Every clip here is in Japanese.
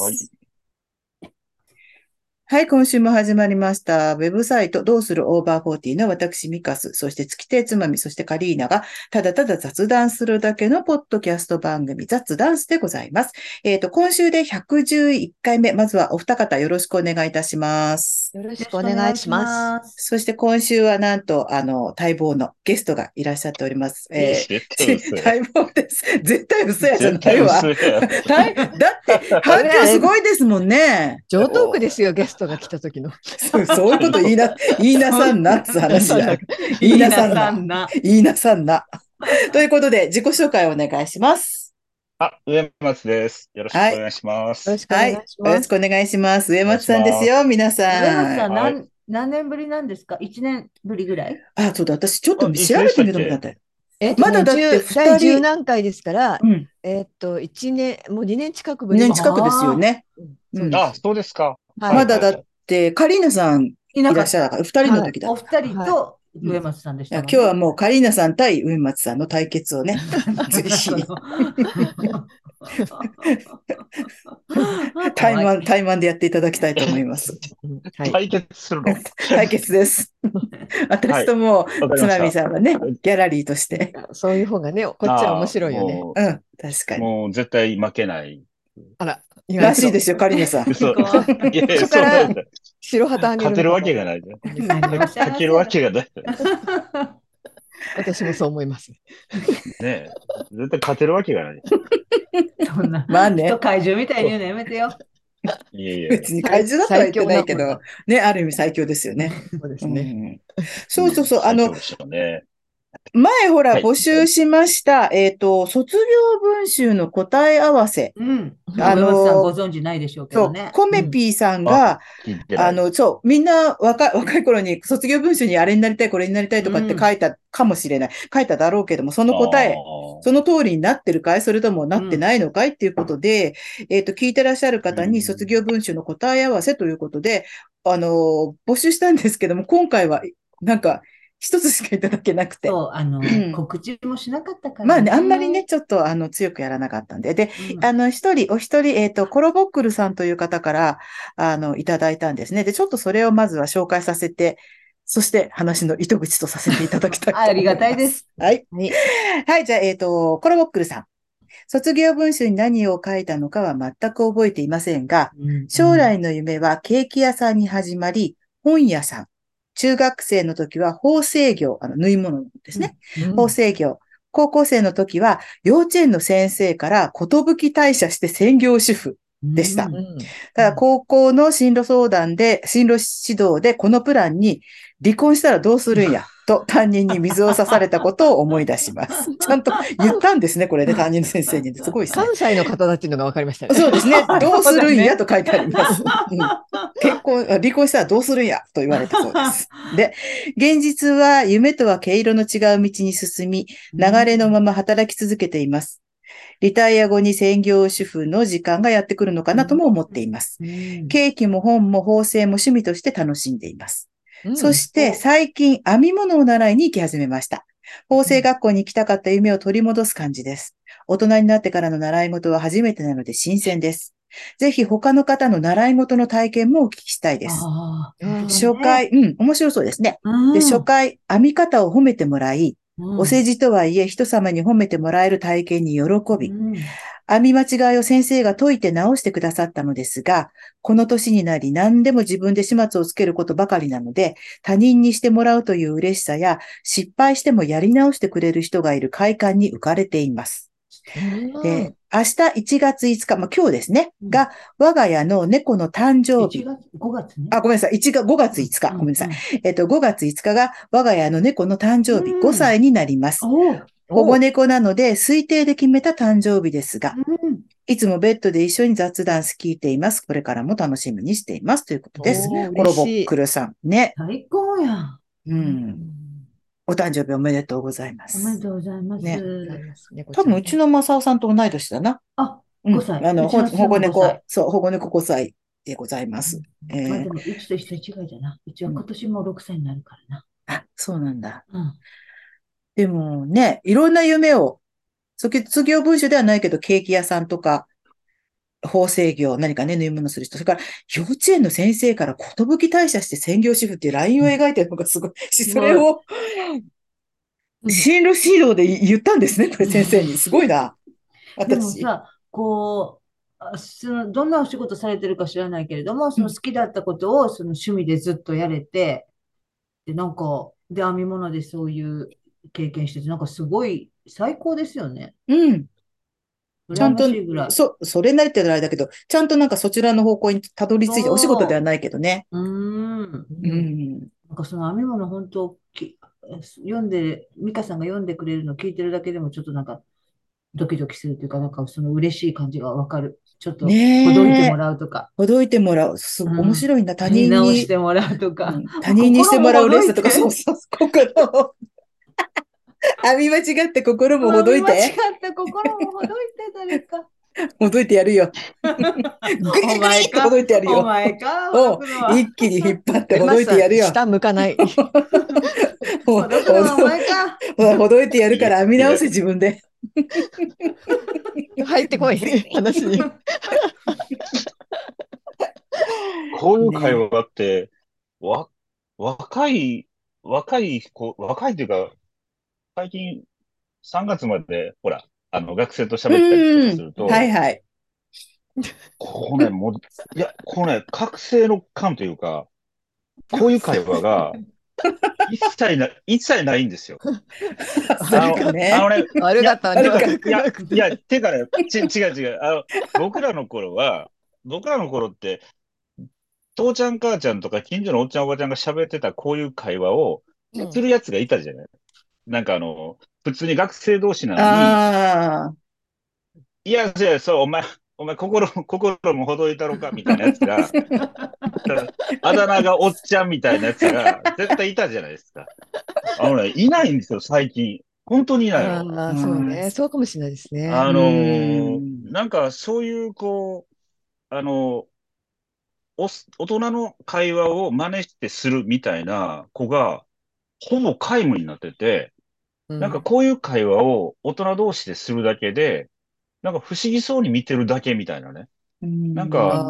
はい。はい、今週も始まりました。ウェブサイト、どうするオーバーフォーティーの私、ミカス、そして月亭つまみ、そしてカリーナが、ただただ雑談するだけのポッドキャスト番組、雑ダンスでございます。えっ、と、今週で111回目、まずはお二方よろしくお願いいたします。よろしくお願いします。そして今週はなんと、あの、待望のゲストがいらっしゃっております。えー、や。待望です。絶対嘘やじゃないわ。だって、反響すごいですもんね。上トークですよ、ゲストが来た時の。そうそういうこと言いな、言いなさんなって話だよ。言いなさんな。な。言いなさんな。ということで、自己紹介をお願いします。あ、上松です。よろしくお願いします。よろしくおはい。願いします。よろしくお願いします。上松さんですよ、皆さ上松さん。ん、はい何、何年ぶりなんですか ?1 年ぶりぐらい？あ、そうだ、私ちょっと調べてみると思ったよ。えまだだってもう二人10第10何回ですから、うん。えーっと、1年、もう2年近くぶ2り。年近くですよね。そうですあ、そうですか。はいまだだって、カリーナさんいいなからった。っしゃるから、二人の時だ。お二人と上松さんでしたね。いや今日はもうカリーナさん対上松さんの対決をね、ぜひ、対マン、対マンでやっていただきたいと思います。うんはい。対決するの？対決です。私とも、わかりつましたなみさんはね、ギャラリーとして。そういう方がね、こっちは面白いよね。もうん、確かうに。もう絶対負けない。あら、らしいですよ、カリーナさん。そこから白旗あげる勝てるわけがない。勝けるわけがない。私もそう思います。ねえ。絶対勝てるわけがない。そんな。まあね人、怪獣みたいに言うのやめてよ。いやいや。別に怪獣だとは言ってないけど、ね、ある意味最強ですよね。そうですうね。んそうそうそう、あの最強、でしょうね。前ほらはい募集しました、えっと、卒業文集の答え合わせ。うん。あのご存知ないでしょうけそうどね、。コメピーさんが、聞いてない。あの、そう、みんな若い、若い頃に卒業文集にあれになりたい、これになりたいとかって書いたかもしれない。書いただろうけども、その答え、あその通りになってるかい？それともなってないのかい？っていうことで、えっ、と、聞いてらっしゃる方うんに卒業文集の答え合わせということで、あの、募集したんですけども、今回は、なんか、一つしかいただけなくて。そう、あのん、告知もしなかったからまあね、あんまりね、、ちょっと、あの、強くやらなかったんで。で、うんあの、一人、お一人、えっ、と、コロボックルさんという方から、あの、いただいたんですね。で、ちょっとそれをまずは紹介させて、そして話の糸口とさせていただきたい。ありがたいです。はい。はい。はい、じゃあ、えっ、と、コロボックルさん。卒業文集に何を書いたのかは全く覚えていませんが、将来の夢はケーキ屋さんに始まり、本屋さん。中学生の時は縫製業、あの、縫い物ですね。縫製業。高校生の時は幼稚園の先生から寿退社して専業主婦。でしたうんうんただ高校の進路相談で、進路指導でこのプランに離婚したらどうするんや、と担任に水を差されたことを思い出します。ちゃんと言ったんですね、これで担任の先生に。すごいですね。関西の方だっていうのが分かりましたね。そうですね。どうするんやと書いてあります。うん結婚、あ離婚したらどうするんやと言われたそうです。で、現実は夢とは毛色の違う道に進み、流れのまま働き続けています。リタイア後に専業主婦の時間がやってくるのかなとも思っています。うんケーキも本も縫製も趣味として楽しんでいます。うんそして最近編み物を習いに行き始めました。縫製学校に行きたかった夢を取り戻す感じです。大人になってからの習い事は初めてなので新鮮です。ぜひ他の方の習い事の体験もお聞きしたいです。初回、うん、面白そうですね。あで、初回、編み方を褒めてもらい、お世辞辞とはいえ人様に褒めてもらえる体験に喜び、うん編み間違いを先生が解いて直してくださったのですが、この年になり何でも自分で始末をつけることばかりなので、他人にしてもらうという嬉しさや、失敗してもやり直してくれる人がいる快感に浮かれています。うんで、明日1月5日、まあ今日ですね、うんが、我が家の猫の誕生1日。月、5月ね。あ、ごめんなさい。1月、5月5日。ごめんなさい。い。えっと、5月5日が我が家の猫の誕生日、うん5歳になります。保護猫なので、推定で決めた誕生日ですが、うんいつもベッドで一緒に雑談聞いています。これからも楽しみにしています。ということです。コロボックルさん。ね。最高やん。うん。お誕生日おめでとうございまおめですと。うございます。ね多多分、うちの正雄さんと同い年だな。あ、うん5歳あの、ほうちの保護5歳猫、そう、保護猫5歳でございます。えーまあでも、うちと一歳違いだな。うちは今年も6歳になるからな。あ、そうなんだ。うん。でもね、いろんな夢を、卒卒業文集ではないけど、ケーキ屋さんとか、縫製業、何かね、縫い物する人、それから幼稚園の先生から寿退社して専業主婦っていうラインを描いてるのがすごい し、それをうん進路指導で言ったんですね、これ先生に。すごいな。でも私。さ、こう、あその、どんなお仕事されてるか知らないけれども、その好きだったことをその趣味でずっとやれて、で、なんか、で、編み物でそういう経験してて、なんかすごい最高ですよね。うん。ちゃんと。そ、それなりってあれだけど、ちゃんとなんかそちらの方向にたどり着いて、お仕事ではないけどね。うーん。うん。なんかその編み物本当き読んで、美香さんが読んでくれるの聞いてるだけでもちょっとなんかドキドキするというか、なんかその嬉しい感じがわかる。ちょっとほどいても。らうとか、ほどいてもらう。すごいうん面白いんだ。他見人に直してもらうとかう。ん他人にしてもらう嬉しさとか、そうそう、心を。編み間違って心もほどい間違て。って心もほどいて誰か。ほどいてやるよ。お前か。ほどいてやるおよ。前か。おほどくのは。一気に引っ張ってほどいてやるよ。下向かない。ほほどくのはお前か。ほほどいてやるから編み直せ自分で。入ってこい、話に。こういう会話って、わ、若い、若い子、若いというか、最近3月まで、ほら、あの、学生と喋ったりとかすると、はいはい。こうね、もう、いや、こうね、覚醒の感というか、こういう会話が、一切な、一切ないんですよ。そうかね。あのね、悪かったね。いや悪いやてかね、ち、違う違う。あの、僕らの頃は、僕らの頃って、父ちゃん母ちゃんとか近所のおっちゃんおばちゃんが喋ってたこういう会話をたするやつがいたじゃない。なんかあの、普通に学生同士なのああ。に、いや、いや、そう、お前、お前心も、心もほどいたろかみたいなやつが、あだ名がおっちゃんみたいなやつが絶対いたじゃないですか。あのね、いないんですよ、最近。本当にいないの。ああ、そうね。そうかもしれないですね。あのうーんなんかそういう、こう、あの、おす大人の会話を真似してするみたいな子が、ほぼ皆無になってて、なんかこういう会話を大人同士でするだけで、なんか不思議そうに見てるだけみたいなね。なんか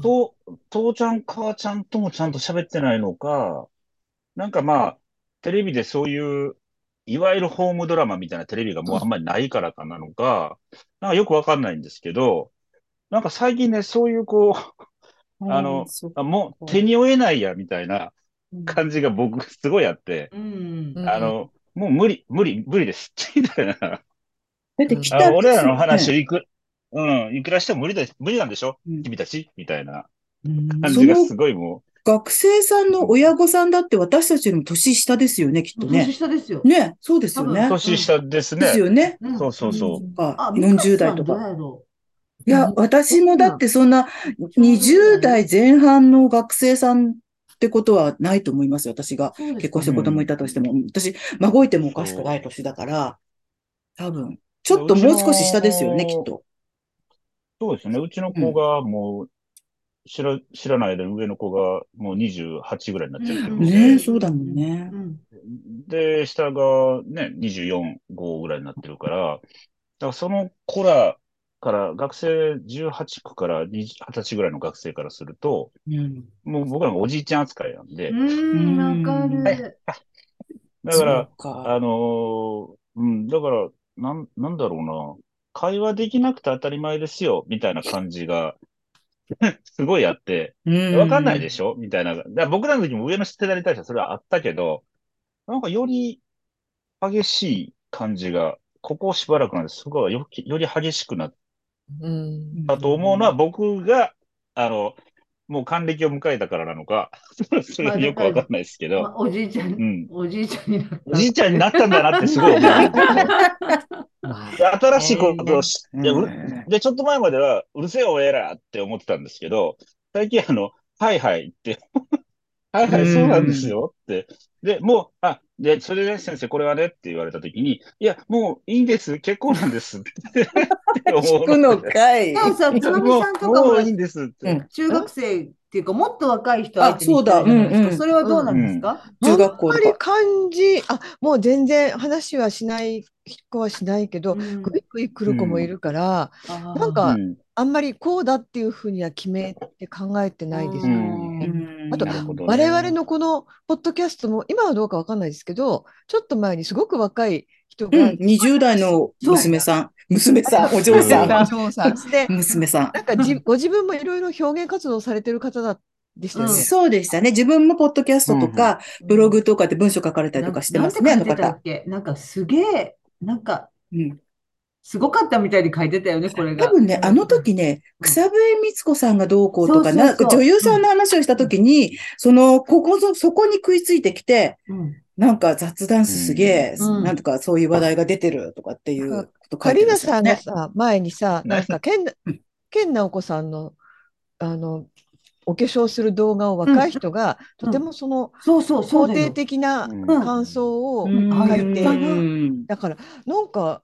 と、父ちゃん母ちゃんともちゃんと喋ってないのか、なんかまあ、テレビでそういう、いわゆるホームドラマみたいなテレビがもうあんまりないからかなのか、なんかよくわかんないんですけど、なんか最近ね、そういうこう、あのもう手に負えないや、みたいなか感じが僕すごいあって、うん。うんあの、もう無理、無理、無理です。みたいな。だって来あた俺らの話いく、うん、いくらしても無理だ、無理なんでしょ？うん君たち？みたいなうん感じがすごいも学生さんの親御さんだって私たちよりも年下ですよね、きっと年ね。下ですよ。ね、そうですよう、ね。年下ですですね。よね。うんそうそうそう。そっかあ、美香40代とか。いや、私もだってそんな20代前半の学生さんってことはないと思いますよ、私が。結婚して子供いたとしても。私、孫いてもおかしくない年だから、多分、ちょっともう少し下ですよね、きっと。そうですね。うちの子がもう、知ら、知らないで上の子がもう28ぐらいになっちゃってるんで、ねえそうだもんねうんで、下がね、24、5ぐらいになってるから、だからその子らから、学生18区から20 20歳ぐらいの学生からすると、うん。もう僕らがおじいちゃん扱いなんで、うん、わかうんる。だから、か。あのーうん、だから、なん、なんだろうな。会話できなくて当たり前ですよ、みたいな感じが、すごいあって、うんわかんないでしょ？みたいな。ら僕らの時も上の世代に対してはそれはあったけど、なんかより激しい感じが、ここしばらくなんですごいよき、より激しくなっうん。たと思うのは、僕が、あの、もう還暦を迎えたからなのか、それはよくわかんないですけど、まあおじいちゃん、うん。おじいちゃんになった。おじいちゃんになったんだなってすごい思う 新しいことをし、いや、うるうんで、ちょっと前までは、うるせえおえらって思ってたんですけど、最近あの、はいはいって、はいはい、そうなんですよって。で、もう、あ、で、それで先生、これはねって言われたときに、いや、もういいんです、結構なんですって聞くのかい。でもさ、つのみもさんとかもうもういいんですって。うん中学生っていうか、もっと若い人相手にあそうだ。うんうんそれはどうなんですか？中学校あんまりとか。感じ、あ、もう全然話はしない子はしないけど、うんぐいぐい来る子もいるから、あーなんかうん。あんまりこうだっていうふうには決めて考えてないですよね。あとね。我々のこのポッドキャストも今はどうかわかんないですけど、ちょっと前にすごく若い人が、うん、20代の娘さん、娘さん、お嬢さん、お嬢さん。で、娘さん。なんかじご自分もいろいろ表現活動されてる方だでしたよね。そうでしたね。自分もポッドキャストとか、ブログとかで文章書かれたりとかしてますね、あの方。なんかすげえ、なんかうんすごかったみたいに書いてたよね、これが。多分ね、あの時ね、うん。草笛光子さんがどうこうとか、そうそうそう。な女優さんの話をした時に、その、ここぞ、そこに食いついてきて、うん、なんか雑談すげえ、うん。なんとかそういう話題が出てるとかっていうこと書カいてリナさんがらっしゃるね。さ、前にさ、ねなんか、ケンうん、ケンナオコさんの、あの、お化粧する動画を若い人が、うん。とてもその、そうそう、そう肯定的なうん。感想をうん。書いて、うん。だから、なんか、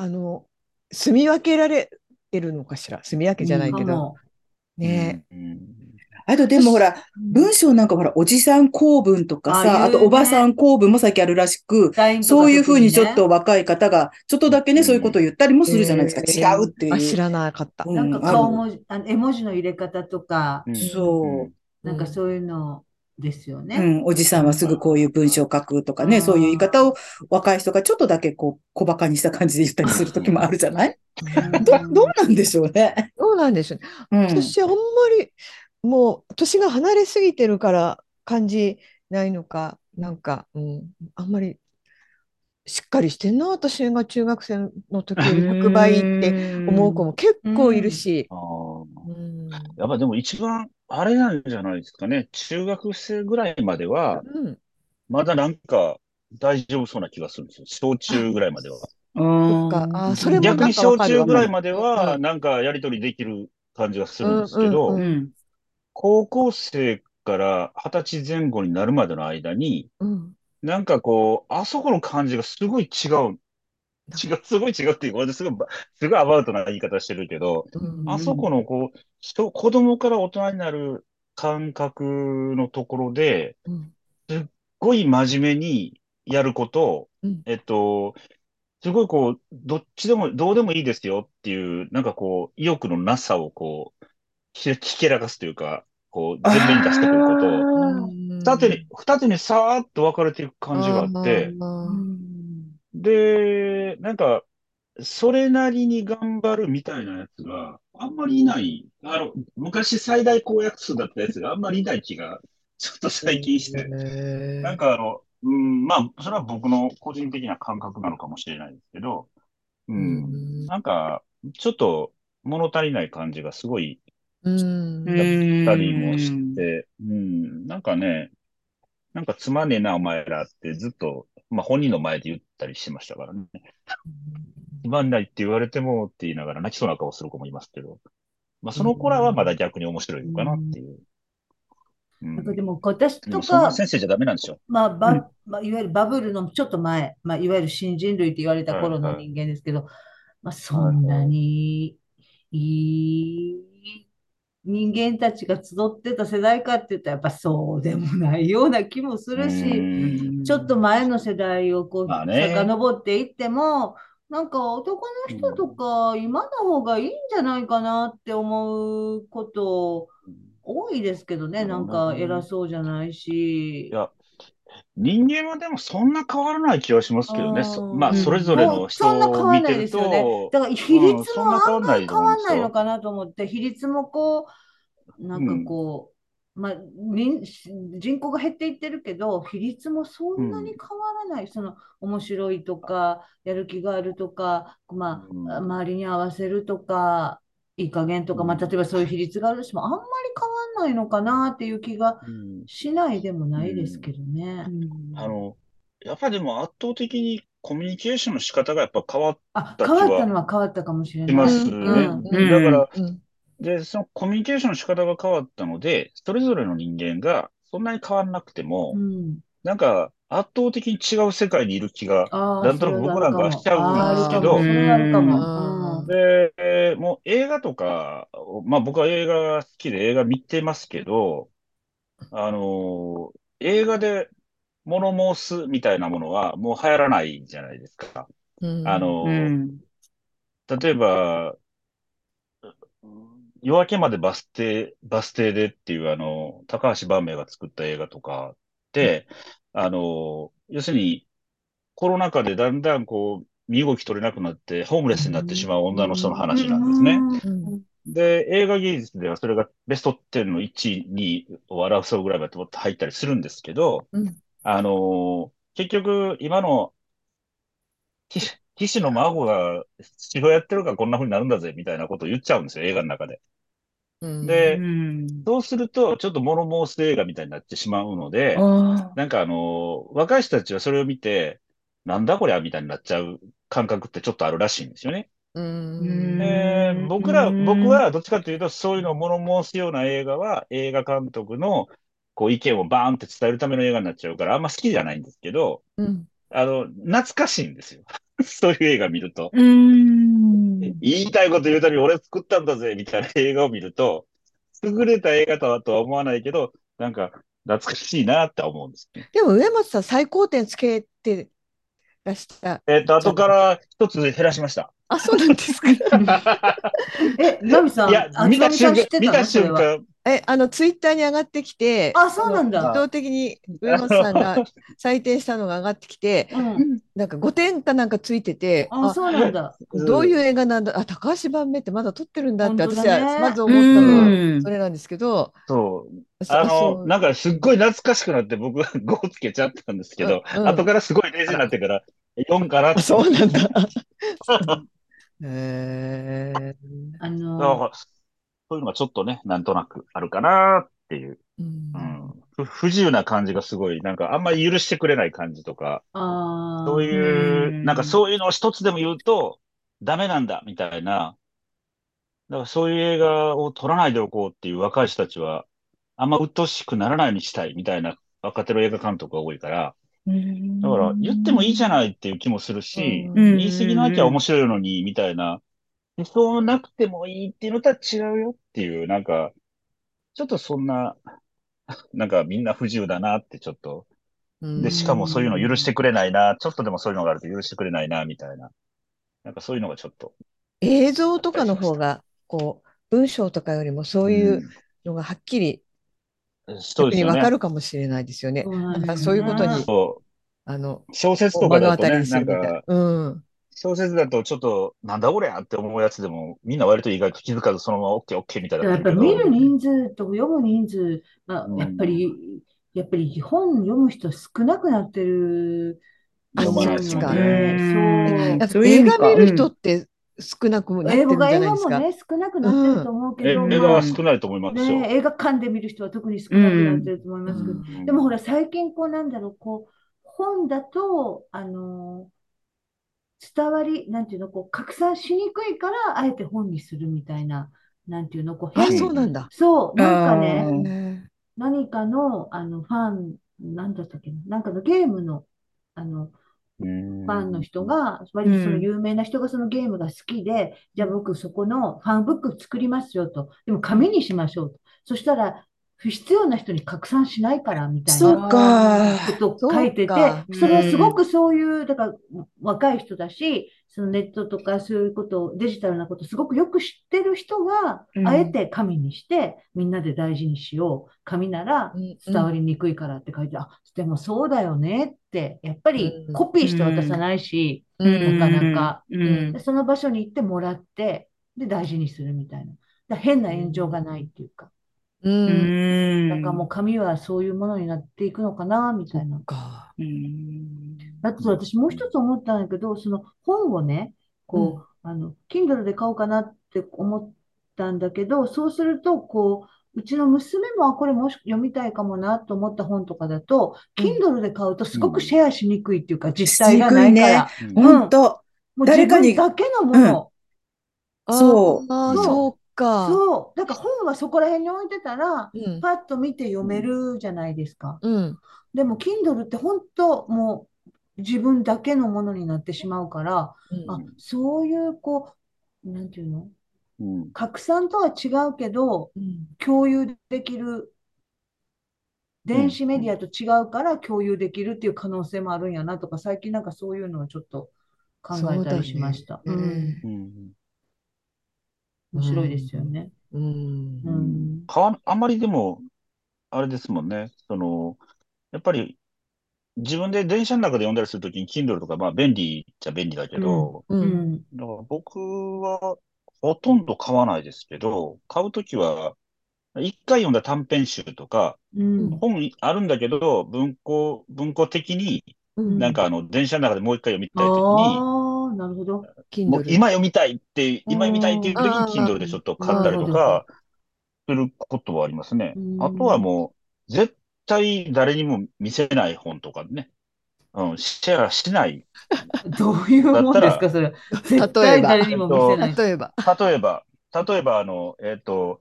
あの、住み分けられてるのかしら？住み分けじゃないけど。もね。うんあとでもほら、文章なんかほら、おじさん公文とかさ、あ言うねあとおばさん公文も最近あるらしく、かそういうふうにちょっ特と若い方が、ちょっとだけね、うんそういうことを言ったりもするじゃないですか。えー違うっていう。あ、知らなかった。うんねなんか顔文字、あの絵文字の入れ方とか、うんそう。なんかそういうのですようね。ん、おじさんはすぐこういう文章を書くとかね、うん。そういう言い方を若い人がちょっとだけこう小馬鹿にした感じで言ったりする時もあるじゃない？うん。ど、どうなんでしょうね？そうなんでしょうね。うん。私、あんまり、もう、年が離れすぎてるから感じないのか、なんか、うん、あんまり、しっかりしてんな、私が中学生の時より100倍って思う子も結構いるし、やっぱでも一番、あれなんじゃないですかね。中学生ぐらいまでは、うん、まだなんか大丈夫そうな気がするんですよ。小中ぐらいまでは。うん。そっかあそれも逆に小中ぐらいままでうは、んなんかやりとりできる感じがするんですけうんどうん、うん。高校生から二十歳前後になるまでの間に、うん、なんかこう、あそこの感じがすごい違う。違う、すごい違うっていう、私すごいば、すごいアバウトな言い方してるけど、うん。あそこのこう、人、子供から大人になる感覚のところで、うんすっごい真面目にやること、うん。えっと、すごいこう、どっちでも、どうでもいいですよっていう、なんかこう、意欲のなさをこう、ひひけらかすというか、こう、前面に出してくること。二手に、二手にさーっと分かれていく感じがあって、あで、なんか、それなりに頑張るみたいなやつがあんまりいない。あの、昔最大公約数だったやつがあんまりいない気が、ちょっと最近して。ーなんかあの、うん、まあ、それは僕の個人的な感覚なのかもしれないですけど、う、うんん。なんか、ちょっと物足りない感じがすごいうん。したりもして、うん、なんかね、なんかつまんねえな、お前らってずっと、まあ本人の前で言ったりしましたからね。つまんないって言われてもって言いながら泣きそうな顔する子もいますけど、まあその子らはまだ逆に面白いのかなっていう。うんなんかでも私とか、先生じゃダメなんですよ。まあ、ばうんまあ、いわゆるバブルのちょっと前、まあ、いわゆる新人類って言われた頃の人間ですけど、まあ、そんなにいい人間たちが集ってた世代かって言ったら、やっぱそうでもないような気もするし、うんちょっと前の世代をこう、遡っていっても、なんか男の人とか今の方がいいんじゃないかなって思うこと多いですけどね、なんか偉そうじゃないしい。や、人間はでもそんな変わらない気はしますけどね。まあ、それぞれの人そんな変をわらない見てるですよね。と、だから比率もあんまり変わんないのよ。かなと思って、比率もこう、なんかこう、まあ、人人口が減っていってるけど、比率もそんなに変わらない。その面白いとか、やる気があるとか、まうん。あ、周りに合わせるとか、いい加減とか、まあ、うん。例えばそういう比率があるとしても、あんまり変わんないのかなっていう気がうん。しないでもないですけどね。あの、やっぱりでも圧倒的にコミュニケーションの仕方がやっぱ変わっあ、た変わったのは変わったかもしれない。てますね。うん。だから、うんで、そのコミュニケーションの仕方が変わったので、それぞれの人間がそんなに変わらなくても、うんなんか圧倒的に違う世界にいる気が、なんとなく僕なんかはしちゃうんですけど。で、もう映画とか、まあ僕は映画が好きで映画見てますけど、あの、映画で物申すみたいなものはもう流行らないじゃないですか。うんあの、うん。例えば、夜明けまでバス停、バス停でっていうあの、高橋晩明が作った映画とかって、あの、要するにコロナ禍でだんだんこう、身動き取れなくなって、ホームレスになってしまう女の人の話なんですね。うん。で、映画技術ではそれがベスト10の1位、2位を争うぐらいまで入ったりするんですけど、うん。あの結局、今の、騎士の孫が城やってるからこんな風になるんだぜ、みたいなことを言っちゃうんですよ、映画の中で。うんでうん。そうすると、ちょっと物申す映画みたいになってしまうので、あなんかあの若い人たちはそれを見て、なんだこりゃみたいになっちゃう感覚ってちょっとあるらしいんですよね。ううんんえー僕ら、うん僕はどっちかというと、そういうのを物申すような映画は、映画監督のこう意見をバーンって伝えるための映画になっちゃうから、あんま好きじゃないんですけど、うんあの、懐かしいんですよ。そういう映画見ると。うん。言いたいこと言うたびに俺作ったんだぜ、みたいな映画を見ると、優れた映画だとは思わないけど、なんか、懐かしいなって思うんですね。でも上松さん最高点つけてらした。えっ、と、後から一つ減らしました。あ、そうなんですか。え、ナミさん、いや、あ見たつまみさん知っ、瞬間見た。瞬間、え、あのツイッターに上がってきて、あ、そうなんだ。自動的に上松さんが 採点したのが上がってきて、うん。なんか5点かなんかついてて、あ、あ、そうなんだ。どういう映画なんだ、あ、高橋晩明ってまだ撮ってるんだって私はまず思ったのはうんそれなんですけど、そう。そあの、なんかすっごい懐かしくなって僕は5つけちゃったんですけど、うんうん後からすごい冷静になってから4かなって。あそうなんだ。へーあだの、からそういうのがちょっとね、なんとなくあるかなっていう、うん。うん。ふ不自由な感じがすごい、なんかあんまり許してくれない感じとか、あそういうう、ん。なんかそういうのを一つでも言うと、ダメなんだ、みたいな。だからそういう映画を撮らないでおこうっていう若い人たちは、あんま鬱陶しくならないようにしたいみたいな若手の映画監督が多いから、うん。だから言ってもいいじゃないっていう気もするし、うん。言い過ぎなきゃ面白いのに、みたいな、そうなくてもいいっていうのとは違うよっていう、なんか、ちょっとそんな、なんかみんな不自由だなってちょっと、うんで、しかもそういうの許してくれないな、ちょっとでもそういうのがあると許してくれないな、みたいな。なんかそういうのがちょっと。映像とかの方が、こう、文章とかよりもそういうのがはっきりうわ。かるかもしれないですよね。そうなんですだからそういうことに、そあの、う。小説とかだとね、当たりにすなんるみたいなか、。うん。小説だとちょっと、なんだこれやって思うやつでも、みんな割と意外と気づかずそのまま OK、OK みたいなやっぱり見る人数と読む人数がうんやっぱり、やっぱり本読む人少なくなってるあと思うのそっちかそう映画見る人って少なくそう。なってるんじゃないですか。画もね、少なくなってると思うけえど、映画はま少ないと思いますあ、よ。ね、映画館で見る人は特に少なくなってると思いますけど、うんでもほら、最近こうなんだろう、こう、本だと、あの伝わり、なんていうの、こう、拡散しにくいから、あえて本にするみたいな、なんていうの、こう、あ、変そうなんだ。そう、なんかね、何かの、あの、ファン、なんだったっけな、なんかのゲームの、あの、フファンの人が、割とその有名な人がそのゲームが好きで、じゃあ僕そこのファンブック作りますよと。でも紙にしましょうと。そしたら、不必要な人に拡散しないから、みたいなか。ことを書いててそれはすごくそういう、だから若い人だし、そのネットとかそういうこと、デジタルなことすごくよく知ってる人がう、んあえて紙にして、みんなで大事にしよう。紙ならうん伝わりにくいからって書いて、あ、でもそうだよねって、やっぱりうんコピーして渡さないし、うんなかなかその場所に行ってもらって、で、大事にするみたいな。変な炎上がないっていうか。う。うんん。だからもう紙はそういうものになっていくのかな、みたいな。か。うん。あと私もう一つ思ったんだけど、その本をね、こう、あの、Kindle で買おうかなって思ったんだけど、そうすると、こう、うちの娘も、あ、これもし読みたいかもなと思った本とかだと、うん Kindle で買うとすごくうんシェアしにくいっていうか、実体がないから、うん本当。もう誰かに自分だけのもの。そうあーそうそうか。そう。だから本はそこら辺に置いてたら、うん。パッと見て読めるじゃないですか。うん。でも、Kindle って本当もう自分だけのものになってしまうから、うんあ、そういう、こう、なんていうの？うん拡散とは違うけど、うん共有できる、電子メディアと違うから共有できるっていう可能性もあるんやなとか、最近なんかそういうのをちょっと考えたりしました。そうだねうんうん面白いですよね。うんうん。あんまりでも、あれですもんね。その、やっぱり、自分で電車の中で読んだりするときに Kindle とか、まあ便利っちゃ便利だけど、ううんん。だから僕はほとんど買わないですけど、買うときは、一回読んだ短編集とか、うん。本あるんだけど、文庫、文庫的に、うんなんかあの、電車の中でもう一回読みたいときに、なるほど。もう今読みたいって、今読みたいっていう時に Kindle でちょっと買ったりとか、することはありますねう。んあとはもう、絶対誰にも見せない本とかね。うん、シェアしない。どういうもんですか、それ。絶対誰にも見せない。例えば。例えば、例えばあの、えっと、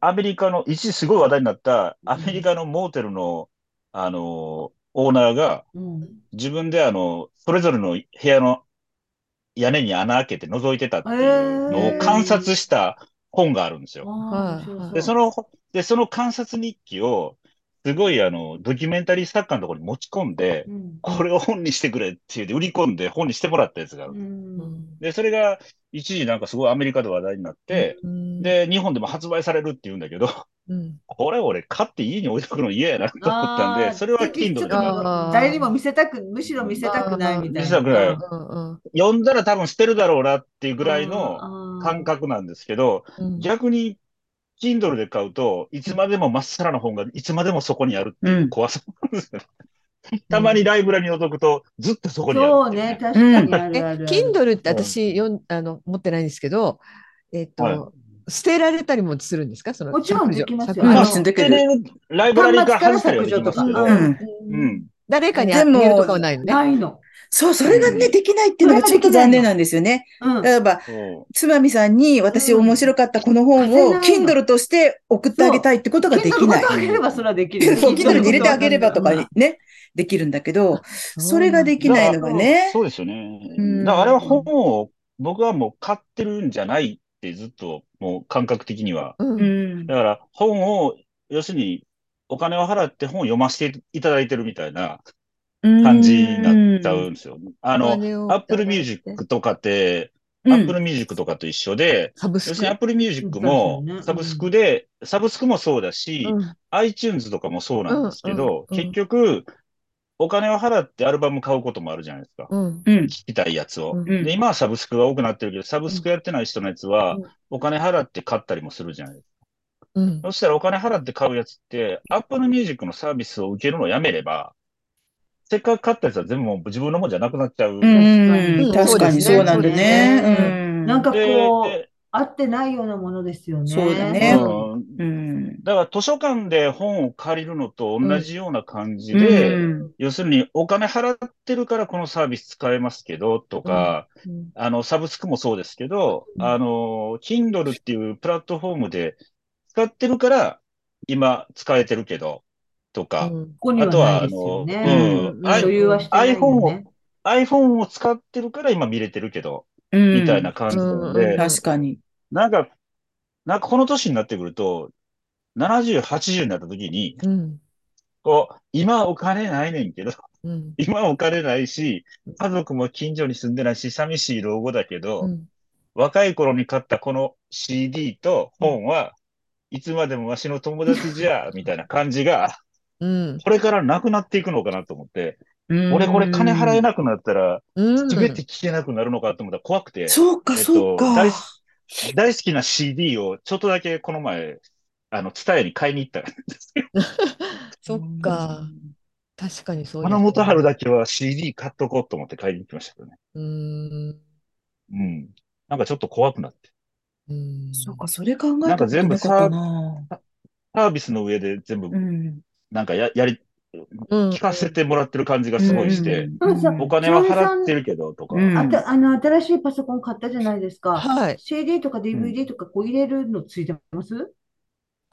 アメリカの、一時すごい話題になった、アメリカのモーテルの、あの、オーナーが、うん。自分であの、それぞれの部屋の屋根に穴開けて覗いてたっていうのを観察した本があるんですよ。で、その、で、その観察日記を、すごいあの、ドキュメンタリー作家のところに持ち込んで、うん。これを本にしてくれって言って売り込んで本にしてもらったやつがある。うん。で、それが一時なんかすごいアメリカで話題になって、うん、で、日本でも発売されるって言うんだけど、うん、これ俺買って家に置いとくの嫌やなと思ったんで、それはちょっ Kindle でとあー。誰にも見せたく、むしろ見せたくないみたいな。見せたくない。読んだら多分捨てるだろうなっていうぐらいのの感。覚なんですけど、うん。逆に Kindle で買うと、いつまでもまっさらな本がいつまでもそこにあるっていう怖さなんですよね。たまにライブラリに覗くと、ずっとそこにあるそうね、確かにあえるあるある。Kindle って私よんあの持ってないんですけど、えっと、はい捨てられたりもするんですか？そのもちろん削除できますよあ、うん捨てれるライブラリから外したりはできますけど、うんうん。誰かにあげるとかはないのね。ないの。そう、それがね、できないっていうのがちょっと残念なんですよね。うん。例えば、つまみさんに私うん面白かったこの本を Kindle として送ってあげたいってことができない Kindle ご。とあげればそれはできる。そう Kindle に入れてあげればとかにね、できるんだけど、それができないのがね。そうですよね。うんだからあれは本を僕はもう買ってるんじゃないってずっともう感覚的には。だから本を、要するにお金を払って本を読ませていただいてるみたいな感じになっちゃうんですよ。あの、お金を Apple Music とかって、うん Apple Music とかと一緒で、サブスク要するに Apple Music もそうですよねサブスクで、サブスクもそうだし、うん iTunes とかもそうなんですけど、結局、お金を払ってアルバム買うこともあるじゃないですか。うんうん。聞きたいやつを。で、今はサブスクが多くなってるけど、サブスクやってない人のやつはうん、お金払って買ったりもするじゃないですか。うんそしたらお金払って買うやつって、Apple Music のサービスを受けるのをやめれば、せっかく買ったやつは全部もう自分のもんじゃなくなっちゃう。うん。うん、確かにそうなんだそうですね。なんかでこう、合ってないようなものですよね。そうだね。うん。うん。だから図書館で本を借りるのと同じような感じで、うん。要するにお金払ってるからこのサービス使えますけど、とか、うん。あの、サブスクもそうですけど、うん。あの、Kindle っていうプラットフォームで使ってるから、今使えてるけど、とか、うん。あとはあのうん。所有はしてないよ iPhone を使ってるから今見れてるけど、うん。みたいな感じなので、うん確かに。なんか、なんかこの年になってくると、70、80になった時に、うん。こう、今お金ないねんけど、うん。今お金ないし、家族も近所に住んでないし、寂しい老後だけど、うん。若い頃に買ったこの CD と本はいつまでもわしの友達じゃ、みたいな感じが、うんこれからなくなっていくのかなと思って、うん俺これ金払えなくなったら、うんすべて聞けなくなるのかと思ったら怖くて、そうか、えっとそうか。大好大好きな CD をちょっとだけこの前、あの、ツタヤに買いに行ったんですよ。そっか。確かにそうです花ね元春だけは CD 買っとこうと思って買いに行きましたけどね。うーんうん。なんかちょっと怖くなって。うんそうか、それ考えたことなかったな。サービスの上で全部う、ん。なんかや、やり、うん聞かせてもらってる感じがすごいして、うんお金は払ってるけど、とか。うんあと、あの、新しいパソコン買ったじゃないですか。はい。CD とか DVD とかこう入れるのついてます？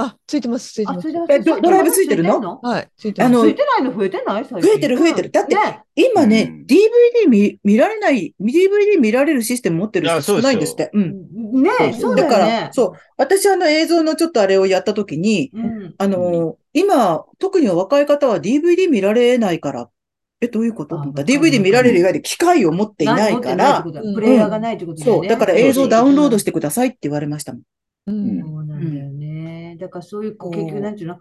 あ、ついてます、ついてあ、ます。えドドライブついてるの？はい、ついてます。ついてないの？増えてない？増えてる増えてる。だってね。今ね、うん。DVD 見、見られない、DVD 見られるシステム持ってる人少ないんですって。うん。ねそうだから。そう。私あの映像のちょっとあれをやったときに、うん。あの、今、特に若い方は DVD 見られないから。っえ、どういうこと？DVD 見られるいわゆる機械を持っていないから。プレイヤーがないってことそう、ね。だから映像ダウンロードしてくださいって言われましたもん。うん。そうなんだよね。だからそういう、こう結局、なんていうの、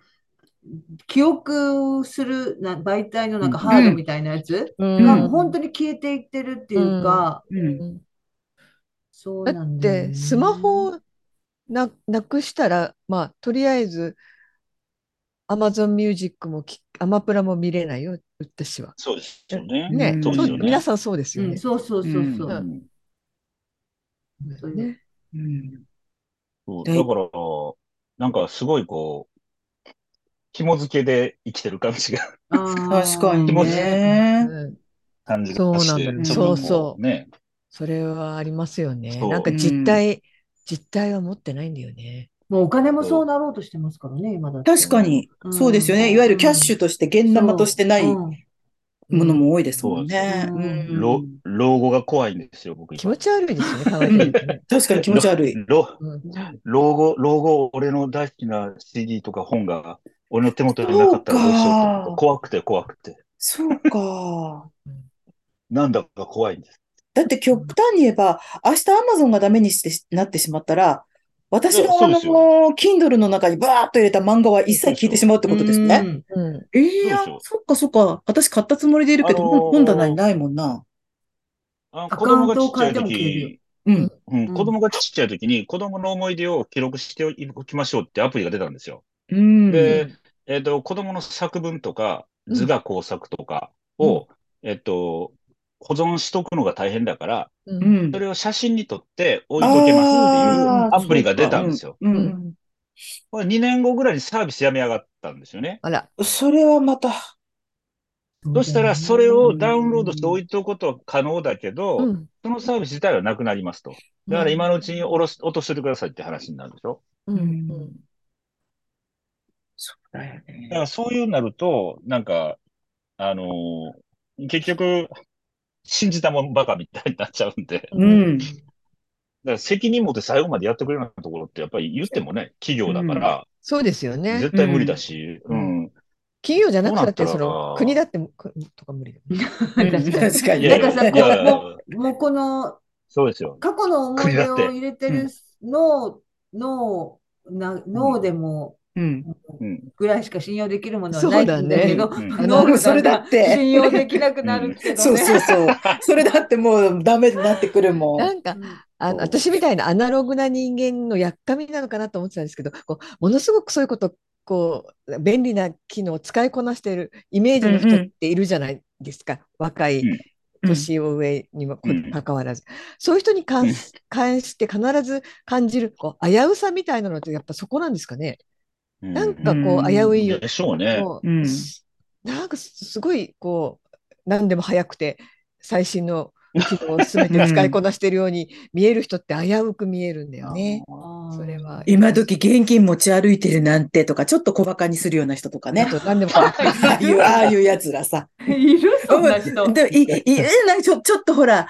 記憶するな媒体のなんかうんハードみたいなやつうんがもう本当に消えていってるっていうか、うん。そうだっなんだてスマホをななくしたら、まあ、とりあえず Amazon Music もきアマプラも見れないよ、私は。そうですよね。ね、うんそうすよね。皆さんそうですよね。うん、そうそうそうそう。うんうんそうねうん。でそうだから、なんかすごいこう、紐付けで生きてる感じが、確かにね。うん感じがして、そうなんだちょっとこそうそうね。それはありますよね。なんか実態、実態は持ってないんだよね。もうお金もそうなろうとしてますからね、今だ。確かに、うんそうですよね。いわゆるキャッシュとして、現生としてないもうんのも多いですもんね。そうん老老後が怖いんですよ、僕今。気持ち悪いですよね、考えてみるとね。確かに気持ち悪い。老後、老後、俺の大好きな CD とか本が、俺の手元になかったらどうしようと思ってそうか怖くて怖くて。そうか。なんだか怖いんです。だって極端に言えば、明日アマゾンがダメにしてなってしまったら、私のあのそうですよ、Kindle の中にバーッと入れた漫画は一切消えてしまうってことですね。うんうんええやそっかそっか。私買ったつもりでいるけど、あのー本本棚にないもんな。あ子供がちっちゃいカウントを変えても消えるよ時、うん。うん、子供がちっちゃい時に子供の思い出を記録しておきましょうってアプリが出たんですよ。うん。で、えっと、子供の作文とか図画工作とかを、えっと、保存しとくのが大変だから、うん。うん。それを写真に撮って置いとけますっていうアプリが出たんですよ。うん。うん。これ2年後ぐらいにサービスやめやがったんですよね。あら、それはまた、そしたら、それをダウンロードして置いておくことは可能だけど、うん。そのサービス自体はなくなりますと。だから今のうちに下ろす、落としててくださいって話になるでしょ。うん。うん。そうだよだかね。らそういうなると、なんか、あのー結局、信じたもんバカみたいになっちゃうんで、だかうん。ら責任持って最後までやってくれるようなところって、やっぱり言ってもね、企業だから、そうですよね。絶対無理だし、ううんん。企業じゃなくたって、その国だってくとか無理だ。確かに。だからさ、こうもうもうこのそうですよ。過去の思い出を入れてる脳、脳、な脳でもうん。うん。ぐらいしか信用できるものはないんだけど、そうん。脳がそれだって。信用できなくなるけどね。そうそうそう。それだってもうダメになってくるもん。なんか、あの私みたいなアナログな人間のやっかみなのかなと思ってたんですけど、こうものすごくそういうこと、こう便利な機能を使いこなしているイメージの人っているじゃないですか、若いうん。年を上にもこうん。関わらず、そういう人に関し関して必ず感じるこう危うさみたいなのってやっぱそこなんですかね？うんなんかこう危ういよ、でしょうね。なんかすすごいこう何でも早くて最新の機能を全て使いこなしているように見える人って危うく見えるんだよね。それは。今時現金持ち歩いてるなんてとか、ちょっと小馬鹿にするような人とかねあ。と何でも ああいう、ああいうやつらさ。いるそんな人。でもい、いるな、ちょ、ちょっとほら、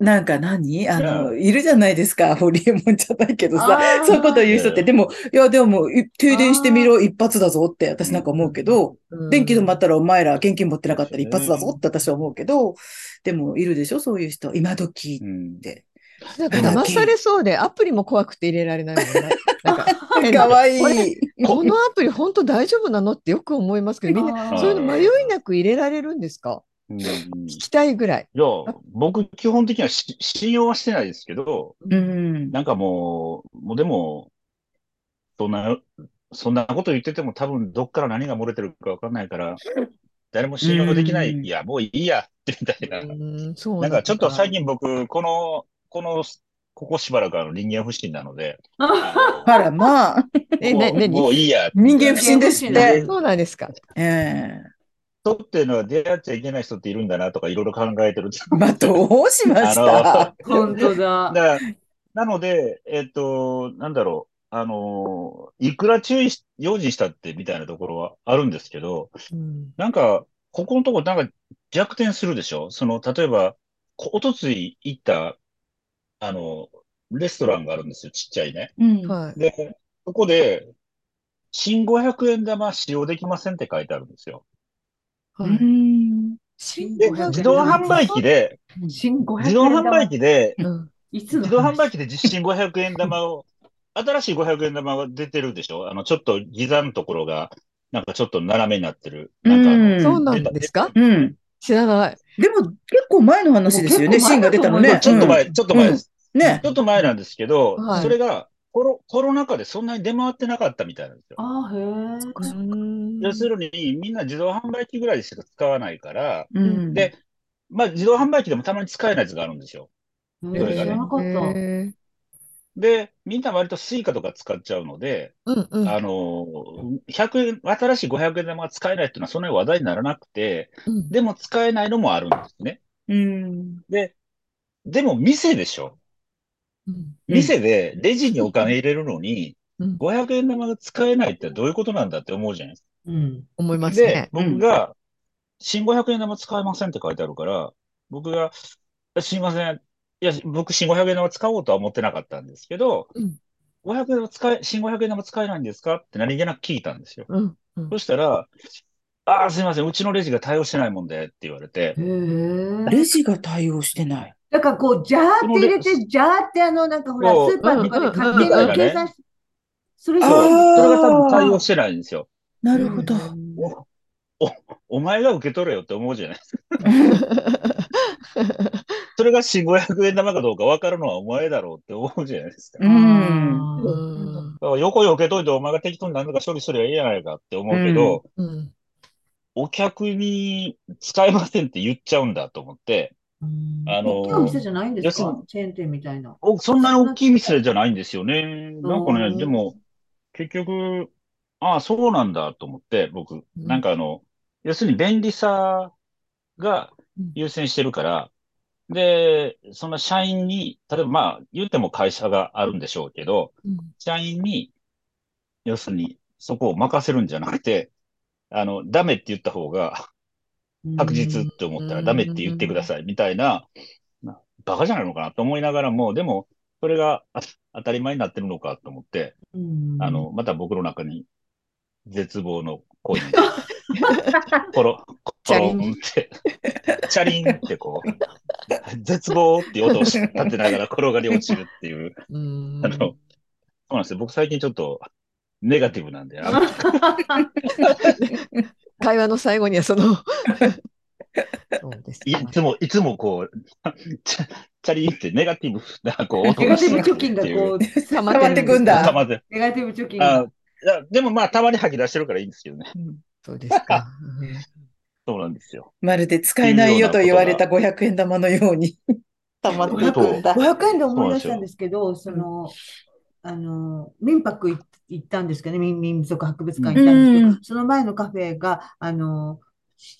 なんか何？あの、いるじゃないですか。ホリエモンじゃないけどさ。そういうこと言う人って。でも、いや、でも、い停電してみろ、一発だぞって私なんか思うけど、うん。電気止まったらお前ら現金持ってなかったら一発だぞって私は思うけど、でも、いるでしょ？そういう人。今時うん。って。なんか騙されそうで アプリも怖くて入れられないもんね。なんか かわいい。このアプリ本当大丈夫なの？ってよく思いますけど、みんなそういうの迷いなく入れられるんですか？うん聞きたいぐらい。いや、僕、基本的にはし信用はしてないですけど、うん。なんかもう、もうでも、そんな、そんなこと言ってても多分どっから何が漏れてるかわかんないから、誰も信用できない、うんいや、もういいや、ってみたいな。うん、そうなんかちょっと最近近僕、この、この、ここしばらくあの人間不信なので、あら、まあ、え、もうな、なに？もういいや。人間不信ですって。そうなんですか。ええ人っていうのは出会っちゃいけない人っているんだなとかいろいろ考えてる。まあ、どうしました？本当だ。だなので、えっと、なんだろう、あの、いくら注意し、用心したってみたいなところはあるんですけど、うんなんか、ここのところなんか逆転するでしょ？その、例えば、こおとつい行った、あの、レストランがあるんですよ、ちっちゃいね。うん。はい。で、そこで、新500円玉使用できませんって書いてあるんですよ。うはい。ん。新で、500自動販売機で、新500円自動販売機で、うんいつの自動販売機機で実新500円玉を、新しい500円玉が出てるでしょ？あの、ちょっとギザのところが、なんかちょっと斜めになってる。なんかそうなんですか？うん。知らない。でも、結構前の話ですよね、シーンが出たのね。ちょっと前、ちょっと前です。うん。ねち。ょっと前なんですけど、はいそれがコロコロナ禍でそんなに出回ってなかったみたいなんですよ。ああ、へえ。うん要するに、みんな自動販売機ぐらいでしか使わないから、うん。でまあ自動販売機でもたまに使えないやつがあるんですよ。へそれがねえ知らなかった。で、みんな割とスイカとか使っちゃうので、うんうんあの、100円、新しい500円玉が使えないっていうのはそんなに話題にならなくて、うんでも使えないのもあるんですね。うん。で、でも店でしょ。うん店でレジにお金入れるのに、うん500円玉が使えないってどういうことなんだって思うじゃないですか。うん。思いますでね、。僕が、新500円玉使えませんって書いてあるから、僕が、すいません。いや、僕、新500円玉使おうとは思ってなかったんですけど、うん500円玉使え、新500円玉使えないんですかって何気なく聞いたんですよ。うんうんそしたら、ああ、すいません。うちのレジが対応してないもんでって言われて。レジが対応してない。だからこう、ジャーって入れて、ジャーってあの、なんかほら、スーパーとかで勝手に計算して、それあそうーそれが多分対応してないんですよ。なるほど。お、お、お前が受け取れよって思うじゃないですか。それが新500円玉かどうか分かるのはお前だろうって思うじゃないですか。う。うんうんだから横に受けといてお前が適当に何とか処理すればいいやないかって思うけど、うんお客に使えませんって言っちゃうんだと思って、うんあの大きな店じゃないんですか？チェーン店みたいな。おそんなに大きい店じゃないんですよね。なんかね、うんでも、結局、ああ、そうなんだと思って、僕、なんかあの、要するに便利さが優先してるから、で、その社員に、例えばまあ、言っても会社があるんでしょうけど、うん。社員に、要するに、そこを任せるんじゃなくて、あの、ダメって言った方が確実って思ったらダメって言ってくださいみたいな、なバカじゃないのかなと思いながらも、でも、それがあ当たり前になってるのかと思って、うん。あの、また僕の中に絶望のコインが、コロ、コロン。って、チャリンってこう、絶望って音を立てながら転がり落ちるっていう、うん。あの、そうなんですよ。僕最近ちょっとネガティブなんで、会話の最後にはその そうですかいつも、いつもこう、チャリンってネガティブな、こう、音 ネガティブ貯金がこう、溜まってくんだ。ネガティブ貯金あが。でもまあ、たまに吐き出してるからいいんですけどね。そうですか。そうなんですよ。まるで使えないよと言われた500円玉のように。溜まってくんだ。500円で思い出したんですけど、その、あの、民泊行行ったんですけどね、民民族博物館行ったんですけど、うん。その前のカフェが、あの、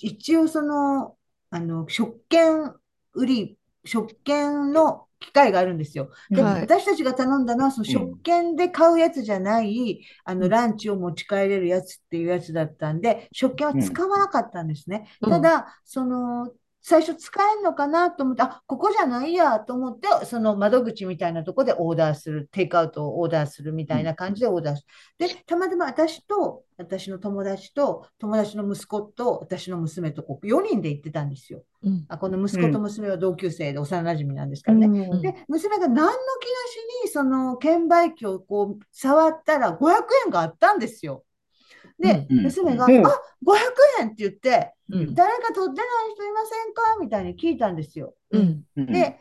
一応その、あの、食券売り、食券の機械があるんですよ。で、はい。私たちが頼んだのは、その食券で買うやつじゃない、あの、ランチを持ち帰れるやつっていうやつだったんで、食券は使わなかったんですね。うん。ただ、その、最初使えるのかなと思って、あ、ここじゃないやと思って、その窓口みたいなとこでオーダーする、テイクアウトをオーダーするみたいな感じでオーダーする。で、たまたま私と、私の友達と、友達の息子と、私の娘と、こう4人で行ってたんですよ。うんあこの息子と娘は同級生で幼馴染なんですからね。うんで、娘が何の気なしに、その券売機をこう触ったら500円があったんですよ。で、うん娘が、うん。あ、500円って言って、うん。誰か取ってない人いませんか？みたいに聞いたんですよ。うん。うん。で、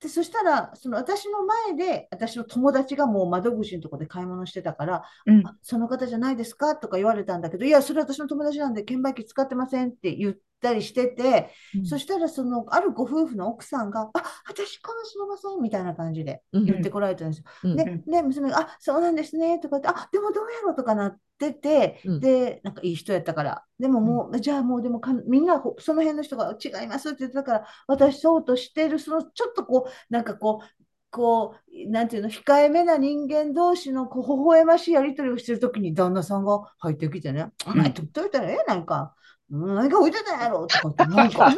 でそしたら、その私の前で、私の友達がもう窓口のとこで買い物してたから、うん。あその方じゃないですか？とか言われたんだけど、いや、それ私の友達なんで、券売機使ってませんって言ったりしてて、そしたら、その、あるご夫婦の奥さんが、あ、私かもしれませんみたいな感じでうん。言ってこられたんですよ。うん。で、で、娘が、あ、そうなんですね、とか言って、あ、でもどうやろうとかなってて、うん。で、なんかいい人やったから、でももう、じゃあもう、でもかん、みんなほ、その辺の人が違いますって言ってたから、私そうとしてる、その、ちょっとこう、なんかこう、こう、なんていうの、控えめな人間同士の、こう、微笑ましいやり取りをしてるときに、旦那さんが入ってきてね、お前、取っといたらええやないか。うん何が置いてたんやろとかって、なんか、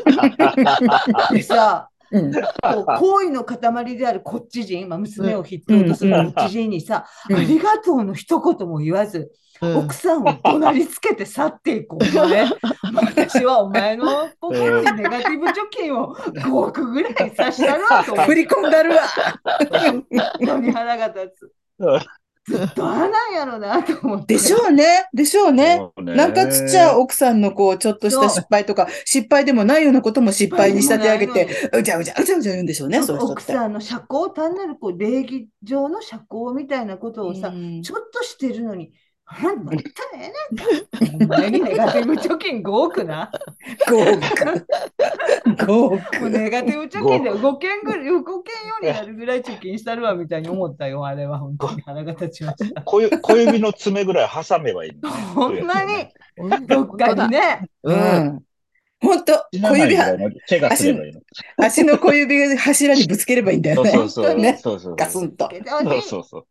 でさ、うん。こう行為の塊であるこっち人、まあ、娘を筆頭とするこっち人にさ、うんありがとうの一言も言わず、うん奥さんを怒鳴りつけて去っていくお前。私はお前の心にネガティブ貯金を5億ぐらいさしたるわと 振り込んだるわ。本当に腹が立つ。ずっとああなんやろなと思って。でしょうね。でしょうね。そうねなんかちっちゃい奥さんのこう、ちょっとした失敗とか、失敗でもないようなことも失敗に仕立て上げて、うじゃうじゃうじゃうじゃ言うんでしょうね、そう。奥さんの社交、単なるこう礼儀上の社交みたいなことをさ、うんちょっとしてるのに、あんまたええねんか。お前にネガティブ貯金5億な。5億。5億。もうネガティブ貯金で動けんぐらい、動けんようになるぐらい貯金したるわみたいに思ったよ、あれは本当に腹が立ちました。小指小指の爪ぐらい挟めばいいのね。ほんまに、本どっかにね。ううん。ん。本当小指は、怪我すればいいの。足の小指が柱にぶつければいいんだよね。そうそうそう。ねそうそうそう。ガスンと。そうそうそう。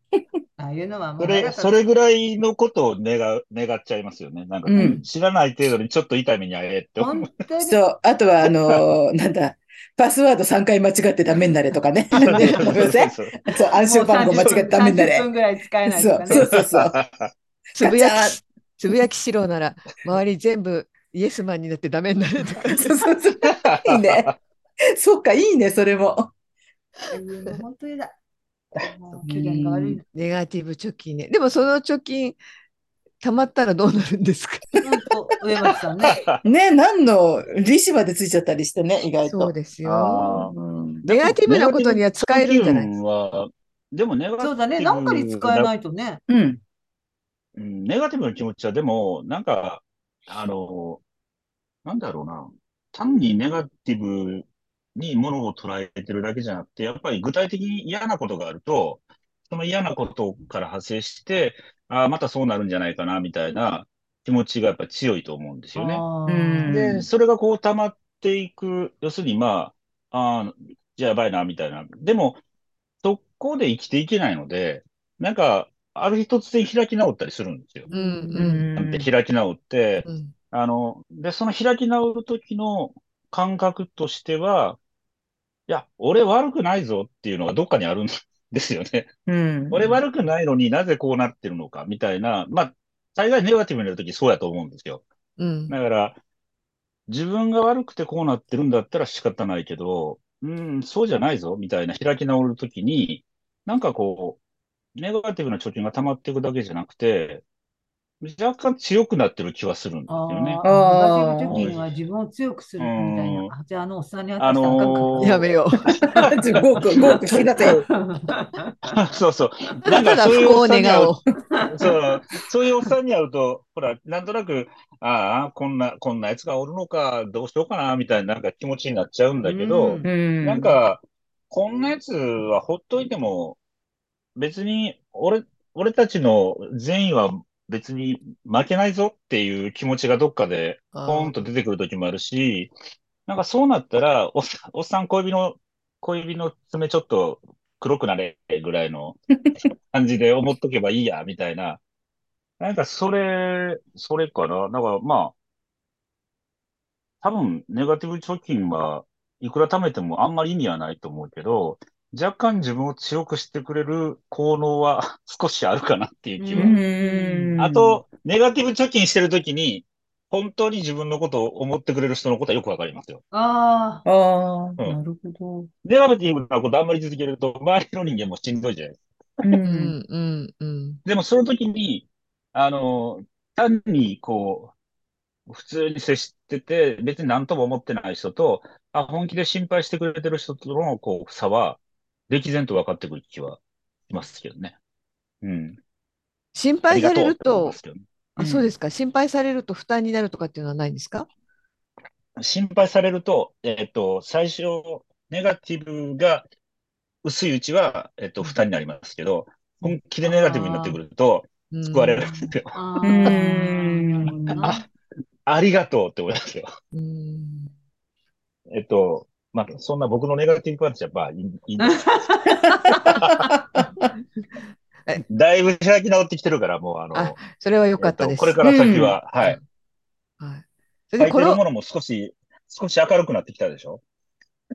ああいうのはもそうれ、それぐらいのことを願う、願っちゃいますよね。なんか、うん知らない程度にちょっと痛い目に遭えって思う本。当に。そう。あとは、あのー なんだ、パスワード3回間違ってダメになれとかね。そうそう思いませんそうそう、暗証番号間違ってダメにな30れ。分ぐらい使えないとかね。そうそうそう。つぶやき、つぶやきしろなら、周り全部イエスマンになってダメになるとか。そうそうそう。いいね。そっか、いいね、それも。本当にだ。が悪い。ネガティブ貯金ね。でもその貯金、たまったらどうなるんですか？上松さんね。ね、何の利子までついちゃったりしてね、意外と。そうですよ。ネガティブなことには使えるんじゃないですか？は、でもネガティブそうだね。なんかに使えないとね。うん。うんネガティブな気持ちは、でも、なんか、あの、なんだろうな。単にネガティブにものを捉えてるだけじゃなくて、やっぱり具体的に嫌なことがあると、その嫌なことから派生して、ああ、またそうなるんじゃないかな、みたいな気持ちがやっぱり強いと思うんですよね。で、それがこう溜まっていく、要するにまあ、ああ、じゃあやばいな、みたいな。でも、そこで生きていけないので、なんか、ある日突然開き直ったりするんですよ。うんうん開き直って、うんあの、で、その開き直る時の感覚としては、いや、俺悪くないぞっていうのがどっかにあるんですよね。うん。俺悪くないのになぜこうなってるのか、みたいな、まあ、大概ネガティブになる時そうやと思うんですよ。うんだから、自分が悪くてこうなってるんだったら仕方ないけど、うん、そうじゃないぞ、みたいな開き直るときに、なんかこう、ネガティブな貯金が溜まっていくだけじゃなくて、若干強くなってる気はするんですよね。ああーーネガティブ貯金は自分を強くするみたいな。あじゃあ、あのおっさんにあのーやめよう。5億、5億引き出せ。そうそう。ただそういう不幸をおっさんに会う願おう。そう、そういうおっさんに会うと、ほら、なんとなく、ああ、こんな、こんなやつがおるのか、どうしようかな、みたいななんか気持ちになっちゃうんだけど、ん。なんか、こんなやつはほっといても、別に、俺、俺たちの善意は別に負けないぞっていう気持ちがどっかで、ポーンと出てくる時もあるし、なんかそうなったら、おっさん、おっさん小指の、小指の爪ちょっと黒くなれぐらいの 感じで思っとけばいいや、みたいな。なんかそれ、それかな。だからまあ、多分、ネガティブ貯金はいくら貯めてもあんまり意味はないと思うけど、若干自分を強くしてくれる効能は 少しあるかなっていう気は。うんあと、ネガティブ貯金してるときに、本当に自分のことを思ってくれる人のことはよくわかりますよ。あああ、うんなるほど。ネガティブなことあんまり続けると、周りの人間もしんどいじゃないですか。う。うんんうんうん。でもその時に、あの、単にこう、普通に接してて、別に何とも思ってない人と、あ、本気で心配してくれてる人との、こう、差は、歴然と分かってくる気はしますけどね。うん。心配されるがと。あ、そうですか。心配されると負担になるとかっていうのはないんですか？心配されると、えっと、最初、ネガティブが薄いうちは、えっと、負担になりますけど、本気でネガティブになってくると、うん救われるんですよ。あ。あうあ。りがとうって思いますよ。うんえっと、まあ、そんな僕のネガティブ話は、まあ、いいいいんです。だいぶ開き直ってきてるから、もう、あの、あそれは良かったです。えっとこれから先は、はい。はい。それ書でこのものも少し、少し明るくなってきたでしょ？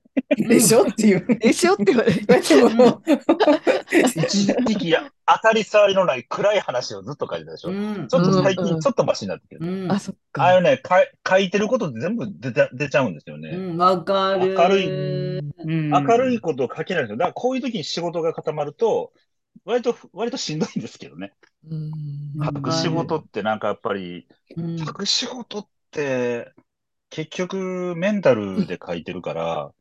でしょっていう。でしょって言われて。一時期、当たり障りのない暗い話をずっと書いてたでしょ。うんちょっと最近ちょっとマシになってきてる。うんあ、そっか。ああいうね、書いてること全部出た出ちゃうんですよね。うん、わかる。明るいうん明るいことを書けないんですよ。だからこういう時に仕事が固まると、割と、割としんどいんですけどね。書く仕事ってなんかやっぱり、うん書く仕事って、結局メンタルで書いてるから、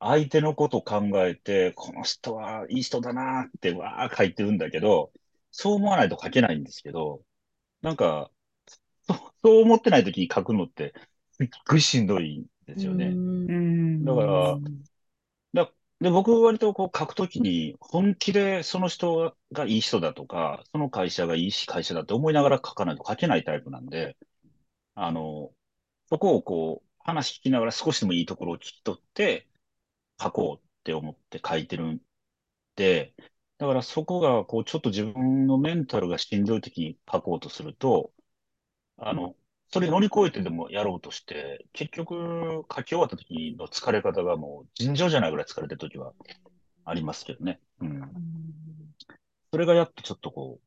相手のことを考えて、この人はいい人だなってわー書いてるんだけど、そう思わないと書けないんですけど、なんか、そそう思ってない時に書くのって、すっごいしんどいんですよね。うんだからで、僕割とこう書くときに本気でその人がいい人だとか、その会社がいい会社だって思いながら書かないと書けないタイプなんで、あの、そこをこう話聞きながら少しでもいいところを聞き取って書こうって思って書いてるんで、だからそこがこうちょっと自分のメンタルがしんどいときに書こうとすると、あの、それ乗り越えてでもやろうとして、結局書き終わった時の疲れ方がもう尋常じゃないぐらい疲れてる時はありますけどね。うん。それがやっとちょっとこう、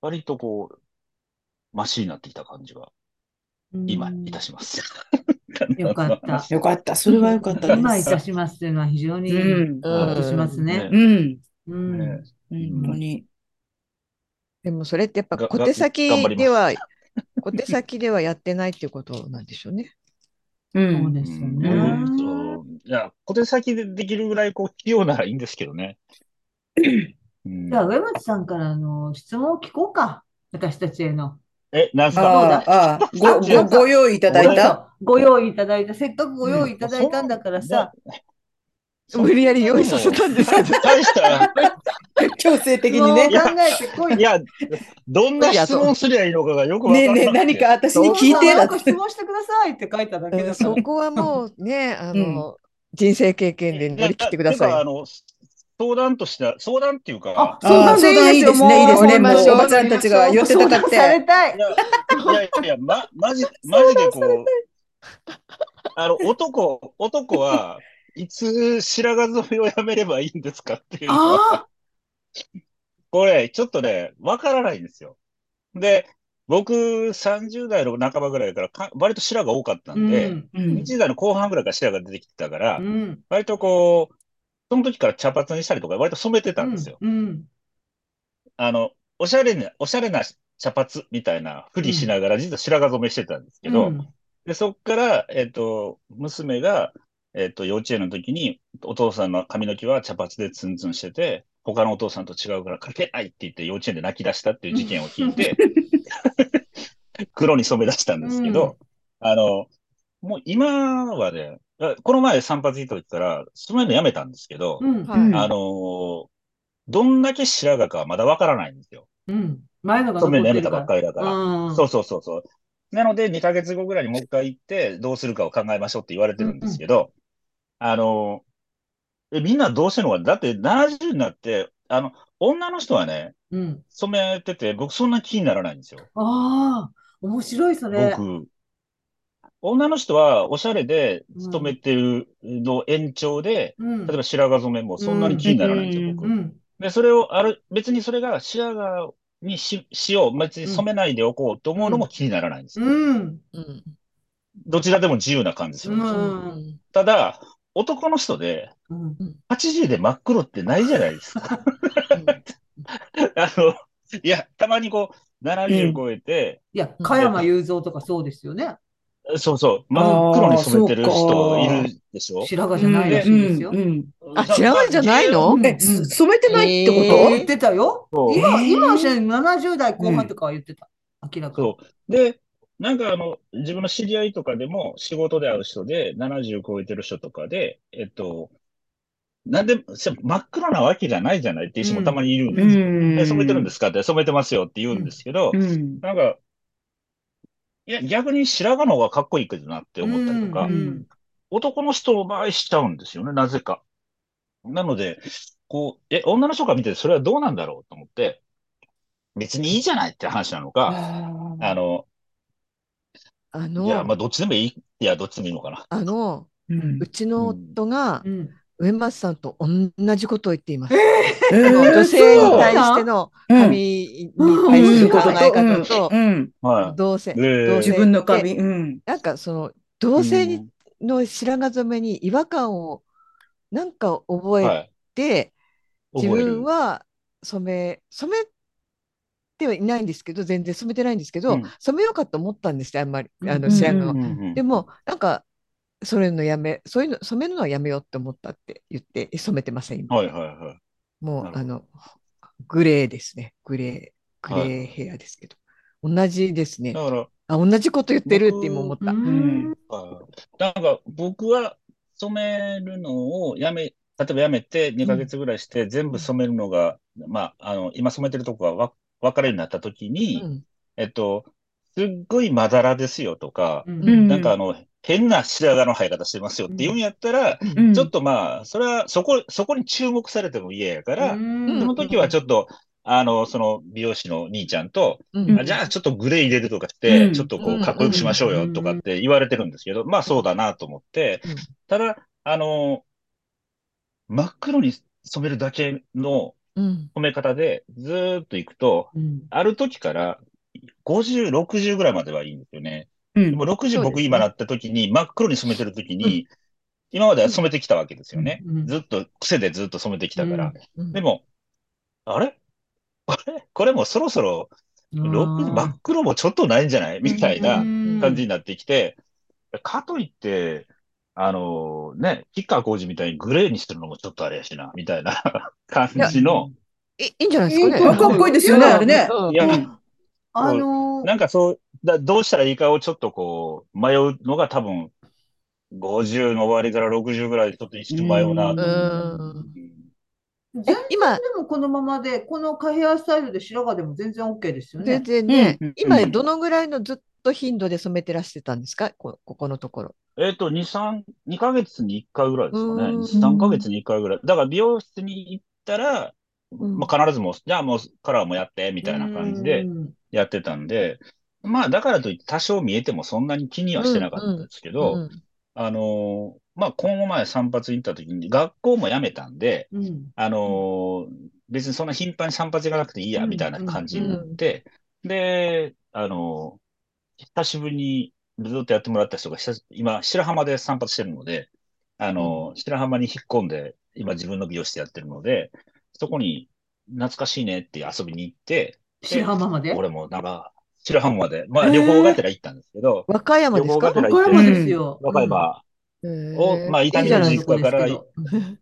割とこう、マシになってきた感じが今いたします。よかった。よかった。それはよかったです。今いたしますっていうのは非常にうんほっとしますね。うん。うん。ね本当に。でもそれってやっぱが小手先では、小手先ではやってないっていうことなんでしょうね。う。そうんですようんね。うんそういや、小手先でできるぐらいこう器用ならいいんですけどね。うんじゃあ、上松さんからの質問を聞こうか。私たちへの。え、なんすか？ああ、ああ、ご、ご、ご用意いただいた？ご用意いただいた。せっかくご用意いただいたんだからさ。無理やり用意させたんですけど。大した、強制的にね。えてこい。いや、どんな質問すりゃいいのかがよくわかねえねえ、んなくて何か私に聞いてだってなんか質。問してくださいって書いただけだから。そこはもうね、あの、人生経験で乗り切ってください。あの、相談としては、相談っていうかあ、、ああ、相談いいですね、いいですね。もう、おばちゃんたちが寄ってたかって。たいい。や、いやいや、ま、マジ、マジでこう、あの、男、男はいつ白髪染めをやめればいいんですかっていうのは、あこれ、ちょっとね、わからないんですよ。で、僕、30代の半ばぐらいからか、割と白髪多かったあ。んで、うん。うん20代の後半ぐらいから白髪出てきてたからう、ん。割とこう、その時から茶髪にしたりとか、割と染めてたんですよ。うん。あの、おしゃれな、おしゃれな茶髪みたいなふりしながら、実は白髪染めしてたんですけど、うんで、そっから、えっと、娘が、えっと、幼稚園の時に、お父さんの髪の毛は茶髪でツンツンしてて、他のお父さんと違うから描けないって言って幼稚園で泣き出したっていう事件を聞いて、黒に染め出したんですけど、あの、もう今はね、あこの前散髪行った時から染めるのやめたんですけど、うん。はいうんあの、どんだけ白髪かはまだわからないんですよ。うん。前のが染めるのやめた。ばっかりだから。うん。そうそうそうそう。なので、2ヶ月後ぐらいにもう一回行って、どうするかを考えましょうって言われてるんですけど、あの、え、みんなどうしてんのかだって70になって、あの、女の人はね、うん。染めてて、僕そんな気にならないんですよ。ああ、面白い、それ。僕。女の人はおしゃれで染めてるの延長で、うん例えば白髪染めもそんなに気にならないんですよ、うん僕。うん。で、それをある、別にそれが白髪にし、しよう、別に染めないでおこうと思うのも気にならないんですよ。うん。うんどちらでも自由な感じするんですよ。うんただ、男の人でうん。80で真っ黒ってないじゃないですか。あの、いや、たまにこう、70超えて、いや、加山雄三とかそうですよね。そうそう、真っ黒に染めてる人いるでしょ？白髪じゃないらしいですよ。あ白髪じゃないの？染めてないってえこ言ってたよ。今、えー。今は知らない。70代後半とかは言ってた。明らかに。で、なんかあの、自分の知り合いとかでも、仕事で会う人で、70超えてる人とかで、えっと、なんで、せ真っ黒なわけじゃないじゃないっていう人もたまにいるんとです染めてるんですか？って、染めてますよって言うんですけど、うん。なんか、いや、逆に白髪の方がかっこいいけどなって思ったりとか、うん男の人の場合しちゃうんですよね、なぜか。なので、こう、え、女の人が見ててそれはどうなんだろうと思って、別にいいじゃないって話なのか、ああの、あいや、まあ、の、どっちでもいい。いや、どっちでもいいのかな。あの、うんうちの夫がうん。上松さんと同じことを言っています。えー女性に対してのうん髪に対する考え方とうんうんは同性、自分ので髪。うん。なんかその同性にの白髪染めに違和感をなんか覚えはい。て、自分は染め染めてはいないんですけど全然染めてないんですけど、うん染めようかと思ったんですよあんまりあうんの白髪を。うんうんでもなんかそれのやめそういうの染めるのはやめようって思ったって言って染めてません今。はいはいはい。もうあのグレーですね。グレーグレーヘアですけど、同じですね。だから、あ同じこと言ってるって今思った。うん。はい。なんか僕は染めるのをやめ、例えばやめて2ヶ月ぐらいして全部染めるのが、まあ、あの、今染めてるとこがわ分かるようになった時に、うん。えっと、すっごいまだらですよとか、うん。なんかあの、変な白髪の生え方してますよって言うんやったら、うん。ちょっとまあ、それはそこ、そこに注目されても嫌やから、うん。その時はちょっと、あの、その美容師の兄ちゃんと、うん。あじゃあちょっとグレー入れるとかして、うん。ちょっとこう、かっこよくしましょうよとかって言われてるんですけど、まあそうだなと思ってうん、ただ、あの、真っ黒に染めるだけのうん。染め方でずーっといくと、うん。ある時から50、60ぐらいまではいいんですよね。うん。でも60そうですね。僕今なった時に真っ黒に染めてる時に、今までは染めてきたわけですよね。うんずっと癖でずっと染めてきたから。うんでも、あれ？あれこれもそろそろ60真っ黒もちょっとないんじゃない？みたいな感じになってきて、かといって、あのね、吉川晃司みたいにグレーにするのもちょっとあれやしな、みたいな 感じの、いいいんじゃないですかね。いいかっこいいですよねあれね。うん。いや、うん。あのー。なんかそう、だどうしたらいいかをちょっとこう、迷うのが多分、50の終わりから60ぐらいでちょっと一瞬迷うなと。全然今でもこのままで、このカヘアスタイルで白髪でも全然 OK ですよね全。然ね、うん今どのぐらいのずっと頻度で染めてらしてたんですか？こここのところ。えっと、2、3、2ヶ月に1回ぐらいですかね。うん2、3ヶ月に1回ぐらい。だから美容室に行ったら、うんまあ必ずもう、じゃあもうカラーもやって、みたいな感じでうんやってたんで、まあだからといって多少見えてもそんなに気にはしてなかったですけど、うんあのーまあ今後前散髪に行った時に学校も辞めたんで、うん。あのー別にそんな頻繁に散髪行かなくていいや、うん。みたいな感じになって、で、あのー久しぶりにずっとやってもらった人が今、白浜で散髪してるので、あのー白浜に引っ込んで、今自分の美容室やってるので、そこに懐かしいねって遊びに行って、白浜まで？俺もなんか、白浜まで、まあ旅行がてら行ったんですけど、和歌山ですか？和歌山ですよ。和歌山。を、まあ、痛みの実家からいいじゃないです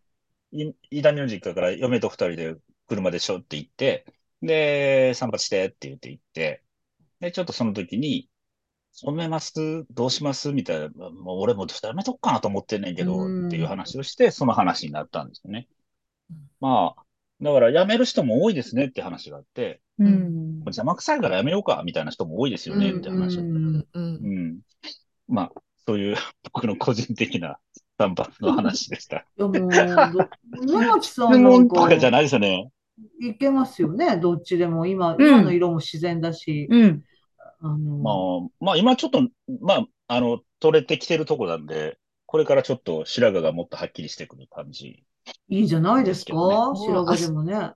い痛み の実家から嫁と二人で車でしょって行って、で、散髪してって言って行って、で、ちょっとその時に、染めます？どうします？みたいな、もう俺もやめとくかなと思ってんねんけど、うん。っていう話をして、その話になったんですよね。まあ、だから辞める人も多いですねって話があって、うん邪魔くさいから辞めようかみたいな人も多いですよねって話だった。うんうんううんん。まあ、そういう 僕の個人的な散髪の話でした。いやもう、ど野町さ質んなん 問とかじゃかないですよね。いけますよね、どっちでも。今、うん今の色も自然だし、うん。あまあの、、まあ今ちょっと、まあ、あの、取れてきてるとこなんで、これからちょっと白髪がもっとはっきりしてくる感じ。いいじゃないですか、白髪でもね。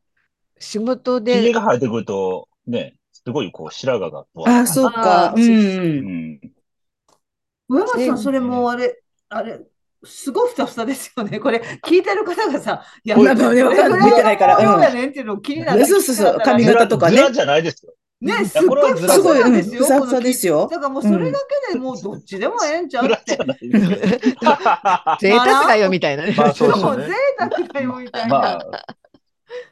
仕事髭でが生えてくると、ね、すごいこう白髪が、あ、そうか。あう。うんん。上松さん、でそれもあれ、あれ、すごいふさふさですよね。これ、聞いてる方がさ、いや、まあまあねわかんない見てないからのうん量やねんっていうの気になる。そうそうそう髪型とかねじゃないですよ。ね、すっごいふさすごい、うん、ふさですよ。ふさですよだ。からもうそれだけでもうどっちでもええんちゃうって。贅沢だよみたいなね。まあそう贅沢だよみたいまな。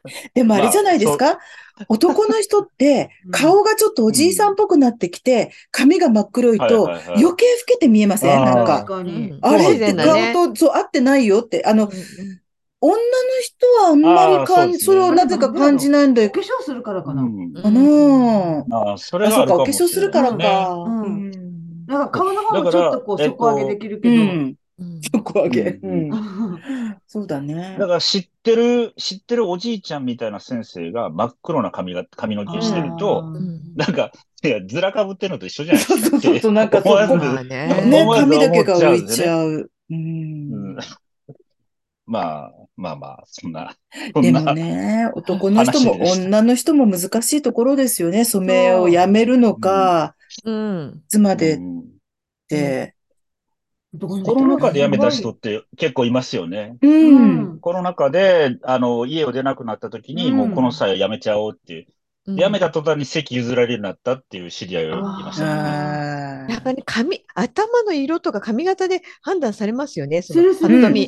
あ、でもあれじゃないですか、男の人ってうん。顔がちょっとおじいさんっぽくなってきて、髪が真っ黒いとはいはいはい余計老けて見えません？あー。なん確か。かに。あれ？っ自て顔とそう合ってないよって。あの、うん女の人はあんまり感じ、ね。それをなぜか感じないんだよ。お化粧するからかな。うん。かなああ、それあ、そうか、お化粧するからねか。うん。うん。なんか顔の方もちょっとこう底上げできるけど。底上げ。そうだねだ。から知ってる、知ってるおじいちゃんみたいな先生が真っ黒な髪が、髪の毛してると、うんなんか、いや、ずらかぶってるのと一緒じゃないですか。そうそうそうなんかそうね髪だけが浮いちゃう。まあ、まあまあ、そんな、そでもね、男の人も女の人も難しいところですよね。染めをやめるのか、うん。いつまでっうんて。コロナ禍で辞めた人って結構いますよね。う。うんん。コロナ禍で、あの、家を出なくなった時に、うんもうこの際辞めちゃおうっていう。うん辞めた途端に席譲られるようになったっていう知り合いがいましたね。あやっぱり髪、頭の色とか髪型で判断されますよね、そのパッと見。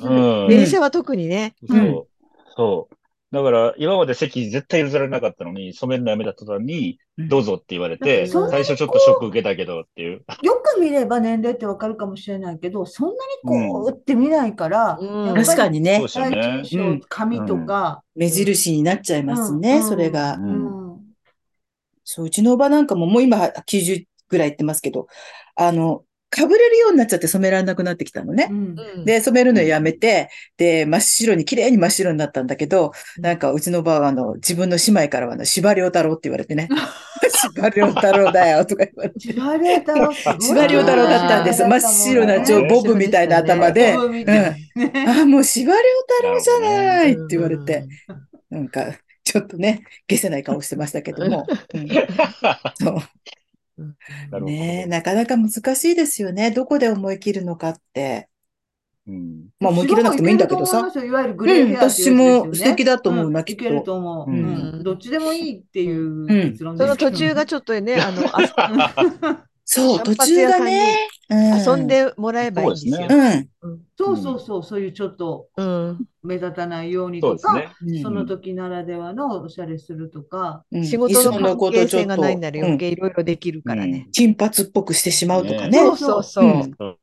電車は特にね。そう。そう。だから、今まで席絶対譲られなかったのに、染めるのやめた途端に、うん。どうぞって言われて、そんなに最初ちょっとショック受けたけどっていう。よく見れば年齢ってわかるかもしれないけど、そんなにこうって見ないから、うん。確かにね。そう、ですよ第ね。一。印象、髪とか、目印になっちゃいますね、うん。それが。うん。うん。そう、うちのおばなんかももう今90ぐらい言ってますけど、あの、被れるようになっちゃって染められなくなってきたのね。うんうんで、染めるのやめて、で、真っ白に、綺麗に真っ白になったんだけど、なんかうちのばはあの、自分の姉妹からはあの、司馬遼太郎って言われてね。司馬遼太郎だよ、とか言われて。千葉良太郎すごい司馬遼太郎だったんですよ。真っ白な、ちょ、ボブみたいな頭で。うん。あ、もう司馬遼太郎じゃないって言われうんて、なんか、ちょっとね、消せない顔してましたけども。うん そううんなるほどねえ、なかなか難しいですよね。どこで思い切るのかって。うん。まあ思い切らなくてもいいんだけどさ。私もいわゆるグレーヘアっていうんね私も素敵だと思うなきっといけると思う。うんうんどっちでもいいっていううん結論ですその途中がちょっとね、あの、あそ う、途中がね。うん遊ん。でもらえばいいんですよ。うん。うんそうそうそう、そういうちょっとうん目立たないようにとか、。うんその時ならではのおしゃれするとか、うん仕事の関係性ことちょっとがないなら余うん計いろいろできるからね。金髪っぽくしてしまうとかね。ねそうそうそう。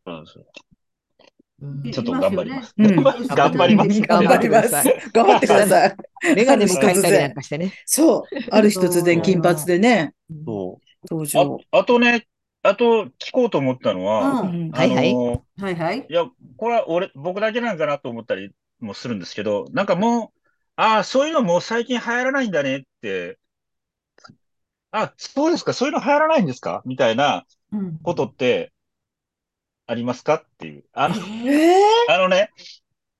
ちょっと頑張ります。うん頑張ります。頑張ります。頑張ってください。メガネも変えたりなんかしてね。そう。ある日突然金髪でね、そう登あとね、あと聞こうと思ったのは、うん。うんはいはい。あのはいはい。いや、これは俺、僕だけなんかなと思ったりもするんですけど、なんかもう、ああ、そういうのもう最近流行らないんだねって、あ、そうですか、そういうの流行らないんですか？みたいなうん。ことってありますかっていう。あの、ええあのね、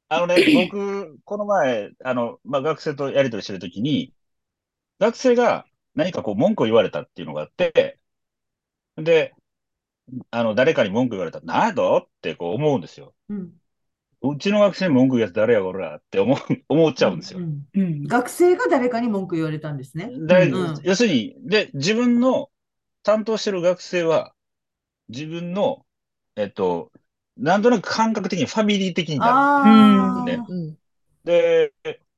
あのね、僕、この前、あの、まあ、学生とやりとりしてるときに、学生が何かこう文句を言われたっていうのがあって、で、あの、誰かに文句言われたら、なんやと？ってこう思うんですよ。うんうちの学生に文句言うやつ誰やこらって思う、思っちゃうんですよ。んうん。学生が誰かに文句言われたんですね。要するに、で、自分の担当してる学生は、自分の、えっと、なんとなく感覚的にファミリー的になああ、ね。で、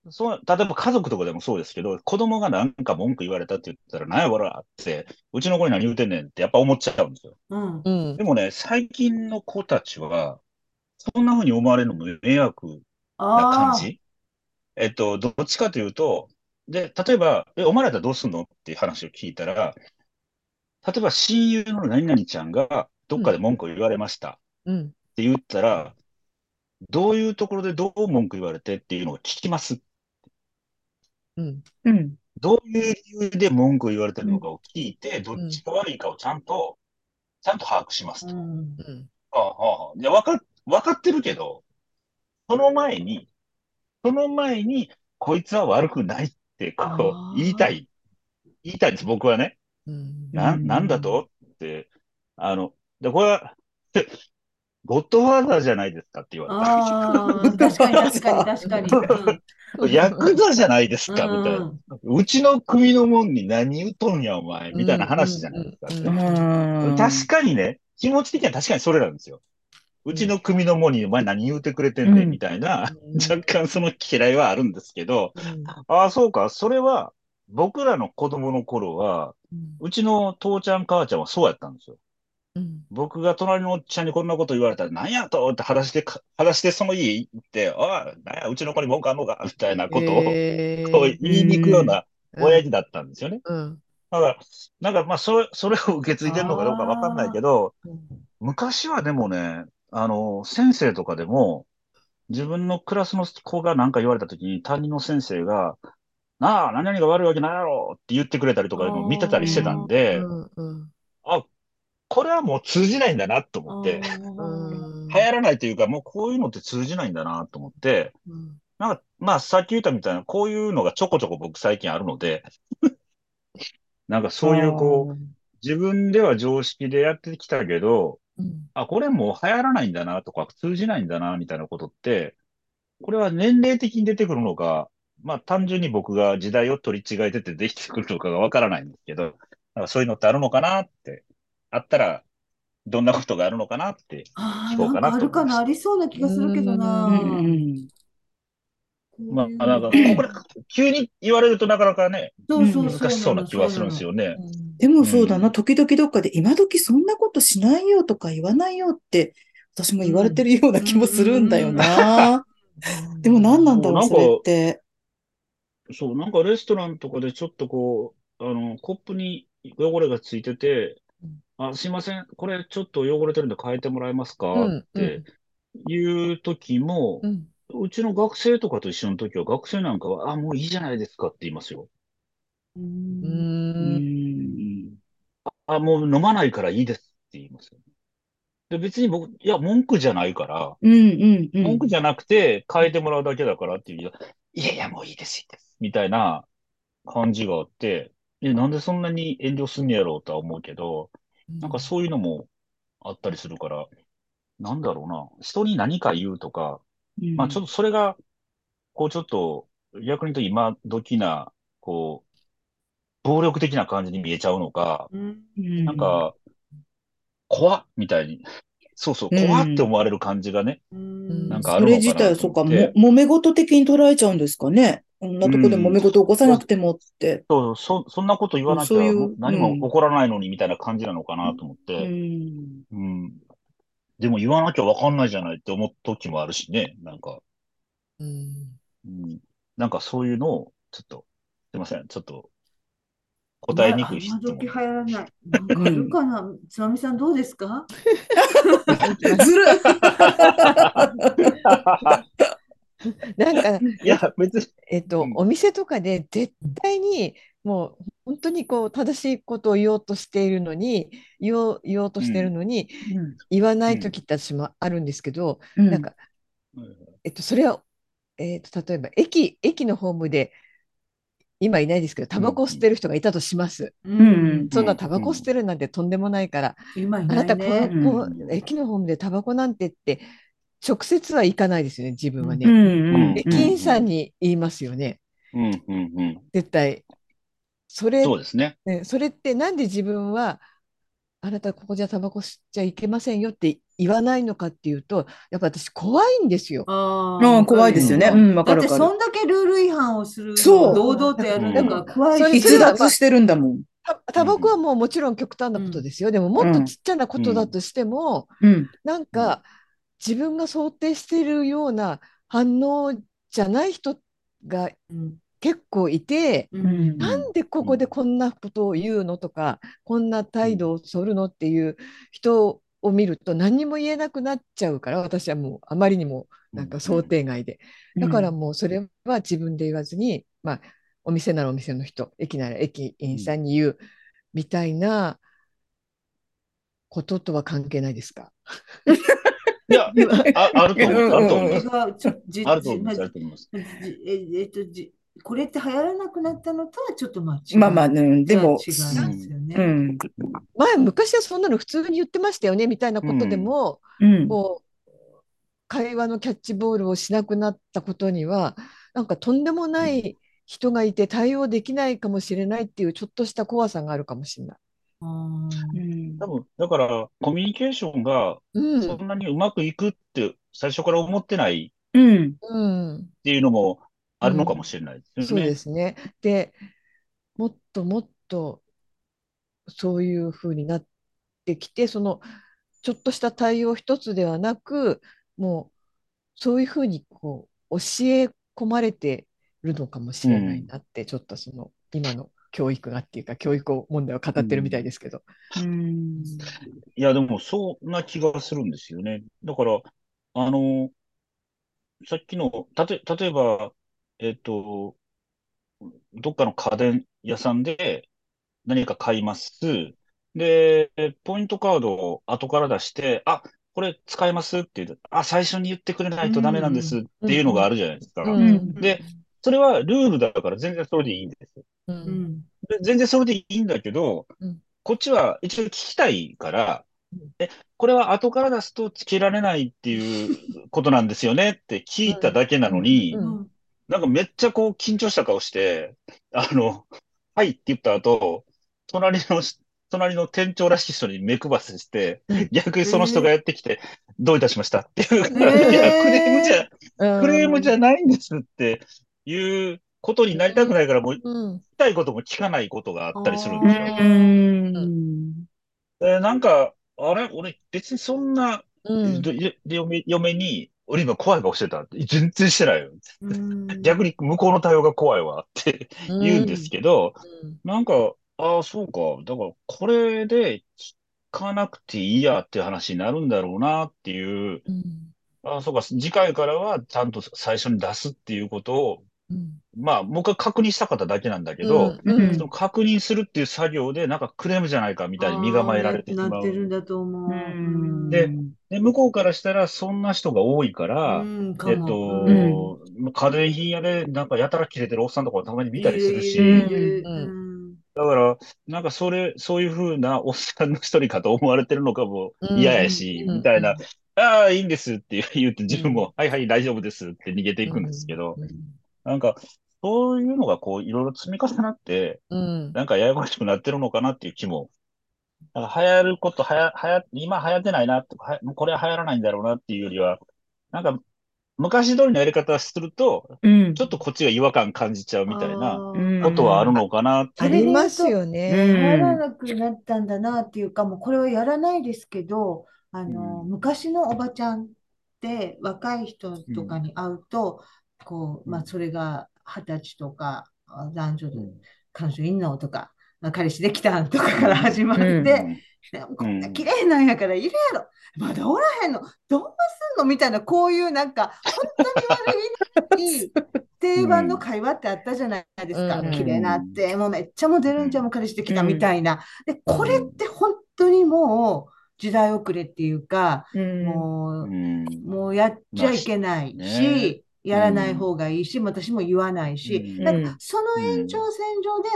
そう、例えば家族とかでもそうですけど、子供がなんか文句言われたって言ったら、なんやこらって、うちの子に何言うてんねんってやっぱ思っちゃうんですよ。うん。うんでもね、最近の子たちは、そんな風に思われるのも迷惑な感じえっと、どっちかというと、で、例えば、え、お前らだったらどうすんのっていう話を聞いたら、例えば親友の何々ちゃんがどっかで文句を言われましたうんって言ったら、どういうところでどう文句言われてっていうのを聞きます。うんうん。どういう理由で文句を言われてるのかを聞いて、どっちが悪いかをちゃんと、ちゃんと把握しますと。ああ、ああ、いや、わか、わかってるけど、その前に、その前に、こいつは悪くないって、こあう、ー言いたい。言いたいんです、僕はね。うんな、うんなんだと？って、あの、で、これは、ゴッドファーザーじゃないですかって言われああ、確かに確かに確かに。た。ヤクザじゃないですか、うんみたいな。うちの組のもんに何言うとんや、お前、みたいな話じゃないですか。確かにね、気持ち的には確かにそれなんですよ。うちの組のもんに、お前何言うてくれてんねん、うん。みたいな、うん。若干その嫌いはあるんですけど、うん。ああ、そうか、それは、僕らの子供の頃は、うちの父ちゃん母ちゃんはそうやったんですよ。うん。僕が隣のおっちゃんにこんなこと言われたら、なんやとって裸足でか、裸足でその家行って、おい、なんや、うちの子に文句あんのか？みたいなことを、へー。こう言いに行くような親父だったんですよね。うん。だから、なんかまあ、それ、それを受け継いでるのかどうかわかんないけど、うん。昔はでもね、あの、先生とかでも、自分のクラスの子が何か言われたときに、担任の先生が、なあ、何々が悪いわけないやろって言ってくれたりとかいうのを見てたりしてたんで、うんうん。あ、これはもう通じないんだなと思って、うん。流行らないというか、もうこういうのって通じないんだなと思って、うんなんか、まあ、さっき言ったみたいな、こういうのがちょこちょこ僕最近あるので、なんかそういうこう、自分では常識でやってきたけど、うん。あ、これもう流行らないんだなとか、通じないんだな、みたいなことって、これは年齢的に出てくるのか、まあ単純に僕が時代を取り違えててできてくるのかがわからないんですけど、なんかそういうのってあるのかなって、あったら、どんなことがあるのかなって聞こうかなんかあるかな、ありそうな気がするけどな。まあ、なんか、これ、急に言われるとなかなかね、難しそうな気はするんですよね。でもそうだな、うん時々どっかで今時そんなことしないよとか言わないよって、私も言われてるような気もするんだよな。でも何なんだろう、それって。そう、なんかレストランとかでちょっとこう、あの、コップに汚れがついててうん、あ、すいません、これちょっと汚れてるんで変えてもらえますか？うんっていう時もう、んうちの学生とかと一緒の時は学生なんかは、あ、もういいじゃないですかって言いますよ。ううん。あ、もう飲まないからいいですって言いますよ。で、別に僕、いや、文句じゃないから、うんうんうん。文句じゃなくて変えてもらうだけだからっていう、いやいや、もういいです、いいです。みたいな感じがあって、え、なんでそんなに遠慮すんねやろうとは思うけど、なんかそういうのもあったりするから、なんだろうな、人に何か言うとか、うん。まあちょっとそれが、こうちょっと、逆に言うと今時な、こう、暴力的な感じに見えちゃうのか、うん。んか、怖っみたいに、そうそう、うん怖って思われる感じがね、うんなんかあるのかなそれ自体、そうか、も、揉め事的に捉えちゃうんですかね？こんなとこで揉め事起こさなくてもって。そう、そ、そんなこと言わなきゃ何も起こらないのにみたいな感じなのかなと思っうて、ん。うん。でも言わなきゃわかんないじゃないって思う時もあるしね、なんか、うんうん。なんかそういうのを、ちょっと、すいません、ちょっと、答えにくい質問。今時流。行らない。なんかあるかな？つまみさんどうですか？ずる。なんか、いや、別に、えっとうん、お店とかで絶対にもう本当にこう正しいことを言おうとしているのに言おう言おうとしているのに言わない時って私もあるんですけど、うん。なんか、えっと、それは、えっと、例えば駅駅のホームで今いないですけどタバコを吸ってる人がいたとします。ううんそんなタバコ吸ってるなんてとんでもないから、今いあなたこないね。のこうん駅のホームでタバコなんてって直接は行かないですよね自分はね。うんうん駅員さんに言いますよねうん、うん、うん。絶対。それそうですね。ね、それってなんで自分はあなたここじゃタバコ吸っちゃいけませんよって言わないのかっていうとやっぱ私怖いんですよ。あああ、怖いですよね。ううんん、わかだって。そんだけルール違反をするのそうを堂々とやるのが怖いそれ逸脱してるんだもん。たタバコはもうもちろん極端なことですよ。でももっとちっちゃなことだとしても、うん。なんか自分が想定しているような反応じゃない人がうん結構いて、うん。なんでここでこんなことを言うのとか、こんな態度を取るのっていう人を見ると何にも言えなくなっちゃうから私はもうあまりにもなんか想定外で、だからもうそれは自分で言わずに、まあ、お店ならお店の人駅なら駅員さんに言うみたいなこととは関係ないですか？いや、あ、あると思う。あると思います。あると思います。えっとじこれって流行らなくなったのとはちょっとまあ違う。まあまあ、うんでも、違いますよね。うん。前昔はそんなの普通に言ってましたよねみたいなことでも、うん。こう会話のキャッチボールをしなくなったことにはなんかとんでもない人がいて対応できないかもしれないっていうちょっとした怖さがあるかもしれない。多分、だから、コミュニケーションがうんそんなにうまくいくって最初から思ってないうん。うん、っていうのもあるのかもしれないですよね。そうですね。でもっともっとそういうふうになってきてそのちょっとした対応一つではなくもうそういうふうにこう教え込まれてるのかもしれないなって、ちょっとその今の教育がっていうか教育問題を語ってるみたいですけど。うん。いや、でも、そんな気がするんですよね。だから、あの、さっきの、たと、例えば、えっと、どっかの家電屋さんで何か買います。で、ポイントカードを後から出して、あ、ここれ使えますって言う。と、あ、最初に言ってくれないとダメなんですっていうのがあるじゃないですか。うん。で、それはルールだから全然それでいいんですよ。ううんん。で全然それでいいんだけど、うん。こっちは一応聞きたいからうん、え、これは後から出すとつけられないっていうことなんですよねって聞いただけなのに、うん。うんなんかめっちゃこう緊張した顔して、あの、はいって言った後、隣の、隣の店長らしき人に目配せして、うん逆にその人がやってきて、どういたしましたっていう、ー。いや、クレームじゃ、うん。クレームじゃないんですっていうことになりたくないから、もう言いうん。たいことも聞かないことがあったりするんうですよ。ん。でなんか、あれ？俺別にそんな、うん。ど嫁嫁に、俺今怖い顔してたって、全然してないよ。うん逆に向こうの対応が怖いわって言うんですけど、なんか、ああ、そうか。だから、これで聞かなくていいやっていう話になるんだろうなっていう、うんああ、そうか。次回からはちゃんと最初に出すっていうことを、うんまあ、僕は確認したかっただけなんだけど、うん。うん。その確認するっていう作業で、なんかクレームじゃないかみたいに身構えられてしまう。なってるんだと思う。うん。でで、向こうからしたら、そんな人が多いから、うん、かえっもと、家電品屋でなんかやたら切れてるおっさんとかもたまに見たりするし、いるいるいる。うん。うんだから、なんかそれ、そういう風なおっさんの一人かと思われてるのかも嫌やし、うん。みたいな、ああ、いいんですって言って自分も、はいはい、大丈夫ですって逃げていくんですけど、なんか、そういうのがこう、いろいろ積み重なって、うん。なんかややこしくなってるのかなっていう気も、なんか流行ること、はや、はや、今流行ってないなとか、これは流行らないんだろうなっていうよりは、なんか、昔通りのやり方すると、うん。ちょっとこっちが違和感感じちゃうみたいなうんことはあるのかなって。ありますよね。やらなくなったんだなっていうか、もうこれはやらないですけど、あの、う昔のおばちゃんって若い人とかに会うと、こう、まあ、それが二十歳とか、あ男女でうん。彼女いんのとか、まあ彼氏できたんとかから始まって、うん。こんな綺麗なんやからいるやろ。まだおらへんの。どうすんのみたいな、こういうなんか、本当に悪い 定番の会話ってあったじゃないですか。うん。綺麗なって、もうめっちゃモデルんちゃん。も彼氏できたみたいな。で、うん。これって本当にもう時代遅れっていうか、うん。もう、うん。もうやっちゃいけないまあやらない方がいいし、私も言わないし、うん。なん。かその延長線上で、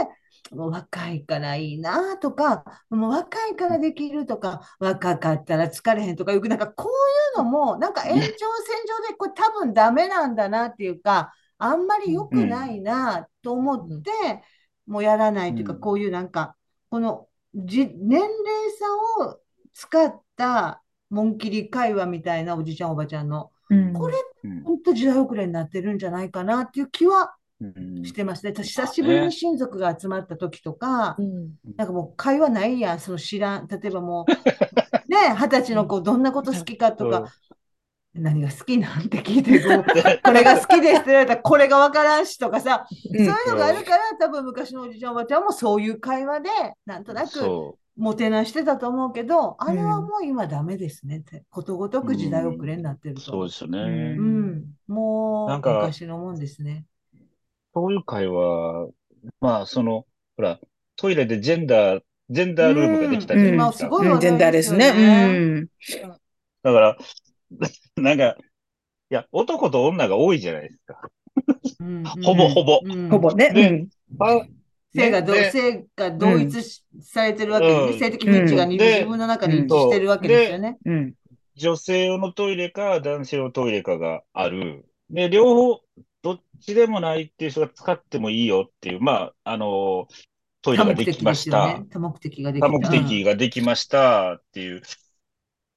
もう若いからいいなとか、もう若いからできるとか、若かったら疲れへんとかいう、なんかこういうのも、なんか延長線上でこれ多分ダメなんだなっていうか、あんまり良くないなと思って、もうやらないというか、うん。こういうなんか、このじ年齢差を使った紋切り会話みたいなおじちゃんおばちゃんの、うん。これうん。本当時代遅れになってるんじゃないかなっていう気はうん。してますね。私久しぶりに親族が集まった時とかう、ん。なんかもう会話ないやん、その知らん、例えばもう、ね、二十歳の子どんなこと好きかとか、何が好きなんて聞いて、これが好きですって言われたら、これがわからんしとかさ、そういうのがあるから、多分昔のおじちゃんおばちゃんもそういう会話で、なんとなくそもてなしてたと思うけど、あれはもう今ダメですねって、ことごとく時代遅れになってるう、と。そうですよね。うん、もうなんか昔のもんですね。そういう会話、まあ、その、ほら、トイレでジェンダー、ジェンダールームができたじゃないですか。今すごいジェンダーですね。うん。だから、なんか、いや、男と女が多いじゃないですか。うんほぼほぼうんほぼね。であ性がどうね性が同一しされてるわけですね。うん性的認知が自分の中に一致してるわけですよね。女性用のトイレか男性用のトイレかがある。で、両方、どっちでもないっていう人が使ってもいいよっていう、まあ、あの、トイレができました。多目的ができ多た。目的ができましたっていう。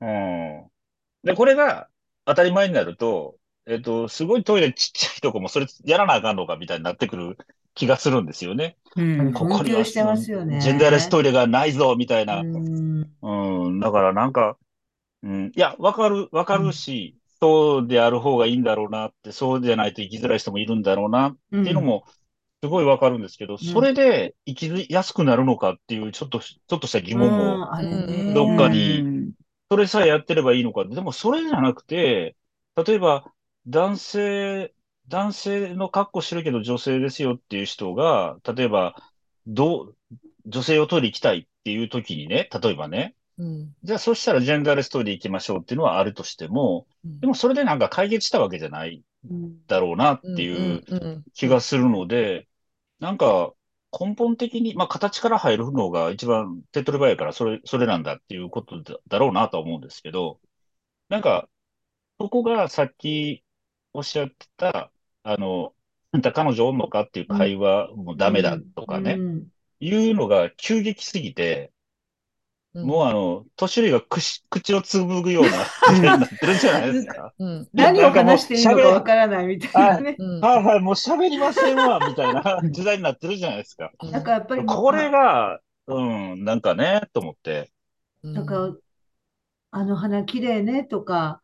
うん。で、これが当たり前になると、えっと、すごいトイレちっちゃいとこもそれやらなあかんのかみたいになってくる気がするんですよね。うん。ここには紛糾してますよねジェンダーレストイレがないぞみたいな。うんうん。だからなんか、うん。いや、わかる、わかるし、そうである方がいいんだろうなって、そうじゃないと生きづらい人もいるんだろうなっていうのも、すごいわかるんですけど、それで生きやすくなるのかっていう、ちょっと、ちょっとした疑問も、どっかにうんそれさえやってればいいのか。でも、それじゃなくて、例えば、男性、男性の格好してるけど女性ですよっていう人が、例えば、どう、女性をトイレ行きたいっていう時にね、例えばね、うん。じゃあそしたらジェンダーレストーリー行きましょうっていうのはあるとしても、うん。でもそれでなんか解決したわけじゃないうんだろうなっていう気がするので、なんか根本的に、まあ形から入るのが一番手っ取り早いからそれ、それなんだっていうことだだろうなとは思うんですけど、なんか、そこがさっきおっしゃってた、あの、あんた彼女おんのかっていう会話もダメだとかね、うんいうのが急激すぎて、うんもうあの、年寄りが口口をつぶぐような時代になってるんじゃないですか。うん何を話していいのかわからないみたいなね。うんはいはい、もう喋りませんわ、みたいな 時代になってるじゃないですか。うんなんかやっぱりこれが、うん、なんかね、と思って。なんか、あの花綺麗ねとか、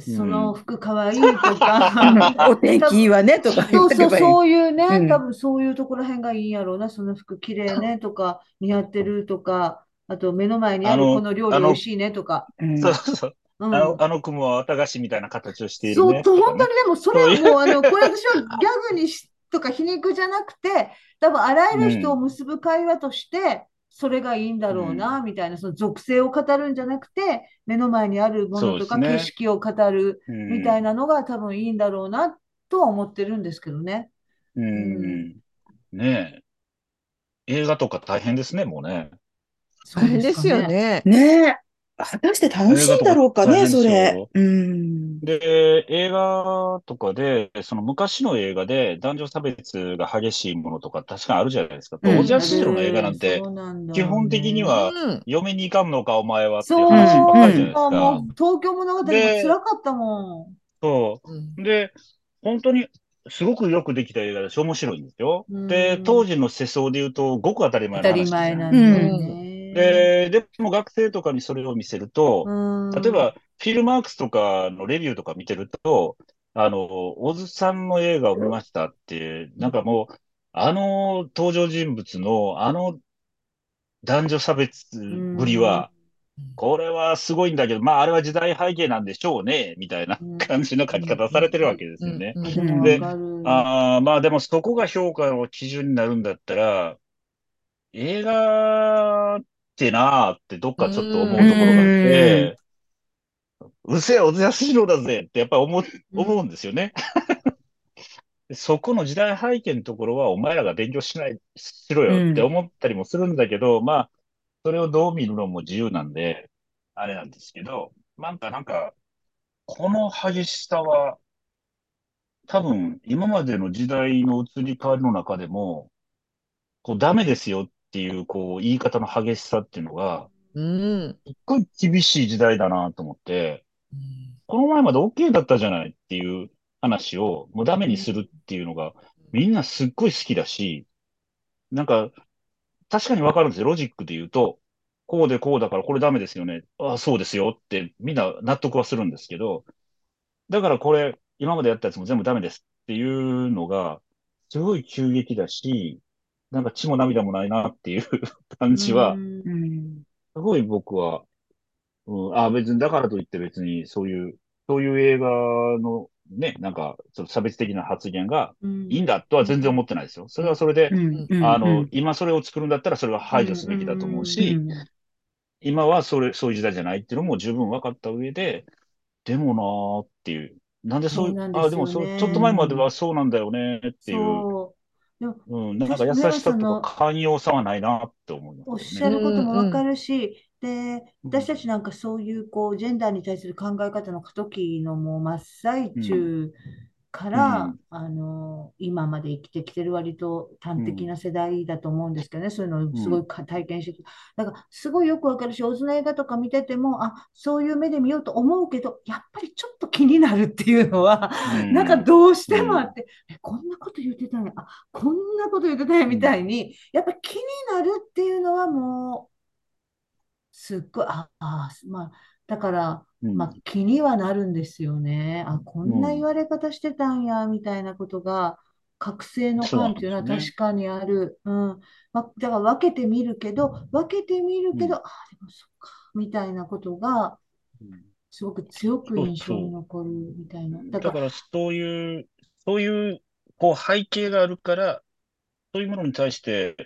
その服かわいいとうんか、お天気いいわねとか言そうそう。そういうね、うん。多分そういうところへんがいいんやろうな、その服綺麗ねとか、似合ってるとか、あと目の前にあるこの料理美味しいねとか、うん。そうそう。う。ん。あの、あの雲は綿菓子みたいな形をしているそう、ね。ととかね本当にでもそれはもう、あの、これ私はギャグにしとか皮肉じゃなくて、多分あらゆる人を結ぶ会話として、それがいいんだろうな、みたいな、その属性を語るんじゃなくて、目の前にあるものとか景色を語るうんみたいなのが多分いいんだろうな、とは思ってるんですけどね。うん。ねえ。映画とか大変ですね、もうね。大変ですよ。ね。ねえ。果たして楽しいんだろうかね、それよ。うん。で、映画とかで、その昔の映画で男女差別が激しいものとか確かにあるじゃないですか。うん小津安二郎の映画なんて基本的にはうん嫁に行かんのかお前はっていう話ばっかりじゃないですもか。う東京物語も辛かったもん。そう。で、本当にすごくよくできた映画だし面白いんですよ。うんで、当時の世相で言うとごく当たり前当たりの話じゃない前なんだよね。で、でも学生とかにそれを見せると、うん。例えば、フィルマークスとかのレビューとか見てると、あの、小津さんの映画を見ましたって、なんかもう、あの登場人物の、あの男女差別ぶりは、これはすごいんだけど、まあ、あれは時代背景なんでしょうね、みたいな感じの書き方をされてるわけですよね。うん。であ、まあでもそこが評価の基準になるんだったら、映画ってなーってどっかちょっと思うところがあって、うせえ、小津安二郎だぜってやっぱり思う、思うんですよね。で そこの時代背景のところはお前らが勉強しない、しろよって思ったりもするんだけど、まあ、それをどう見るのも自由なんで、あれなんですけど、なんかなんか、この激しさは、多分、今までの時代の移り変わりの中でも、こう、ダメですよっていう、こう、言い方の激しさっていうのが、うんすっごい厳しい時代だなと思って、この前まで OK だったじゃないっていう話を、もうダメにするっていうのが、みんなすっごい好きだし、なんか、確かにわかるんですよ。ロジックで言うと、こうでこうだからこれダメですよね。ああ、そうですよってみんな納得はするんですけど、だからこれ、今までやったやつも全部ダメですっていうのが、すごい急激だし、なんか血も涙もないなっていう 感じは。すごい僕は、うん、あ、別に、だからといって別に、そういう、そういう映画のね、なんか、その差別的な発言がうん。いいんだとは全然思ってないですよ。それはそれで、あの、今それを作るんだったらそれは排除すべきだと思ううし、ん今はそれ、そういう時代じゃないっていうのも十分分かった上で、でもなーっていう。なんでそういう、そうね。あ、でもそう、ちょっと前まではそうなんだよねっていう、そう。でもうん、なんか優しさとか寛容さはないなって思いおっ。しゃることもわかるし、で、うん私たちなんかそういうこうジェンダーに対する考え方の過渡期のもう真っ最中から、うん。あの今まで生きてきてる割と端的な世代だと思うんですけどね、そういうのをすごいか体験してきだからすごいよくわかるし、オズの映画とか見てても、あ、そういう目で見ようと思うけど、やっぱりちょっと気になるっていうのは、うん。なんかどうしてもあって、え、こんなこと言ってたんや、あ、こんなこと言ってたんやみたいに、やっぱ気になるっていうのはもう、すっごい、あ、あ、まあ、だから、うんまあ、気にはなるんですよね。あ、こんな言われ方してたんや、みたいなことが、覚醒の感っていうのは確かにある。うん。まあ、だから分けてみるけど、分けてみるけど、うんあ、でもそっか、みたいなことが、うんすごく強く印象に残るみたいな。だだから、から、そういう、そういう、こう、背景があるから、そういうものに対して、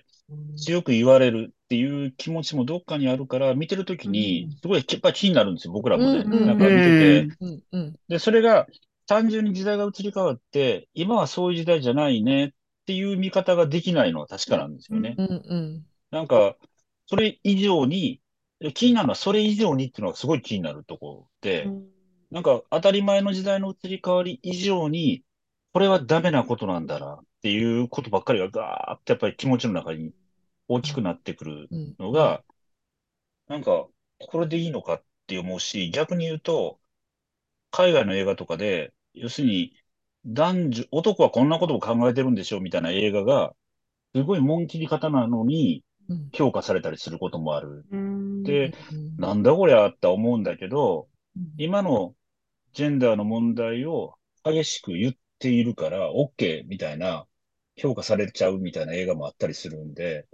強く言われるっていう気持ちもどっかにあるから、見てるときに、すごいやっぱり気になるんですよ、僕らもね。なんか見てて。で、それが単純に時代が移り変わって、今はそういう時代じゃないねっていう見方ができないのは確かなんですよね。なんか、それ以上に、気になるのはそれ以上にっていうのがすごい気になるところで、なんか当たり前の時代の移り変わり以上に、これはダメなことなんだなっていうことばっかりがガーってやっぱり気持ちの中に大きくなってくるうん。のが、なんか、これでいいのかって思うし、逆に言うと、海外の映画とかで、要するに、男女、男はこんなことを考えてるんでしょみたいな映画が、すごい紋切り方なのにうん。評価されたりすることもある。うん。で、うん。なんだこりゃって思うんだけど、うん。今のジェンダーの問題を激しく言っているから、OK みたいな、評価されちゃうみたいな映画もあったりするんで、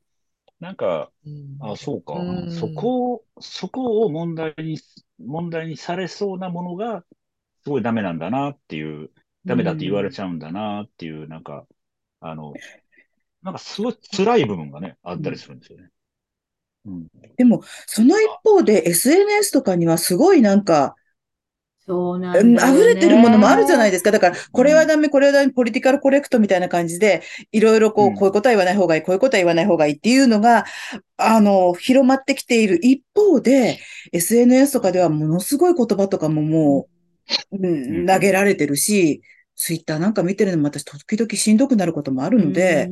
なんか、うんあ、そうか、うんそこを、そこを問題に、問題にされそうなものが、すごいダメなんだなっていう、ダメだって言われちゃうんだなっていう、なんか、あの、なんかすごい辛い部分がね、あったりするんですよね。うん。でも、その一方で SNS とかにはすごいなんか、そうなうんね溢れてるものもあるじゃないですか。だから、これはダメ、これはダメ、ポリティカルコレクトみたいな感じで、いろいろこう、うん。こういうことは言わない方がいい、こういうことは言わない方がいいっていうのが、あの、広まってきている。一方で、SNS とかではものすごい言葉とかももう、うん、投げられてるし、ツイッターなんか見てるのも私時々しんどくなることもあるので、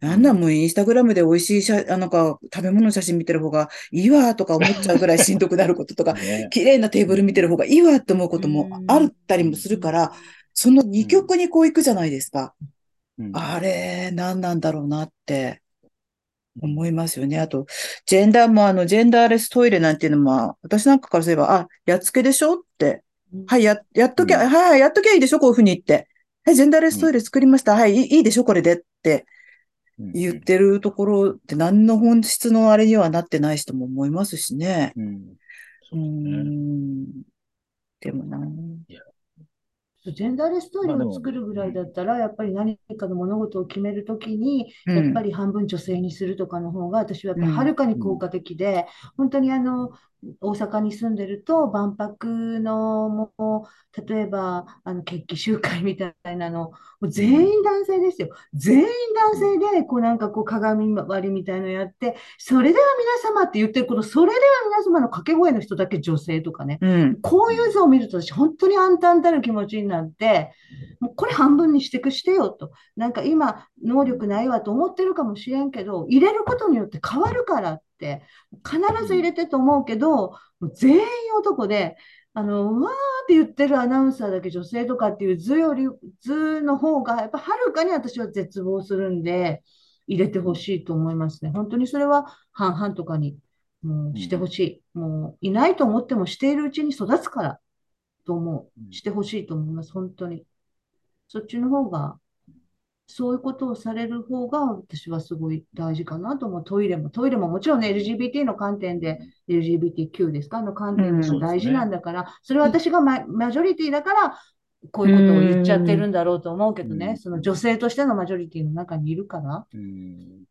なんだもうインスタグラムで美味しい写、あなんか食べ物の写真見てる方がいいわとか思っちゃうぐらいしんどくなることとか、ね綺麗なテーブル見てる方がいいわって思うこともあったりもするから、その二極にこう行くじゃないですか。うんあれ、何なんだろうなって思いますよね。あと、ジェンダーもあの、ジェンダーレストイレなんていうのも、私なんかからすれば、あ、やっつけでしょって。はい、や、やっときゃ、うんはいはい、やっときゃいいでしょこういうふうに言って。はい、ジェンダーレストイレ作りました。はい、いいいいでしょこれでって言ってるところって何の本質のあれにはなってない人も思いますしね。うん。うーそう。ん。でもな。ジェンダーレストイレを作るぐらいだったら、やっぱり何かの物事を決めるときに、うんやっぱり半分女性にするとかの方が、私はやっぱうんはるかに効果的で、本当にあの、大阪に住んでると、万博のもう、例えば、あの、決起集会みたいなの、もう全員男性ですよ。全員男性で、こうなんかこう鏡割りみたいのやって、それでは皆様って言ってる、このそれでは皆様の掛け声の人だけ女性とかね。うん。こういう図を見ると私、本当に暗淡たる気持ちになって、もうこれ半分にしてくしてよと。なんか今、能力ないわと思ってるかもしれんけど、入れることによって変わるから必ず入れてと思うけど、もう全員男で、あの、うわーって言ってるアナウンサーだけ女性とかっていう図より、図の方が、やっぱはるかに私は絶望するんで、入れてほしいと思いますね。本当にそれは半々とかに、もうしてほしい。もういないと思ってもしているうちに育つからと思う。してほしいと思います。本当に。そっちの方が、そういうことをされる方が私はすごい大事かなと思う。トイレも、トイレももちろんね、LGBT の観点で、LGBTQ ですかの観点でうん。も大事なんだから、それは私がママジョリティだから、こういうことを言っちゃってるんだろうと思うけどね、うん。その女性としてのマジョリティの中にいるから。うん。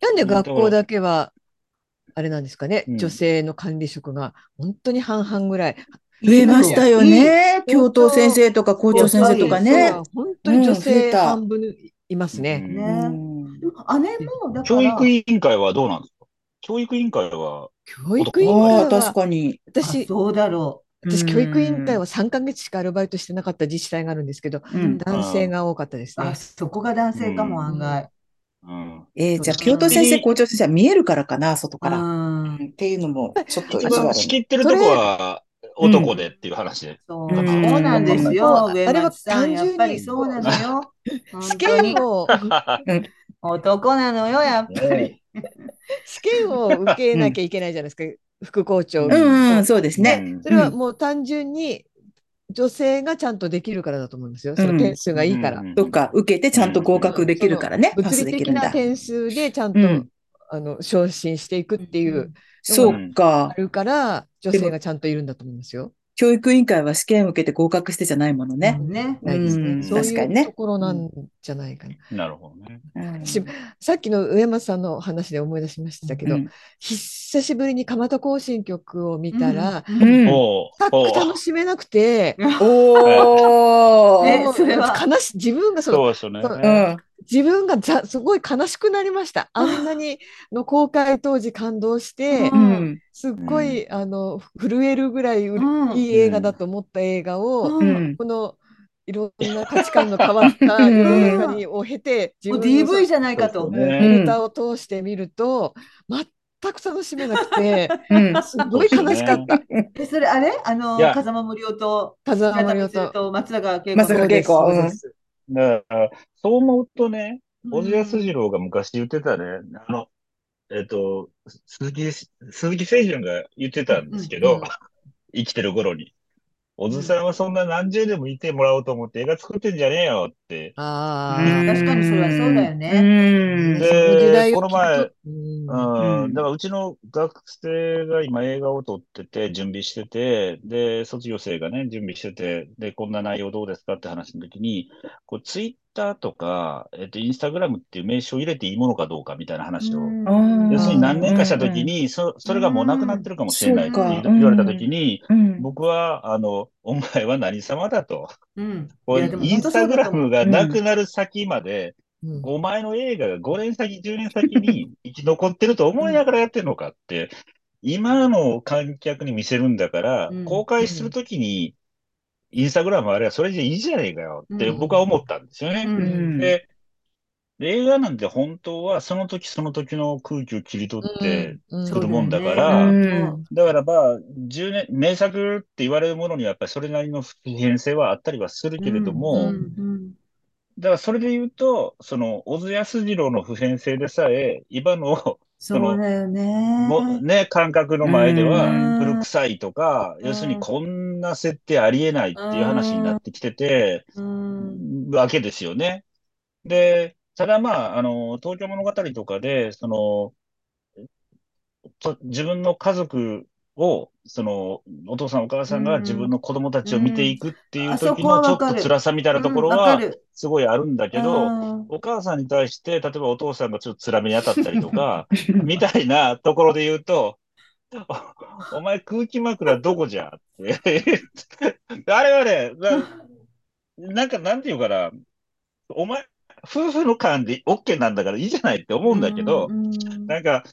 なんで学校だだけは、あれなんですかね、うん女性の管理職が本当に半々ぐらい。増えましたよね。教頭先生とか校長先生とかね。本当に女性た半分いますね。うんね姉も、だか教ら、育委員会はどうなんですか？教育委員会は、教育委員ああ、会は、確かに。あ私、そうだろ私、教育委員会は、は3ヶ月しかアルバイトしてなかった自治体があるんですけど、うん男性が多かったですう。あ、ね。そこが男性かも、うん案外。うん。えーじゃあ、教頭先生、校長先生は見えるからかな、外から。っていうのも、ちょっと意一番仕切ってるとこは男でっていう話で。そう、なんですよ、上あれは単純にそうなのよ。試験を、男なのよ、やっぱり。試験を受けなきゃいけないじゃないですか、副校長。うんうんうん、そうですね。うんそれはもう単純に女性がちゃんとできるからだと思いますよ。その点数がいいから。うんとか、受けてちゃんと合格できるからね。物理できるんだ。的な点数でちゃんと、うんあの昇進していくっていうそうかあ。るから女性がちゃんといるんだと思いますよ。教育委員会は試験を受けて合格してじゃないものね。ね。ないですねうんそう確かにねいうところなんじゃないかな。なるほどね。うん私さっきの上松さんの話で思い出しましたけど、うん久しぶりに蒲田行進曲を見たら、うん楽しめなくて、おー。ねそれは悲し自分がそのそうですよね。自分がざすごい悲しくなりました。あんなにの公開当時感動してう、ん。すっごい、あの震えるぐらいううんいい映画だと思った映画を、ううんん。このいろんな価値観の変わった世の中にを経て、自分の DV じゃないかと。フィルターを通してみると、全く楽しめなくて、うん。すごい悲しかった。え、それあれ？あの風間無量と、風間平田無量と。松坂慶子松坂慶子だから、そう思うとね、うん。小津安二郎が昔言ってたね、あの、えっと、鈴木、鈴木誠純が言ってたんですけど生きてる頃に。小津さんはそんな何十年もいてもらおうと思って映画作ってんじゃねえよって。あうん。確かにそれはそうだよね。うん。で、をこの前、うん。うん、だからうちの学生が今映画を撮ってて、準備してて、で、卒業生がね、準備してて、で、こんな内容どうですかって話の時に、こう、ツイッターとか、えっと、インスタグラムっていう名称を入れていいものかどうかみたいな話を、うん。要するに何年かした時に、そ、それがもうなくなってるかもしれないって言言われた時に、うん。僕は、あの、お前は何様だと。うん。インスタグラムがなくなる先まで、うん。お前の映画が5年先、10年先に生き残ってると思いながらやってるのかって、今の観客に見せるんだからうん、公開するときに、インスタグラムあれはそれでいいじゃねえかよってうん。僕は思ったんですよね。うん。うんで、で映画なんて本当はその時その時の空気を切り取ってうん。作るもんだかうら、ん。だからまあ、10年、名作って言われるものにはやっぱりそれなりの普遍性はあったりはするけれども、うんうん。だからそれで言うと、その、小津安二郎の普遍性でさえ、今の、そうだよね。もね、感覚の前でうはん古臭いとか、うん要するにこんな設定ありえないっていう話になってきてて、うん。わけですよね。で、ただまあ、あの、東京物語とかで、その、と自分の家族を、その、お父さんお母さんが自分の子供たちを見ていくっていう時のちょっと辛さみたいなところはすごいあるんだけど、うん。お母さんに対して、例えばお父さんがちょっと辛めに当たったりとか、みたいなところで言うと、おお前空気枕どこじゃって。あれはね、ななんかなんていうかな、お前、夫婦の間で OK なんだからいいじゃないって思うんだけど、うん。なんか、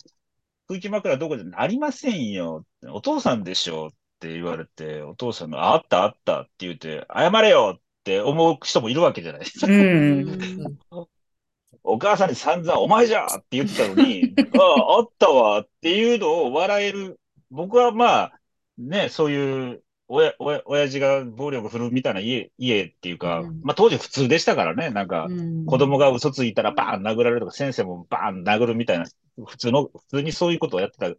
空気枕どこじゃありませんよ。お父さんでしょって言われて、お父さんがあったあったって言って、謝れよって思う人もいるわけじゃないですか。うん。お母さんに散々お前じゃって言ってたのに、ああ、あったわっていうのを笑える。僕はまあ、ね、そういう、親、親、親父が暴力振るうみたいな家、家っていうか、うん。まあ当時普通でしたからね、なんか、うん。子供が嘘ついたらバーン殴られるとか、先生もバーン殴るみたいな、普通の、普通にそういうことをやってた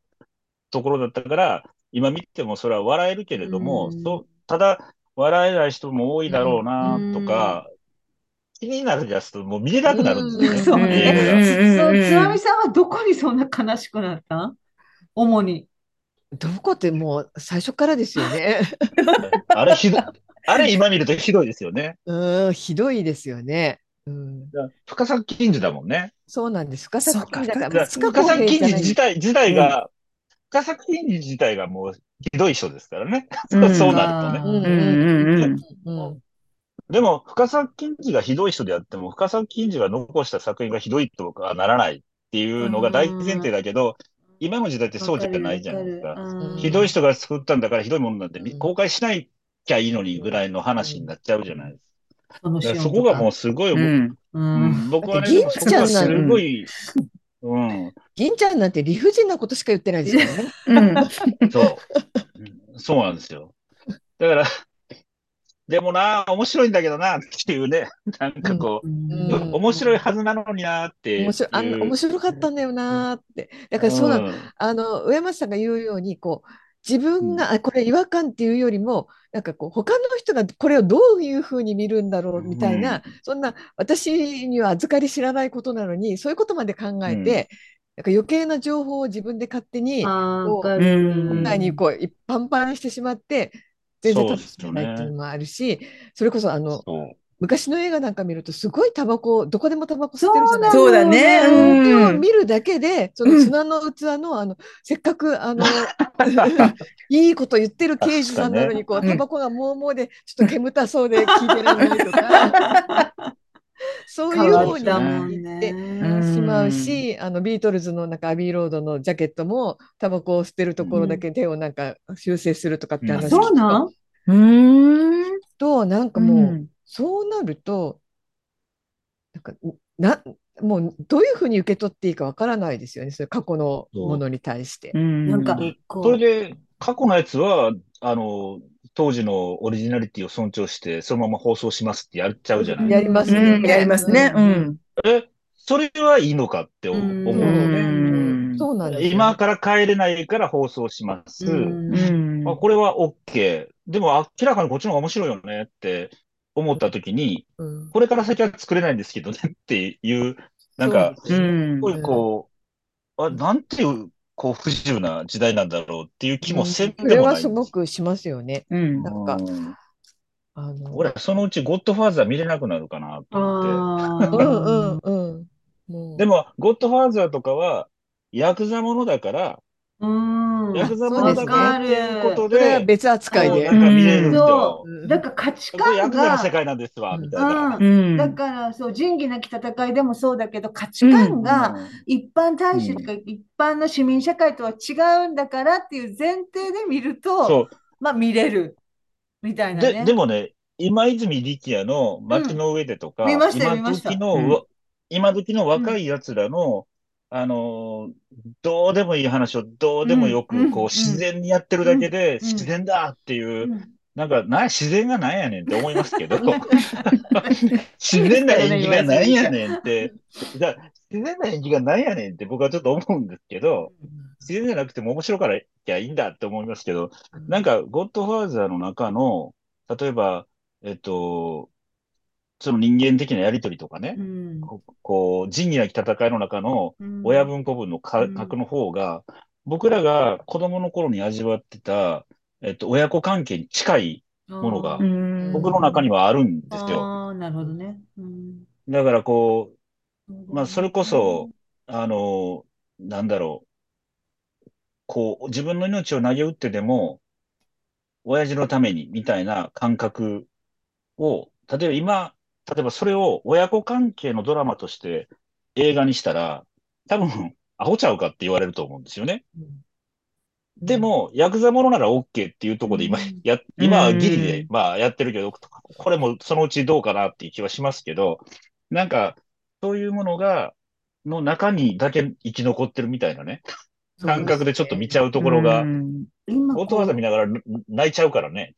ところだったから、今見てもそれは笑えるけれども、うん。そうただ、笑えない人も多いだろうな、とか、気になるやつともう見れなくなるんですよね。そううん。ね。そう、うん。つまみさんはどこにそんな悲しくなった？ん主に。どこってもう最初からですよね。あれひどい、あれ今見るとひどいですよね。うん、ひどいですよね。うん、深作金次だもんね。そうなんです。深作金だかだからら、深作金次自体。体、自体が、深作金次自体がもうひどい人ですからね。うん そうなるとね。うんうんうんうん。うんでも、深作金次がひどい人であっても、深作金次が残した作品がひどいとかはならないっていうのが大前提だけど、今の時代ってそうじゃないじゃないですか。うんひどい人が作ったんだからひどいものなんてうん公開しないきゃいいのにぐらいの話になっちゃうじゃないですか。だからそこがもうすごい、うん。う。うんん僕はね、銀ちゃんごい、うん、銀ちゃんなんて理不尽なことしか言ってないですからね。うん。そう、うんそうなんですよ。だから、でもな、面白いんだけどな、っていうね、なんかこう、うん。面白いはずなのにな、っていう。面白いあ面白かったんだよなーって。だからそうなの、ん。あの上松さんが言うようにこう自分が、あこれ違和感っていうよりもなんかこう他の人がこれをどういうふうに見るんだろうみたいな、うん。そんな私には預かり知らないことなのにそういうことまで考えて、うん。なんか余計な情報を自分で勝手にこうわかる。うん前にこういパンパンにしてしまって全然楽しめないっていうのもあるし、それこそあの、昔の映画なんか見るとすごいタバコどこでもタバコ吸ってるじゃないですか。そうだね。うん、見るだけでその砂の器のあのせっかくあの いいこと言ってる刑事さんなのにこう、タバコがもうもうでちょっと 煙たそうで聞いてられないとか。そういう方に行ってしまうし、あのビートルズのなんかアビーロードのジャケットもタバコを吸ってるところだけ手をなんか修正するとかって話そうなんうんとなんかもう、そうなるとなんかなもうどういうふうに受け取っていいかわからないですよね、それ過去のものに対して。なんかそれで過去のやつはあの当時のオリジナリティを尊重して、そのまま放送しますってやっちゃうじゃないやりますね。やりますね。うん。え、それはいいのかって思うのね。そうなんです今から帰れないから放送します。まあ、これは OK。でも明らかにこっちの方が面白いよねって思ったときに、これから先は作れないんですけどねっていう、なんか、すごいこう、あ、なんていう、こう不自由な時代なんだろうっていう気もせんでもない、それはすごくしますよね。なんか、あの俺はそのうちゴッドファーザー見れなくなるかなと思って。うんうんうん。でも、ゴッドファーザーとかは、ヤクザものだから、ヤクザものだからっていうことで、別扱いで。なんか見れると。だから価値観が。ヤクザの世界なんですわ、みたいな。だから、そう、仁義なき戦いでもそうだけど、価値観が一般大衆とか一般の市民社会とは違うんだからっていう前提で見ると、まあ見れる。みたいなね。ででもね、今泉力也の街の上でとか、見ました今時の、今時の若い奴らの、あの、どうでもいい話をどうでもよく、こう、自然にやってるだけで、自然だっていう、なんか、な、自然がなんやねんって思いますけど、自然な演技がなんやねんって、自然な演技がなんやねんって僕はちょっと思うんですけど、自然じゃなくても面白からいやいいんだって思いますけど、なんか、ゴッドファーザーの中の、例えば、えっと、その人間的なやりとりとかね、うん、こう、仁義なき戦いの中の親分子分の格の方が、うん、僕らが子供の頃に味わってた、えっと、親子関係に近いものが、僕の中にはあるんですよ。あなるほどね。うん、だからこう、まあ、それこそ、あの、なんだろう、こう、自分の命を投げ打ってでも、親父のために、みたいな感覚を、例えば今、例えばそれを親子関係のドラマとして映画にしたら、多分、アホちゃうかって言われると思うんですよね。うん、でも、ヤクザものなら OK っていうところで今、や、今はギリで、まあやってるけど、これもそのうちどうかなっていう気はしますけど、なんか、そういうものが、の中にだけ生き残ってるみたいなね、感覚でちょっと見ちゃうところが、オートワザ見ながら泣いちゃうからね。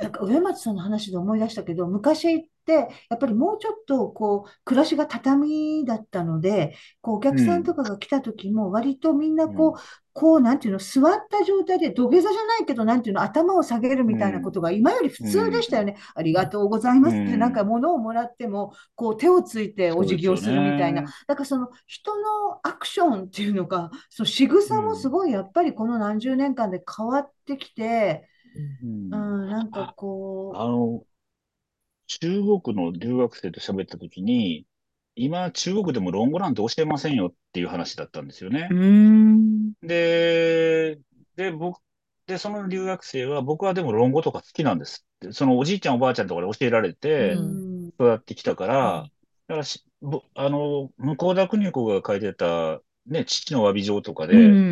なんか上松さんの話で思い出したけど、昔ってやっぱりもうちょっとこう暮らしが畳だったので、こうお客さんとかが来た時も割とみんなこう、うん、こうなんていうの、座った状態で土下座じゃないけど、なんていうの、頭を下げるみたいなことが今より普通でしたよね。うん、ありがとうございますって、なんか物をもらっても、こう手をついてお辞儀をするみたいな。だからその人のアクションっていうのか、その仕草もすごいやっぱりこの何十年間で変わってきて、うん、なんかこう。あの、中国の留学生と喋ったときに、今、中国でもロングランって教えませんよっていう話だったんですよね。で、で、僕、で、その留学生は、僕はでも論語とか好きなんですって。そのおじいちゃんおばあちゃんとかで教えられて、育ってきたから、だからし、あの、向田邦子が書いてた、ね、父の詫び状とかで、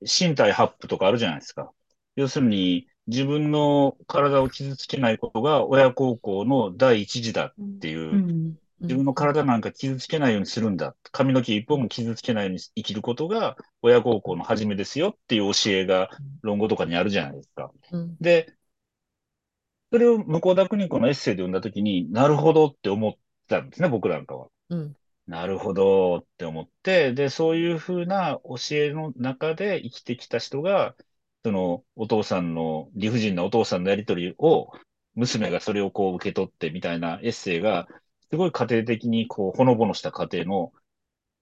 身体発布とかあるじゃないですか。要するに、自分の体を傷つけないことが親孝行の第一次だっていう、うん、自分の体なんか傷つけないようにするんだ。髪の毛一本も傷つけないように生きることが親孝行の始めですよっていう教えが論語とかにあるじゃないですか。うん、で、それを向田邦子のエッセイで読んだときになるほどって思ったんですね、僕なんかは。うん、なるほどって思って、で、そういうふうな教えの中で生きてきた人が、そのお父さんの、理不尽なお父さんのやりとりを、娘がそれをこう受け取ってみたいなエッセイが、すごい家庭的にこう、ほのぼのした家庭の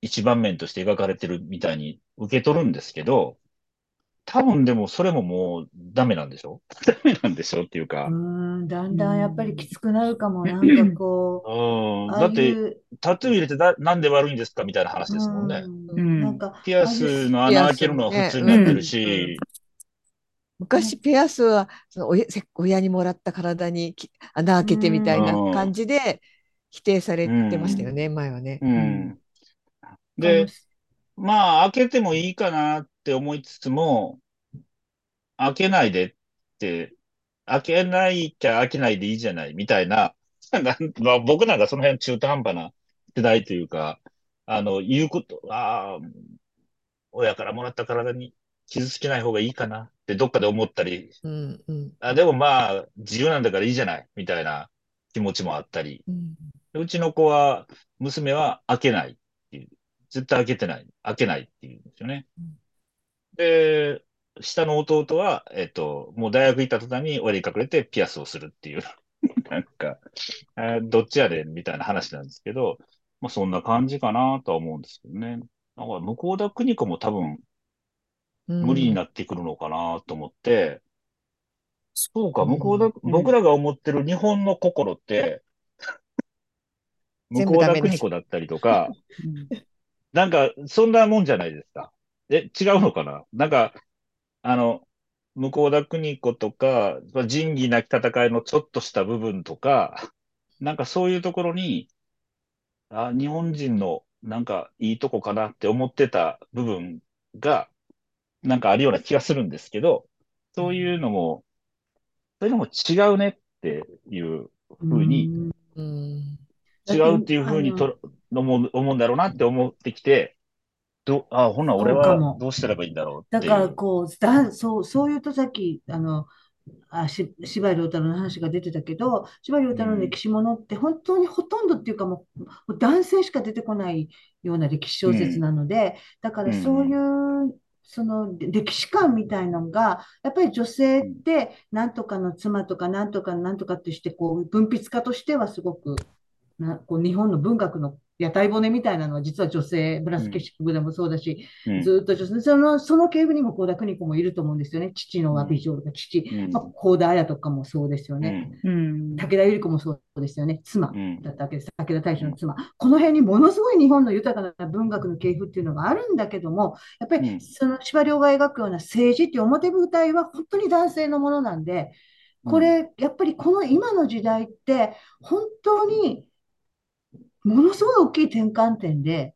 一番面として描かれてるみたいに受け取るんですけど、多分でもそれももうダメなんでしょ？ダメなんでしょっていうかう。ん、だんだんやっぱりきつくなるかも。なんかこうん。う、ああいだって、う、タトゥー入れてだなんで悪いんですかみたいな話ですもんね。うん、なんか、ピアスの穴開けるのは普通になってるし、昔ピアスはその親せ親にもらった体にき穴開けてみたいな感じで否定されてましたよね、前はね。うん。で、まあ、開けてもいいかなって思いつつも、開けないでって、開けないきゃ開けないでいいじゃないみたいな、僕なんかその辺中途半端な世代というか、あの、言うこと、ああ、親からもらった体に傷つけない方がいいかなってどっかで思ったり、うんうんあ、でもまあ、自由なんだからいいじゃないみたいな気持ちもあったり、うんうちの子は、娘は開けないっていう。絶対開けてない。開けないっていうんですよね。で、下の弟は、えっと、もう大学行った途端に親に隠れてピアスをするっていう。なんか、えーどっちやでみたいな話なんですけど、まあそんな感じかなとは思うんですけどね。だから向田邦子も多分うん無理になってくるのかなと思って、そうか、向田、うん。僕らが思ってる日本の心って、向田全部ダメです邦子だったりとか、うん。なんか、そんなもんじゃないですか。え、違うのかな？なんか、あの、向田邦子とか、仁義なき戦いのちょっとした部分とか、なんかそういうところに、あ、日本人のなんかいいとこかなって思ってた部分が、なんかあるような気がするんですけど、そういうのも、そういうのも違うねっていうふうに、うん。違うっていうふうにと思う、思うんだろうなって思ってきて、ど、あ、ほな、俺はどうしたらばいいんだろうだ。からこう、だ、そう、そう言うとさっき、あの、あ、し、司馬遼太郎の話が出てたけど、司馬遼太郎の歴史ものって本当にほとんどっていうかもう、男性しか出てこないような歴史小説なので、だからそういう、その歴史観みたいのが、やっぱり女性って、何とかの妻とか、なんとかなんとかってして、こう、文筆家としてはすごく、な、こう、日本の文学の屋台骨みたいなのは実は女性、ブラスケシックでもそうだし、うんずっと女性、その、その系譜にも倖田來未子もいると思うんですよね。父の詫び状とか、父、うんまあ、幸田綾とかもそうですようね。ん。うん。武田百合子もそうですよね。妻うんだったわけです。武田大使の妻。この辺にものすごい日本の豊かな文学の系譜っていうのがあるんだけども、やっぱりうんその司馬遼が描くような政治っていう表舞台は本当に男性のものなんで、これ、やっぱりこの今の時代って、本当にものすごい大きい転換点で、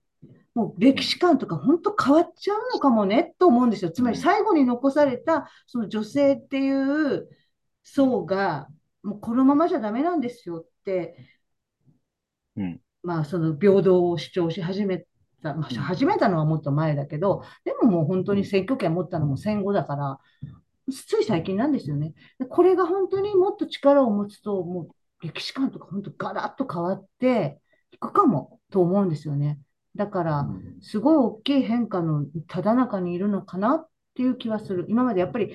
もう歴史観とか本当変わっちゃうのかもねと思うんですよ。つまり最後に残されたその女性っていう層が、もうこのままじゃダメなんですよって、うんまあその平等を主張し始めた、まあ、始めたのはもっと前だけど、でももう本当に選挙権持ったのも戦後だから、つい最近なんですよね。でこれが本当にもっと力を持つと、もう歴史観とか本当ガラッと変わっていくかもと思うんですよね。だから、すごい大きい変化のただ中にいるのかなっていう気はする。今までやっぱり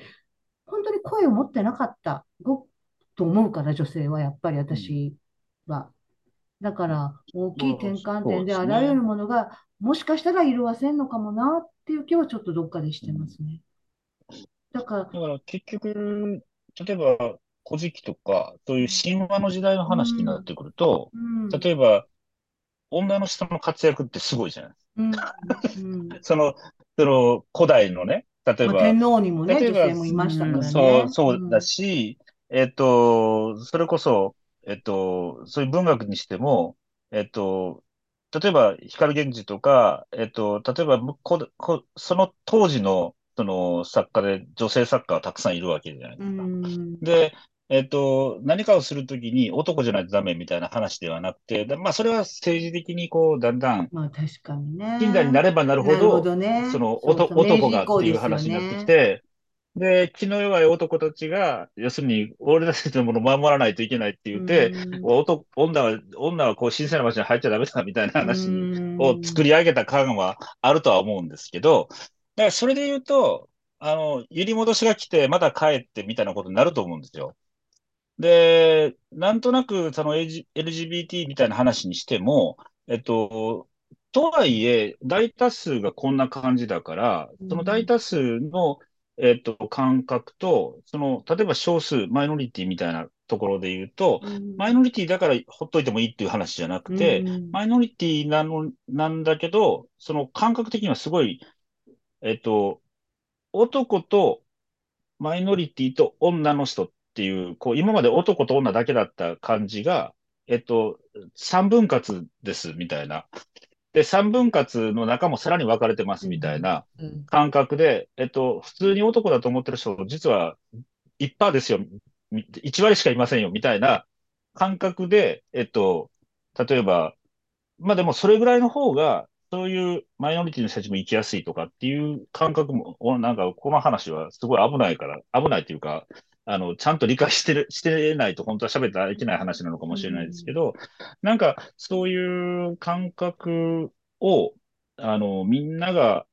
本当に声を持ってなかったごと思うから、女性はやっぱり私は。だから大きい転換点であらゆるものがもしかしたら色あせんのかもなっていう気はちょっとどっかでしてますね。だから、だから結局、例えば、古事記とか、そういう神話の時代の話になってくると、うん、例えば、女の人の活躍ってすごいじゃないうん うんその、その、古代のね、例えば、まあ天皇にもね、女性もいましたからね。そう、そうだし、えっと、それこそ、えっと、そういう文学にしても、えっと、例えば、光源氏とか、えっと、例えば、ここその当時の、その作家で女性作家はたくさんいるわけじゃないでうすか。ん。で、えっと、何かをするときに男じゃないとダメみたいな話ではなくて、でまあ、それは政治的にこう、だんだん、まあ確かにね。近代になればなるほど、どね。その、男男がっていう話になってねきて、で、気の弱い男たちが、要するに、俺たちのものを守らないといけないって言って、うん男女は、女はこう、神聖な場所に入っちゃダメだみたいな話うんを作り上げた感はあるとは思うんですけど、だからそれで言うと、あの、揺り戻しが来て、また帰ってみたいなことになると思うんですよ。で、なんとなく、その LG LGBT みたいな話にしても、えっと、とはいえ、大多数がこんな感じだから、その大多数のえっと、感覚と、その、例えば少数、マイノリティみたいなところで言うと、うん。マイノリティだからほっといてもいいっていう話じゃなくて、うん。マイノリティなの、なんだけど、その感覚的にはすごい、えっと、男とマイノリティと女の人っていう、こう、今まで男と女だけだった感じが、えっと、三分割です、みたいな。で、三分割の中もさらに分かれてます、みたいなうん感覚で、えっと、普通に男だと思ってる人、実は1%ですよ、み1割しかいませんよ、みたいな感覚で、えっと、例えば、まあでもそれぐらいの方が、そういうマイノリティの人たちも生きやすいとかっていう感覚も、おなんかこの話はすごい危ないから、危ないというか、あの、ちゃんと理解してる、してないと本当は喋ってはいけない話なのかもしれないですけど、なんかそういう感覚を、あの、みんなが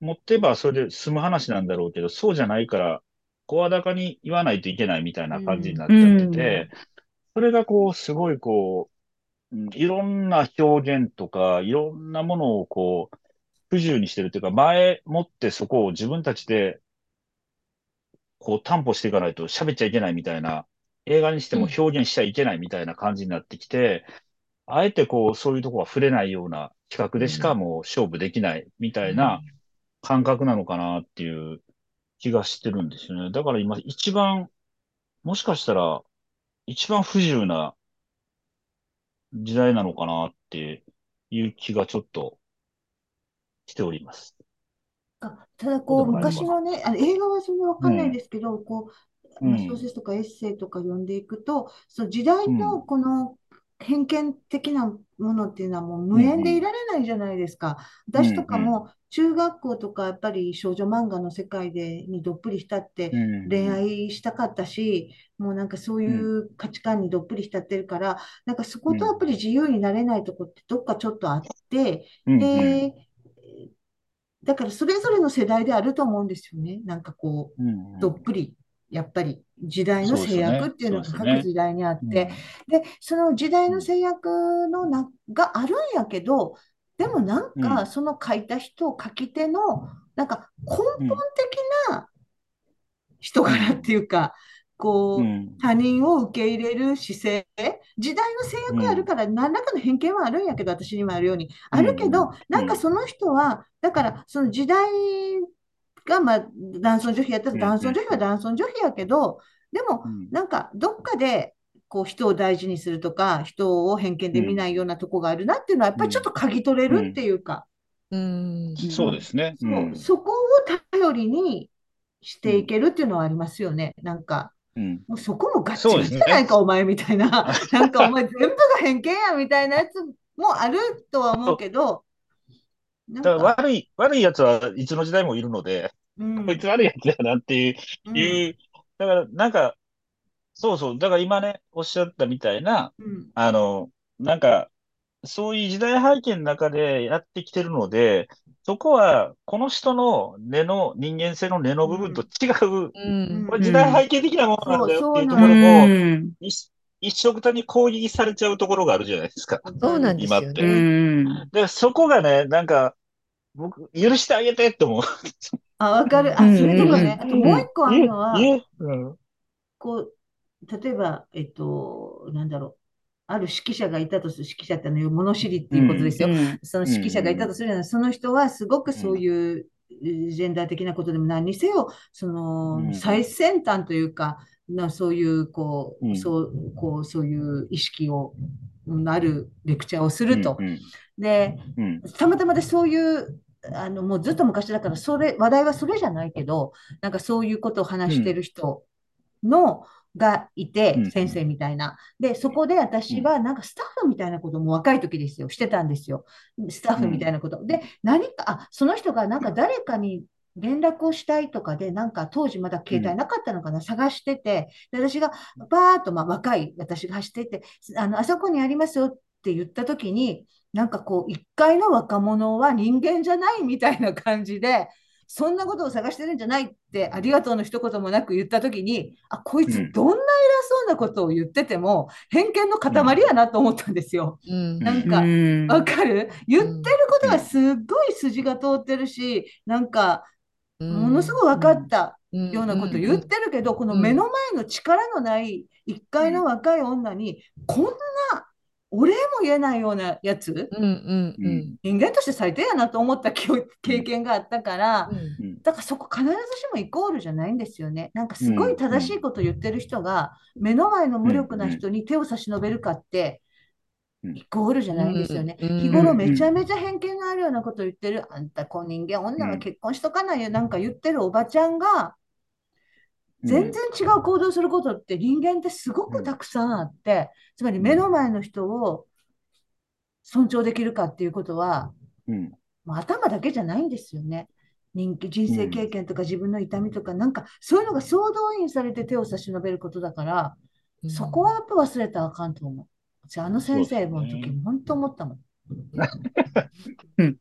持ってばそれで済む話なんだろうけど、そうじゃないから、声高に言わないといけないみたいな感じになっちゃってて、それがこう、すごいこう、うんいろんな表現とか、いろんなものをこう、不自由にしてるというか、前もってそこを自分たちで、こう担保していかないと喋っちゃいけないみたいな、映画にしても表現しちゃいけないみたいな感じになってきて、あえてこう、そういうとこは触れないような企画でしかもう勝負できないみたいな感覚なのかなっていう気がしてるんですよね。だから今一番、もしかしたら一番不自由な時代なのかなっていう気がちょっとしております。あただこう、昔のね、あの映画はそんなわかんないですけど、こう、ま小説とかエッセイとか読んでいくと、その時代のうん。この偏見的なものっていうのはもう無縁でいられないじゃないですか。私とかも中学校とかやっぱり少女漫画の世界でにどっぷり浸ってうん。恋愛したかったし、もうなんかそういう価値観にどっぷり浸ってるから、なんかそことやっぱり自由になれないとこってどっかちょっとあって、うん。うん。で、だからそれぞれの世代であると思うんですよね。なんかこう、うんどっぷり、やっぱり時代の制約っていうのが各時代にあっうんて、で、その時代の制約のな、があるんやけど、でもなんうかん。その書いた人、書き手の、なんか根うん本的な人柄っていうか、こう、うん他人を受け入れる姿勢、時代の制約があるから、何らかの偏見はあるんやけど、私にもあるように。あるけどうん、なんかその人は、だからその時代が、まあ、男尊女卑やったらうん。男尊女卑は男尊女卑やけど、でも、うん。なんかどっかで、こう人を大事にするとか、人を偏見で見ないようなとこがあるなっていうのは、やっぱりちょっと嗅ぎ取れるっていうか、うん。そうですね。そう。うん。そこを頼りにしていけるっていうのはありますよね。なんか、うん。もうそこもガッチそうですね。リじゃないか、お前みたいな。なんかお前全部が偏見やみたいなやつもあるとは思うけど、だからか、悪い、悪い奴はいつの時代もいるので、うん。こいつ悪い奴だなっていう、うん。いう、だからなんか、そうそう、だから今ね、おっしゃったみたいな、うん。あの、なんか、そういう時代背景の中でやってきてるので、そこは、この人の根の、人間性の根の部分と違う、うんこれ時代背景的なものなんだよっていうとこうろも、ん。一一緒くたに攻撃されちゃうところがあるじゃないですか。そうなんですよ今ってうね。ん。で、そこがね、なんか、僕、許してあげてって思う。あ、わかる。あ、うんそれとかね、うんあともう一個あるのは。こう、例えば、えっと、なんだろう。ある指揮者がいたとする、指揮者っていうのは物知りっていうことですよ。その指揮者がいたとするなら、その人はすごくそういうえージェンダー的なことでも何にせよ、そのうん。最先端というか、なそういう、こう、うん。そう、こう、そういう意識を、あるレクチャーをすると。うん。で、うん。たまたまでそういう、あの、もうずっと昔だから、それ、話題はそれじゃないけど、なんかそういうことを話してる人の、がいてう、ん先生みたいな。で、そこで私はなんかスタッフみたいなことも若い時ですよ、してたんですよ。スタッフみたいなこと。で、何か、あ、その人がなんか誰かに連絡をしたいとかで、なんか当時まだ携帯なかったのかな、探してて、で、私がバーッと、まあ若い私が走ってて、あの、あそこにありますよって言った時に、なんかこう、一階の若者は人間じゃないみたいな感じで、そんなことを探してるんじゃないって、ありがとうの一言もなく言ったときに、あ、こいつうん。どんな偉そうなことを言ってても、偏見の塊やなと思ったんですよ。うん。なんか、うん。わかる？言ってることがすっごい筋が通ってるし、なんか、ものすごい分かった。ようなこと言ってるけど、この目の前の力のない一階の若い女に、こんなお礼も言えないようなやつ、うんうんうん、人間として最低やなと思った経験があったから、だからそこ必ずしもイコールじゃないんですよね。なんかすごい正しいこと言ってる人が目の前の無力な人に手を差し伸べるかってイコールじゃないんですよね。日頃めちゃめちゃ偏見があるようなこと言ってる、あんたこう人間女は結婚しとかないよなんか言ってるおばちゃんが全然違う行動することって人間ってすごくたくさんあって、つまり目の前の人を尊重できるかっていうことは、うんもう頭だけじゃないんですよね。人気人生経験とか自分の痛みとか、なんかそういうのが総動員されて手を差し伸べることだから、そこはやっぱ忘れたらあかんと思う。私あの先生の時に本当思ったもん。うん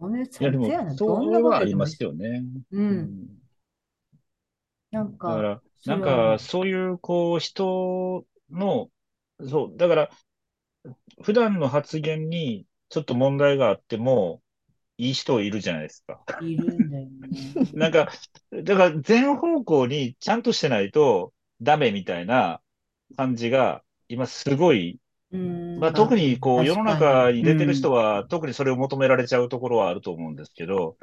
お姉いや、でもさんどんなれことありますよね。う。うんんなんか、だから、なんか、そういう、こう、人の、そう、だから、普段の発言にちょっと問題があっても、いい人いるじゃないですか。いるんだよね。なんか、だから全方向にちゃんとしてないとダメみたいな感じが、今すごい、うんまあ特にこう世の中に出てる人は特にそれを求められちゃうところはあると思うんですけど、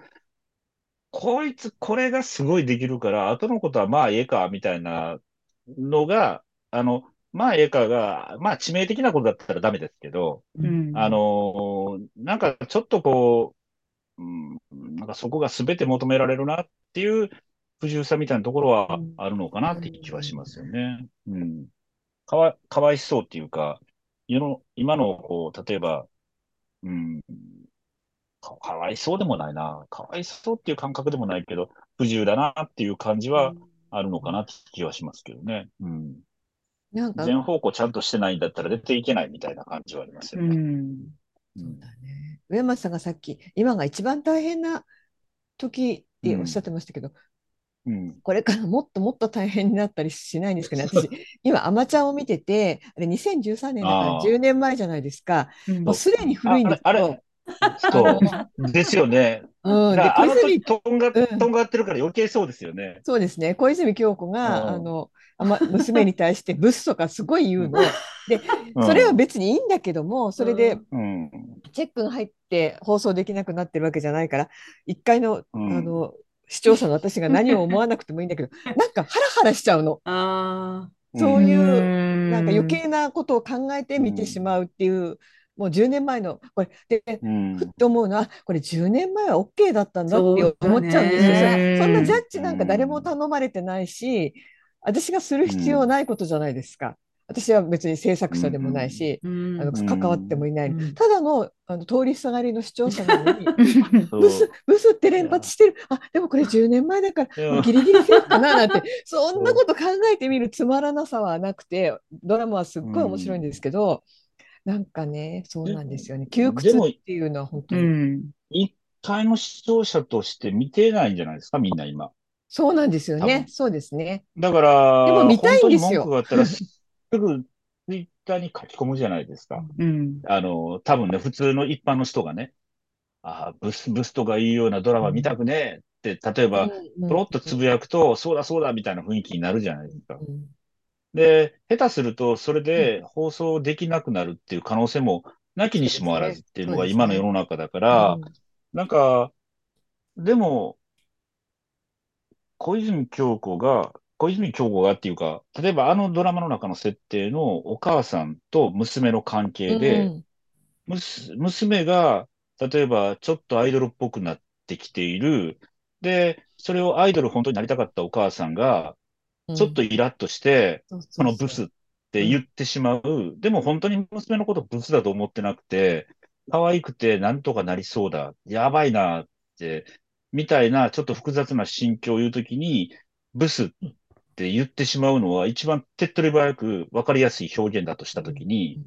こいつこれがすごいできるから、後のことはまあええか、みたいなのが、あの、まあええかが、まあ致命的なことだったらダメですけど、うんあのーなんかちょっとこう、うん、なんかそこが全て求められるなっていう不自由さみたいなところはうんあるのかなって気はしますよね。うん。かわ、かわいそうっていうか、世の、今の、こう、例えば、うん、か、かわいそうでもないな。かわいそうっていう感覚でもないけど、不自由だなっていう感じはあるのかなって気はしますけどね。うん。なんか、全方向ちゃんとしてないんだったら出ていけないみたいな感じはありますよね。うん。うんだね。上松さんがさっき、今が一番大変な時っておっしゃってましたけど、うん。これからもっともっと大変になったりしないんですかね。私、今、アマちゃんを見てて、あれ2013年だからあー10年前じゃないですか。うんもうすでに古いんですけああれど、そう。ですよね。うん、であの小泉時とんが、うんとんがってるから余計そうですよね。そうですね、小泉京子が、うんあのあま、娘に対して ブスとかすごい言うの。で、うんそれは別にいいんだけども、それでうん。チェックが入って放送できなくなってるわけじゃないから、一回の,、うんあの視聴者の私が何を思わなくてもいいんだけど、なんかハラハラしちゃうの。あそういううなんか余計なことを考えて見てしまうっていう、もう10年前の、これ、で、うん。ふっと思うのは、これ10年前は OK だったんだって思っちゃうんですよ。そんなジャッジなんかうん誰も頼まれてないし、私がする必要ないことじゃないですか。私は別に制作者でもないし、うんあのうん関わってもいない。うんただのあの通りすがりの視聴者なのに、ブス、ブスって連発してる。あ、でもこれ10年前だから、ギリギリセーフかななんて、そんなこと考えてみるつまらなさはなくて、ドラマはすっごい面白いんですけど、なんかね、そうなんですよね。窮屈っていうのは本当に。うん。一回の視聴者として見てないんじゃないですか、みんな今。そうなんですよ。ねそうですね。だから、でも見たいんですよ本当に文句があったら、すぐツイッターに書き込むじゃないですか。うん。あの、多分ね、普通の一般の人がね、ああ、ブス、ブスとかいうようなドラマ見たくねえって、例えば、うんポロッとつぶやくと、そうだそうだみたいな雰囲気になるじゃないですか。うんで、下手すると、それで放送できなくなるっていう可能性も、なきにしもあらずっていうのが今の世の中だから、うんなんか、でも、小泉京子が、小泉京子がっていうか、例えばあのドラマの中の設定のお母さんと娘の関係で、うん。むす娘が、例えばちょっとアイドルっぽくなってきている。で、それをアイドル本当になりたかったお母さんが、ちょっとイラッとして、そうそうそのブスって言ってしまう。でも本当に娘のことブスだと思ってなくて、可愛くてなんとかなりそうだ。やばいなって、みたいなちょっと複雑な心境を言うときに、ブスって言ってしまうのは一番手っ取り早く分かりやすい表現だとしたときに、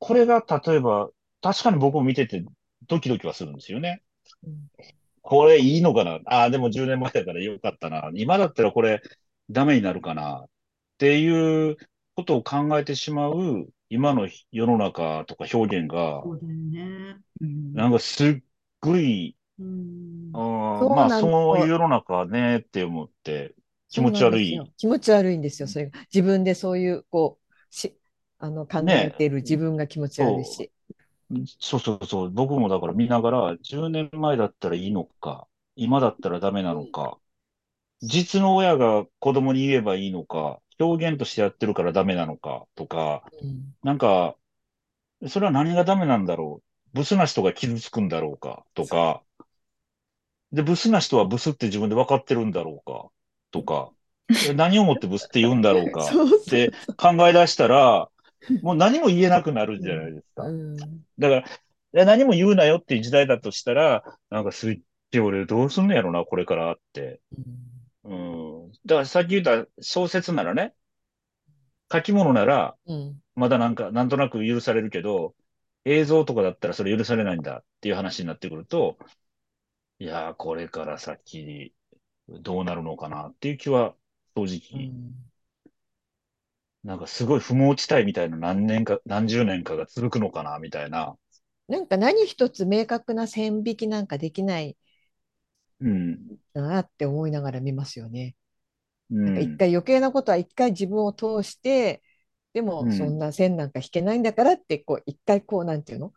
これが例えば、確かに僕も見ててドキドキはするんですよね。うんこれいいのかな？ああ、でも10年前だからよかったな。今だったらこれダメになるかなっていうことを考えてしまう今の世の中とか表現が、そうだよね。うんなんかすっごいうん。ああ、そうまあ、そういう世の中ねって思って、気持ち悪いなんですよ。気持ち悪いんですよ。それが自分でそういうこうしあの考えている自分が気持ち悪いし。そうそうそう。僕もだから見ながら、10年前だったらいいのか、今だったらダメなのか、実の親が子供に言えばいいのか、表現としてやってるからダメなのかとか、うんなんか、それは何がダメなんだろう。ブスな人が傷つくんだろうかとか、で、ブスな人はブスって自分で分かってるんだろうかとか、え 何をもってブスって言うんだろうかって考え出したら、もう何も言えなくなるじゃないですか。うんだから、何も言うなよっていう時代だとしたら、なんかスイッチ俺どうすんのやろな、これからって。うん。だからさっき言った小説ならね、書き物なら、うんまだなんか、なんとなく許されるけど、映像とかだったらそれ許されないんだっていう話になってくると、いやー、これから先、どうなるのかなっていう気は、正う直、んなんかすごい不毛地帯みたいな何年か、何十年かが続くのかな、みたいな。なんか何一つ明確な線引きなんかできないうん。なって思いながら見ますよね。うん。なんか一回余計なことは一回自分を通して、でうんもそんな線なんか引けないんだからって、こう一回こうなんていうの？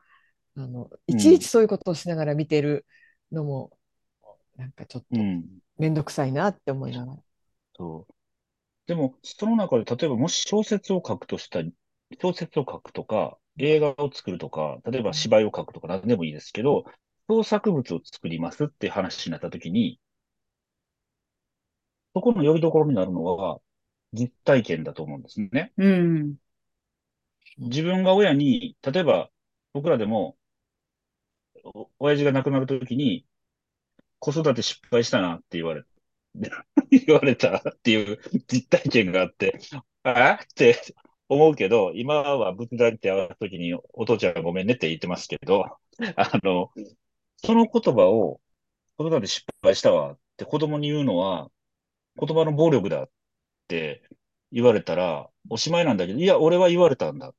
あのいちいちそういうことをしながら見てるのも、なんかちょっとうん。めんどくさいなって思いながら。そう。でも、その中で、例えばもし小説を書くとしたら、小説を書くとか、映画を作るとか、例えば芝居を書くとか何でもいいですけど、創作物を作りますって話になったときに、そこの呼びどころになるのは、実体験だと思うんですね。うん。自分が親に、例えば、僕らでも、お親父が亡くなるときに、子育て失敗したなって言われ、言われたっていう実体験があって、あ？って思うけど、今は仏壇って会うときに、お父ちゃんごめんねって言ってますけど、あの、その言葉を、子育て失敗したわって子供に言うのは、言葉の暴力だって言われたら、おしまいなんだけど、いや、俺は言われたんだ。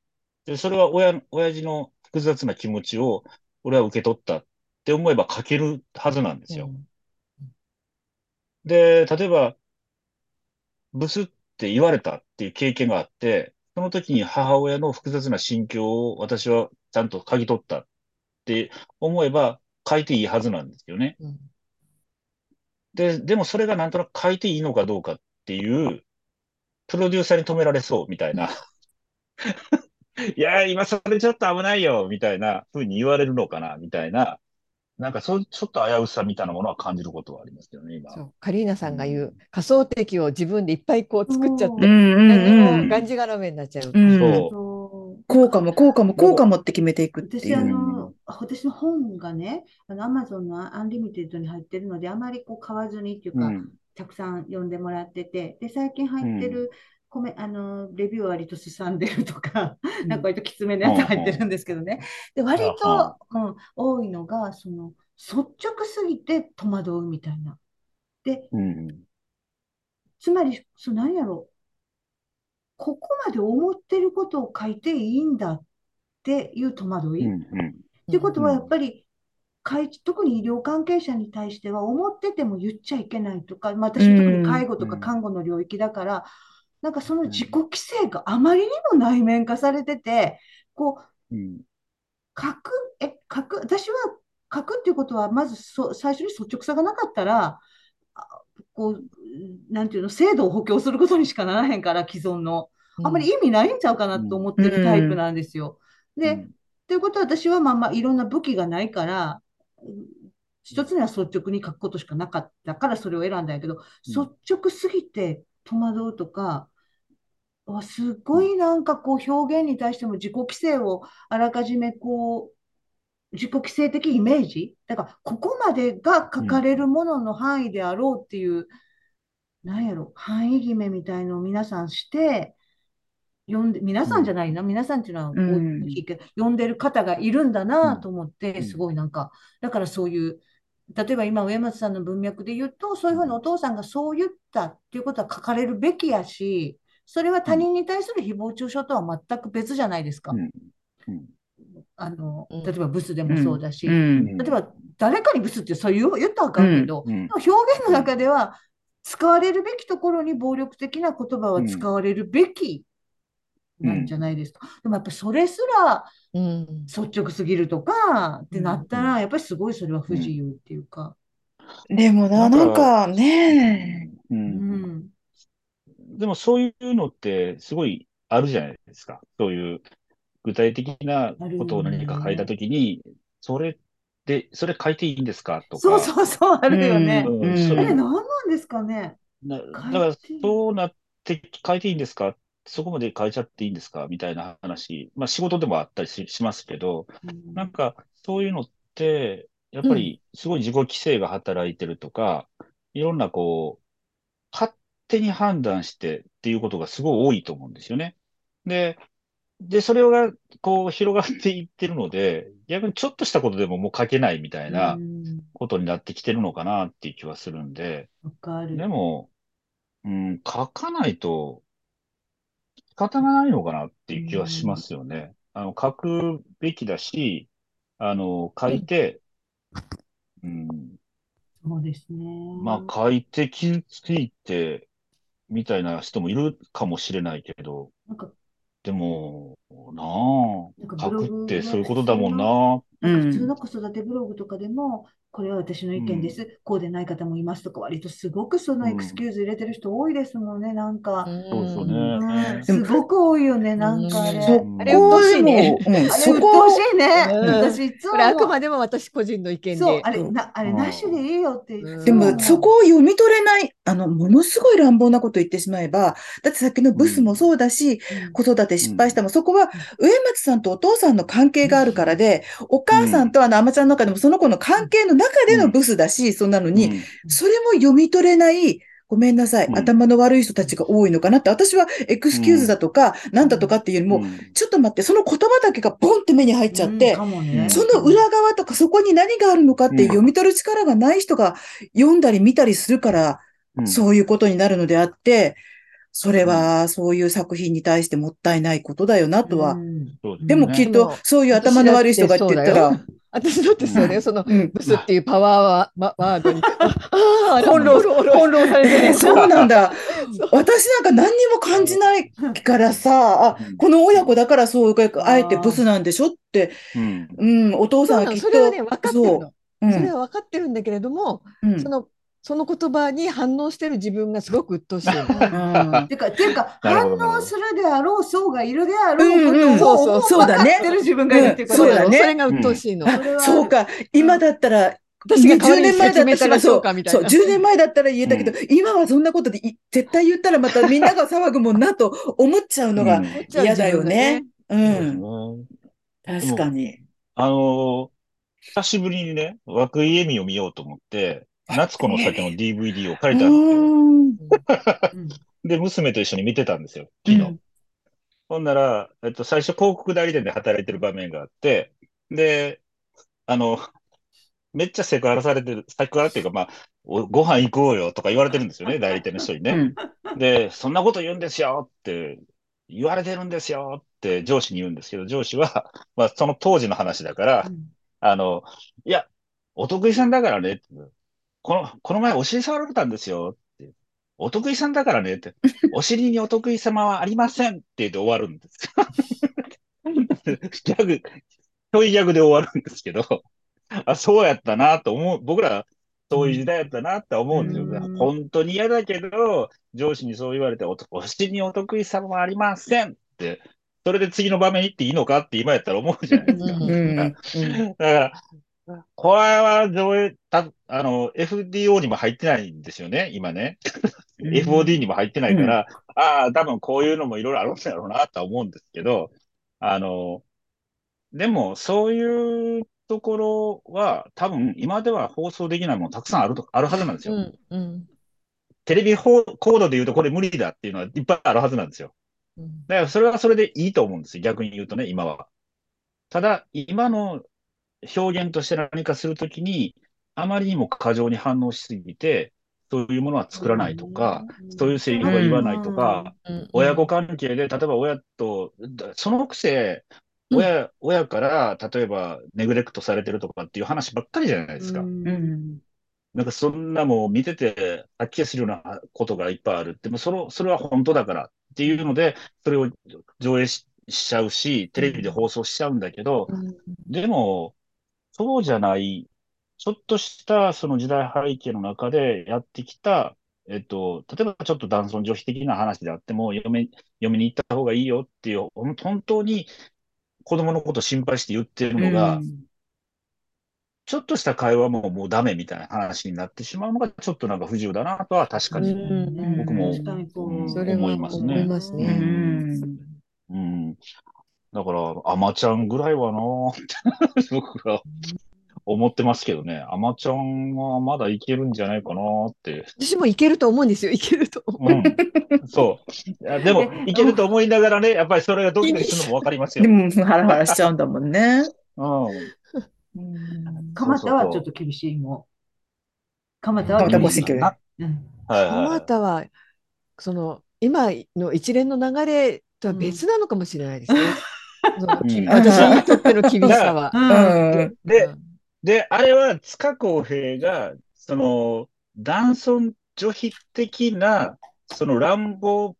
で、それは親、親父の複雑な気持ちを、俺は受け取ったって思えば書けるはずなんですよ。うんで、例えば、ブスって言われたっていう経験があって、その時に母親の複雑な心境を私はちゃんと嗅ぎ取ったって思えば書いていいはずなんですよね。うんで、でもそれがなんとなく書いていいのかどうかっていう、プロデューサーに止められそうみたいな。いやー、今それちょっと危ないよみたいな風に言われるのかなみたいな、なんかそう、ちょっと危うさみたいなものは感じることはありますよね、今。そうカリーナさんが言う仮想敵を自分でいっぱいこう作っちゃって、うんうん何うん。もがんじがらめになっちゃう。うんそうそうこうかも、こうかも、こうかもって決めていくってい私、あう。の、私の本がね、あの、アマゾンの Unlimited に入ってるので、あまりこう買わずにっていうか、うん。たくさん読んでもらってて、で、最近入ってる、コメあのレビューは割とすさんでるとか、なんか割ときつめのやつ入ってるんですけどね。で、割あとは、うん、多いのが、その、率直すぎて戸惑うみたいな。で、うん。つまり、そう、何やろここまで思ってることを書いていいんだっていう戸惑い。うん。っうん。ていうことは、やっぱり、介特に医療関係者に対しては、思ってても言っちゃいけないとか、まあ、私特に介護とかうん看護の領域だから、なんかその自己規制があまりにも内面化されてて、こう、うん。書く、え、書く、私は書くっていうことは、まずそ最初に率直さがなかったら、あこう、なんていうの、制度を補強することにしかならへんから、既存の。あんまり意味ないんちゃうかなと思ってるタイプなんですよ。で、ということは私はまあまあいろんな武器がないから、うん一つには率直に書くことしかなかったからそれを選んだんやけど、率直すぎて戸惑うとか、わすごいなんかこう表現に対しても自己規制をあらかじめこう、自己規制的イメージ？だからここまでが書かれるものの範囲であろうっていう、なんやろ、範囲決めみたいのを皆さんして、読んで、皆さんじゃないな、皆さんっていうのはうん大きいけど、読ん。でる方がいるんだなと思っうて、ん。すごいなんか、だからそういう、例えば今、上松さんの文脈で言うと、そういうふうにお父さんがそう言ったっていうことは書かれるべきやし、それは他人に対する誹謗中傷とは全く別じゃないですか。あの、うん。例えばブスでもそうだし、例えば誰かにブスってそう言う言ったらあかんけど、表現の中では使われるべきところに暴力的な言葉は使われるべきなんじゃないですか。でもやっぱりそれすらうん。率直すぎるとかってなったら、やっぱりすごいそれは不自由っていうか。でもな、ななんんかかね、う。うん。ん。でもそういうのってすごいあるじゃないですか。そういう具体的なことを何か書いたときに、それで、それ書いていいんですかとそうか。そうそう、あるよね。うんうんそれえ、何なんですかね。なだからそうなって書いていいんですか？そこまで書いちゃっていいんですか？みたいな話。まあ仕事でもあったりし、しますけど、うんなんかそういうのって、やっぱりすごい自己規制が働いてるとか、いろんなこう、勝手に判断してっていうことがすごい多いと思うんですよね。で、で、それがこう広がっていってるので、逆にちょっとしたことでももう書けないみたいなうんことになってきてるのかなっていう気はするんで、わかる。でも、うん、書かないと仕方がないのかなっていう気はしますよね。あの、書くべきだし、あの、書いて、うん、そうですね。まあ書いて傷ついて、みたいな人もいるかもしれないけど、なんか、でも、ななんかあ、書ブログくってそういうことだもんな。普通の子育てブログとかでも、これは私の意見です、こうでない方もいますとか、割とすごくそのエクスキューズ入れてる人多いですもんね、なんか。そうそううね。ん。すごく多いよね、なんかあれ。あれしいねあれ、しいね。うん。私、いつも。これあくまでも私個人の意見そう、で。あれ、な、あれ、うん。なしでいいよって。うん。でも、そこを読み取れない、あの、ものすごい乱暴なこと言ってしまえば、だってさっきのブスもそうだし、うん。子育て失敗したも、そこは上松さんとお父さんの関係があるからで、お母さんとあの、アマちゃんの中でもその子の関係の中でのブスだし、そんなのに、うん。それも読み取れない、ごめんなさい、うん。頭の悪い人たちが多いのかなって、私はエクスキューズだとか、なんだとかっていうよりも、うん。ちょっと待って、その言葉だけがボンって目に入っちゃって、うん。かもねその裏側とかそこに何があるのかってうん。読み取る力がない人が読ん。だり見たりするから、うん。そういうことになるのであって、それはそういう作品に対してもったいないことだよなとは。でもねきっとそういう頭の悪い人がって言ったら、私だってそうだよ、そのうん。ブスっていうパワーワワードに。ああ、翻弄翻弄されてえーる。そうなんだ。私なんか何にも感じないからさ、あ、この親子だからそう、あえてブスなんでしょって、うん。うん、お父さんはきっと、それはね、分かってるの。うん。それは分かってるんだけれども、うん。その、その言葉に反応してる自分がすごく鬱陶しいの。うん。てか、ていうか、反応するであろう層がいるであろうことを、そうそうだね。分かってる自分がいるっていうことそうだね。それが鬱陶しいの。あそれはそうか、今だったら、私が代わりに10年前だったからそうかみたそう、いな。10年前だったら言えたけど、今はそんなことでい絶対言ったらまたみんなが騒ぐもんなと思っちゃうのがうん。嫌だよね。うん、ね。確かに。あのー久しぶりにね、涌井絵美を見ようと思って、夏子の酒の DVD を借りたんですよ。うんうん で、娘と一緒に見てたんですよ、昨日。うんほんなら、えっと、最初広告代理店で働いてる場面があって、で、あの、めっちゃセクハラされてる、セクハラっていうか、まあ、おご飯行こうよとか言われてるんですよね、代理店の人にね。うんで、そんなこと言うんですよって、言われてるんですよって上司に言うんですけど、上司は、まあ、その当時の話だから、あの、いや、お得意さんだからねこの、この前お尻触られたんですよ。って、お得意さんだからねって、お尻にお得意様はありませんって言って終わるんです。よ。ギャグ、ちょいギャグで終わるんですけど、あ、そうやったなと思う、僕らそういう時代やったなって思うんですよ。うん。本当に嫌だけど、上司にそう言われて、おお尻にお得意様はありませんって、それで次の場面行っていいのかって今やったら思うじゃないですか。だから、これは上映、た、あの、FDO にも入ってないんですよね、今ね。うん FOD にも入ってないから、ああ、多分こういうのもいろいろあるんだろうなとは思うんですけど、あの、でも、そういうところは、多分今では放送できないものたくさんあると、あるはずなんですよ。うんうんテレビ放コードで言うとこれ無理だっていうのはいっぱいあるはずなんですよ。うんだからそれはそれでいいと思うんですよ。逆に言うとね、今は。ただ、今の表現として何かするときに、あまりにも過剰に反応しすぎて、そういうものは作らないとか、そういうセリフは言わないとか、うん。親子関係で、例えば親と、だそのくせ、親、親から、例えば、ネグレクトされてるとかっていう話ばっかりじゃないですか。なんかそんなもう見てて、吐き気するようなことがいっぱいあるって、もうその、それは本当だからっていうので、それを上映し、しちゃうし、テレビで放送しちゃうんだけど、でも、そうじゃない、ちょっとしたその時代背景の中でやってきた、えっと、例えばちょっと男尊女卑的な話であっても、嫁、嫁に行った方がいいよっていう、本当に子供のこと心配して言ってるのが、ちょっとした会話ももうダメみたいな話になってしまうのが、ちょっとなんか不自由だなとは確かにうん僕も思いますね思いますうね。ん。うん。だから、アマちゃんぐらいはなって 僕は思ってますけどね。アマちゃんはまだいけるんじゃないかなって。私もいけると思うんですよ。いけると思う。うん。そう。いや でも、いけると思いながらね、やっぱりそれがドキドキするのもわかりますよで。も、ハラハラしちゃうんだもんね。うん。うん。蒲田はちょっと厳しいもん。蒲田は蒲田厳しい。蒲田は、その、今の一連の流れとは別なのかもしれないですね。私にとっての厳しさは。でう、ん。で、あれは塚公平が、その、男尊女卑的な、その乱暴っ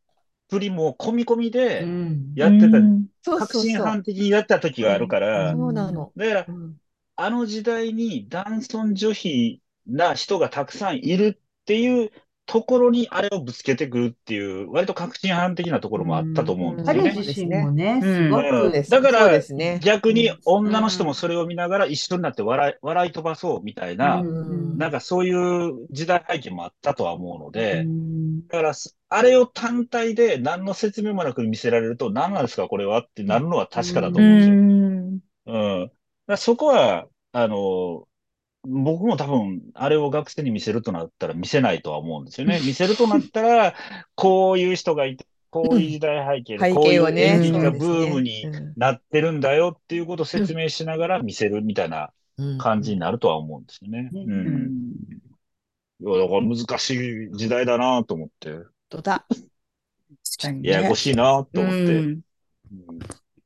ぷりも込み込みうでん。やってた、うん。確。信犯的にやった時があるから、そうなの。だからう、ん。あの時代に男尊女卑な人がたくさんいるっていうところにあれをぶつけてくるっていう、割と確信犯的なところもあったと思うんですよね。彼自身もね、うんすごうんく、だからそうですね。逆に女の人もそれを見ながら一緒になって笑い、笑い飛ばそうみたいな、うんなんかそういう時代背景もあったとは思うので、うんだから、あれを単体で何の説明もなく見せられると、何なんですかこれはってなるのは確かだとう思うんですよ。ん。うん。だからそこは、あの、僕も多分、あれを学生に見せるとなったら見せないとは思うんですよね。見せるとなったら、こういう人がいて、こういう時代背景で、背こういう演劇がブームにうんなってるんだよっていうことを説明しながら見せるみたいなうん感じになるとは思うんですよね。ねう。うんん。いや、だから難しい時代だなと思って、本当だ。確かにね。ややこしいなと思って。うん。うん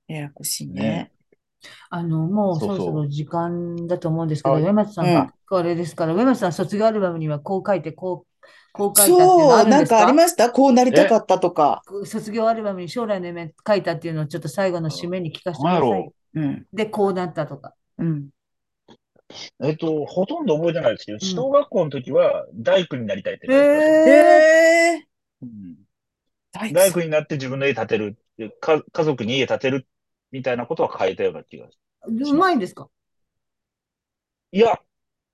ややこしいねね。あの、もうそそう。そうろそろ時間だと思うんですけど、はい上松さんうん。が、これですから、上松さん卒業アルバムにはこう書いて、こう、こう書いたっていうのはそう、あるんですなんかありかました？こうなりたかったとか。卒業アルバムに将来の夢書いたっていうのをちょっと最後の締めに聞かせてください。なんやろ。う。ん。で、こうなったとか。うん。えっと、ほとんど覚えてないですけど、小学校の時は大工になりたいってへ書いてましたええうん。大大工になって自分の家建てるか、家族に家建てるみたいなことは書いたような気がすうまいんですか？る。いや、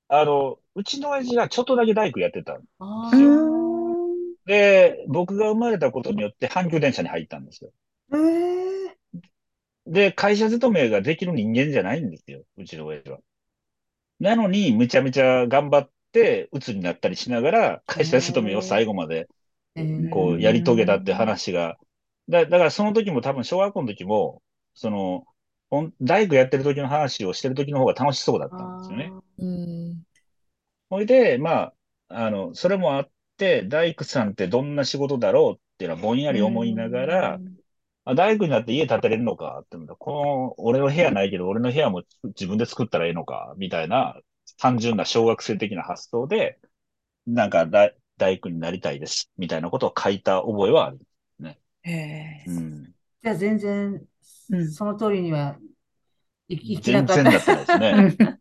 あの、うちの親父がちょっとだけ大工やってた。あうーん。で、僕が生まれたことによって阪急電車に入ったんですよ。で、会社勤めができる人間じゃないんですよ、うちの親父は。なのに、むちゃむちゃ頑張って、鬱になったりしながら、会社勤めを最後まで、えーこう、やり遂げたって話が、だ、だからその時も多分小学校の時も、その、大工やってる時の話をしてる時の方が楽しそうだったんですよね。うんほいで、まあ、あの、それもあって、大工さんってどんな仕事だろうっていうのはぼんやり思いながら、あ、大工になって家建てれるのかってこの、俺の部屋ないけど、俺の部屋も自分で作ったらいいのかみたいな、単純な小学生的な発想で、なんか大、大工になりたいです、みたいなことを書いた覚えはある。へえうん。じゃあ全然うんその通りにはいいきな全かった。然だったですね。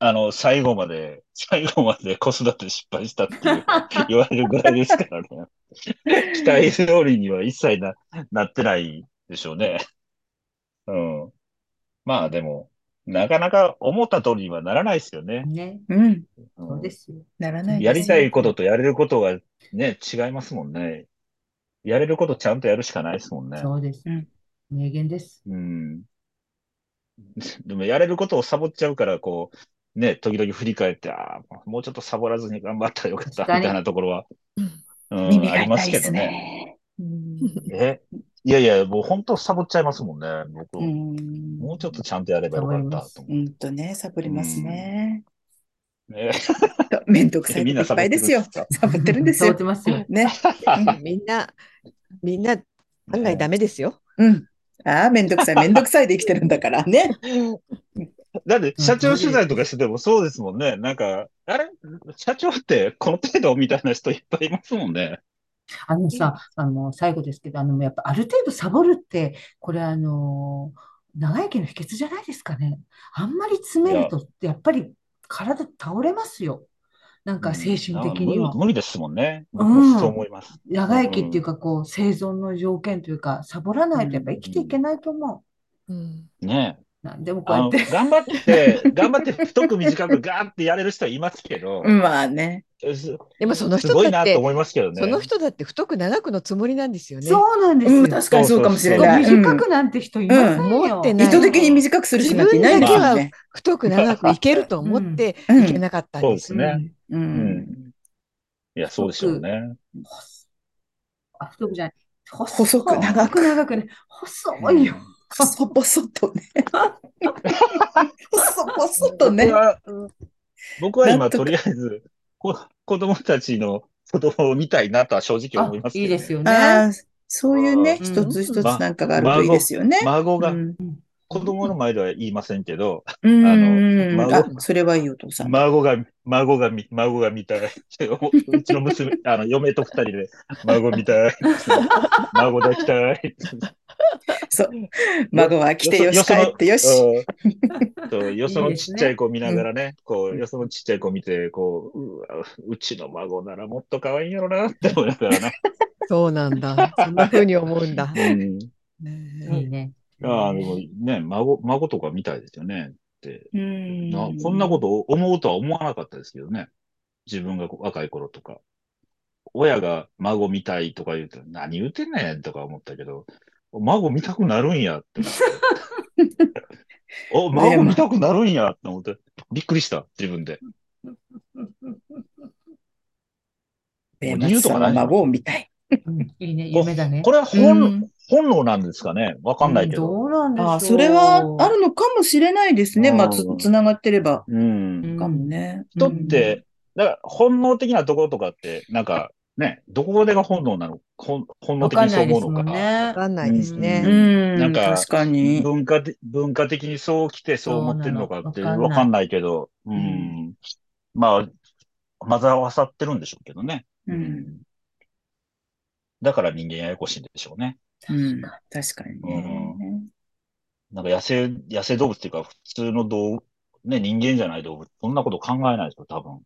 あの、最後まで、最後まで子育て失敗したっていう言われるぐらいですからね。期待通りには一切な、なってないでしょうね。うん。まあでも、なかなか思った通りにはならないですよね。ね、うん。うんそうですよ。ならないやりたいこととやれることがね、違いますもんね。やれることちゃんとやるしかないですもんね。そうですうん。名言です。うん。でもやれることをサボっちゃうから、こう、ね、時々振り返って、ああ、もうちょっとサボらずに頑張ったらよかった、みたいなところは、うん、ありますけどね。ね。うんえ、いやいや、もう本当サボっちゃいますもんね、僕。うん。もうちょっとちゃんとやればよかったと思うんとね、サボりますね。う。ね、めんどくさいみんなこといっぱいですよ。サボってるんですよ サボって。ますよ。ね。みんな、みんな案外ダメですよ。うん。ああ、めんどくさい、めんどくさいで生きてるんだからね。だって、社長取材とかしててもそうですもんね。なんか、あれ？社長ってこの程度みたいな人いっぱいいますもんね。あのさ、あの、最後ですけど、あの、やっぱある程度サボるって、これあの、長生きの秘訣じゃないですかね。あんまり詰めると、やっぱり体倒れますよ。なんか精神的には無理。無理ですもんね。うんそう思います。長生きっていうか、こう、生存の条件というか、サボらないとやっぱ生きていけないと思うんう。ねなんでもこうやって。頑張って、頑張って太く短くガーってやれる人はいますけど、まあね。すでもそのすごい人だって、なと思いますけどね。その人だって太く長くのつもりなんですよね。そうなんですよ。うん、確かにそうかもしれない。短うんくなんて人いませんよ。思ってない意図的に短くする人なんていないですよね。太く長くいけると思ってうんいけなかったんそうですすね。う。うんん。いや、そうでしょうね。あ、太くじゃない。細細く長く長くね。細いよ。細々とね。細々とね僕。は、今、とりあえず、こ子供たちの子供を見たいなとは正直あ思いますけど、いいですよね。ああ、そういうね、うん一つ一つなんかがあるといいですよね。孫が、うん子供の前では言いませんけど、うんあうんのあ、それはいいお父さん。孫が、孫が見、孫が見たい。うちの娘、あの、嫁と二人で、孫見たい。孫抱きたい。そう。孫は来てよし、帰ってよし。よそのちっちゃい子見ながらね、こう、よそのちっちゃい子見て、こう、うわうちの孫ならもっと可愛いんやろなって思いながらね。そうなんだ。そんな風に思うんだ。うん。いいね。ああ、でもね、孫、孫とか見たいですよね。って、うんなこんなことを思うとは思わなかったですけどね。自分が若い頃とか。親が孫見たいとか言うと、何言うてんねんとか思ったけど、孫見たくなるんやって思って。お、孫見たくなるんやって思って、びっくりした、自分で。ベーマスさんは孫を見たい。うんいいね。夢だね。これはう本、ん本能なんですかねわかんないけど。どうなんでしょう。あ、それはあるのかもしれないですね。まあ、つう、んつながってれば。うん。うんかもね。人って、だから本能的なところとかって、なんかね、どこでが本能なの？本本能わ的にそう思うのか？わ。かんないですうね。ん、なんか確かに。文化的、文化的にそう来てそう思ってるのかってわかんないけど、うん。まあ、混ざわさってるんでしょうけどね。うん。だから人間ややこしいんでしょうね。うん、確かにね。なんか野生、野生動物っていうか普通の動物、ね、人間じゃない動物、そんなこと考えないですよ、多分。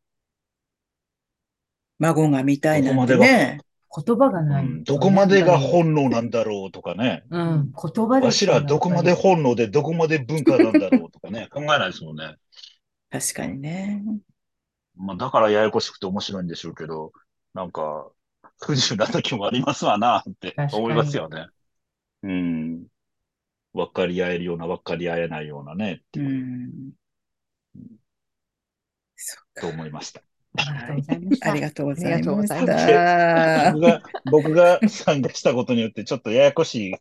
孫が見たいなんてね。言葉がない。うんどこまでが本能なんだろうとかね。うん。言葉でわしらどこまで本能でどこまで文化なんだろうとかね、考えないですもんね。確かにね。まあ、だからややこしくて面白いんでしょうけど、なんか、不自由な時もありますわな、って思いますよね。うん。分かり合えるような、分かり合えないようなね、ってうん。そっと思いました。ありがとうございました。ありがとうございました。僕が、僕が参加したことによって、ちょっとややこしい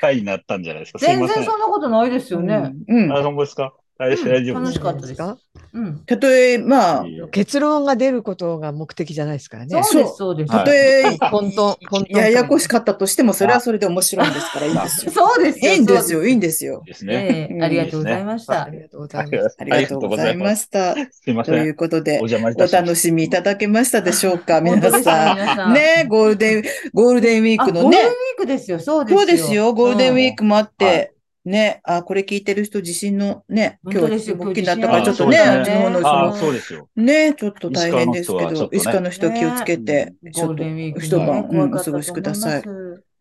回になったんじゃないですか。全。然そんなことないですよね。うん。あ、本当ですか？大丈夫です楽しかったですかうん。たとえ、まあ、いいよ結論が出ることが目的じゃないですからね。そうです、そうです。はいたとえ、本当、本当。ややこしかったとしても、それはそれで面白いんですから、いいですよ。そうですよ。いいんですよ、いいんでですよ。ですね。ええありがとうございましたあ。りがとうございます。ありがとうございました。すいません。ということでお、邪魔いおたしました。楽しみいただけましたでしょうか、皆本当ですよさ皆さんん。ね、ゴールデン、ゴールデンウィーあ、クのねゴールデンウィ、ークですよ。そうですよ。そうですよ、ゴールデンウィークもあっはて、ね、あ、これ聞いてる人、地震のね、今日大きになったから、ちょっとね、地震あっちの方のそああ、の、そうですよ。ね、ちょっと大変ですけど、石川の人は気をつけて、うんちょっと一晩、うん、怖かったお過ごしください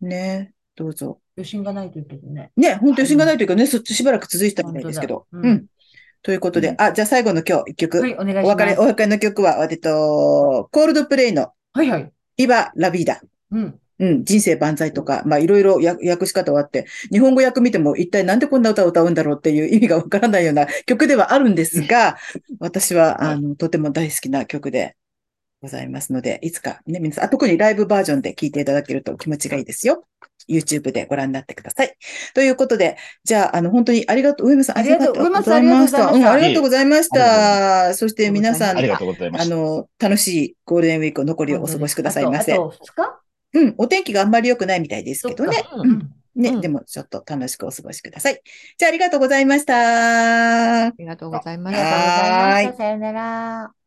ね、どうぞ。余震がないというけどね。ね、本当に余震がないというかね、そっちしばらく続いてたみたいですけど。うんうん。ということで、うんあ、じゃあ最後の今日一曲。はい、お願いします。お別れ、お別れの曲は、えっと、コールドプレイのはいはい。ビバ・ラビーダ。うん。うん、人生万歳とか、まあいろいろ訳訳し方はあって、日本語訳見ても一体なんでこんな歌を歌うんだろうっていう意味がわからないような曲ではあるんですが、私は、あの、とても大好きな曲でございますので、いつかね、皆さん、あ特にライブバージョンで聴いていただけると気持ちがいいですよ。YouTube でご覧になってください。ということで、じゃあ、あの、本当にありがとう、上村さん、ありがとうございました。うん、ありがとうございました。そして皆さん、ありがとうございました。あの、楽しいゴールデンウィークを残りをお過ごしくださいませあ。と、あと2日？うん、お天気があんまり良くないみたいですけどね。うんね、うんでもちょっと楽しくお過ごしください。じゃあありがとうございました。ありがとうございました。さよなら。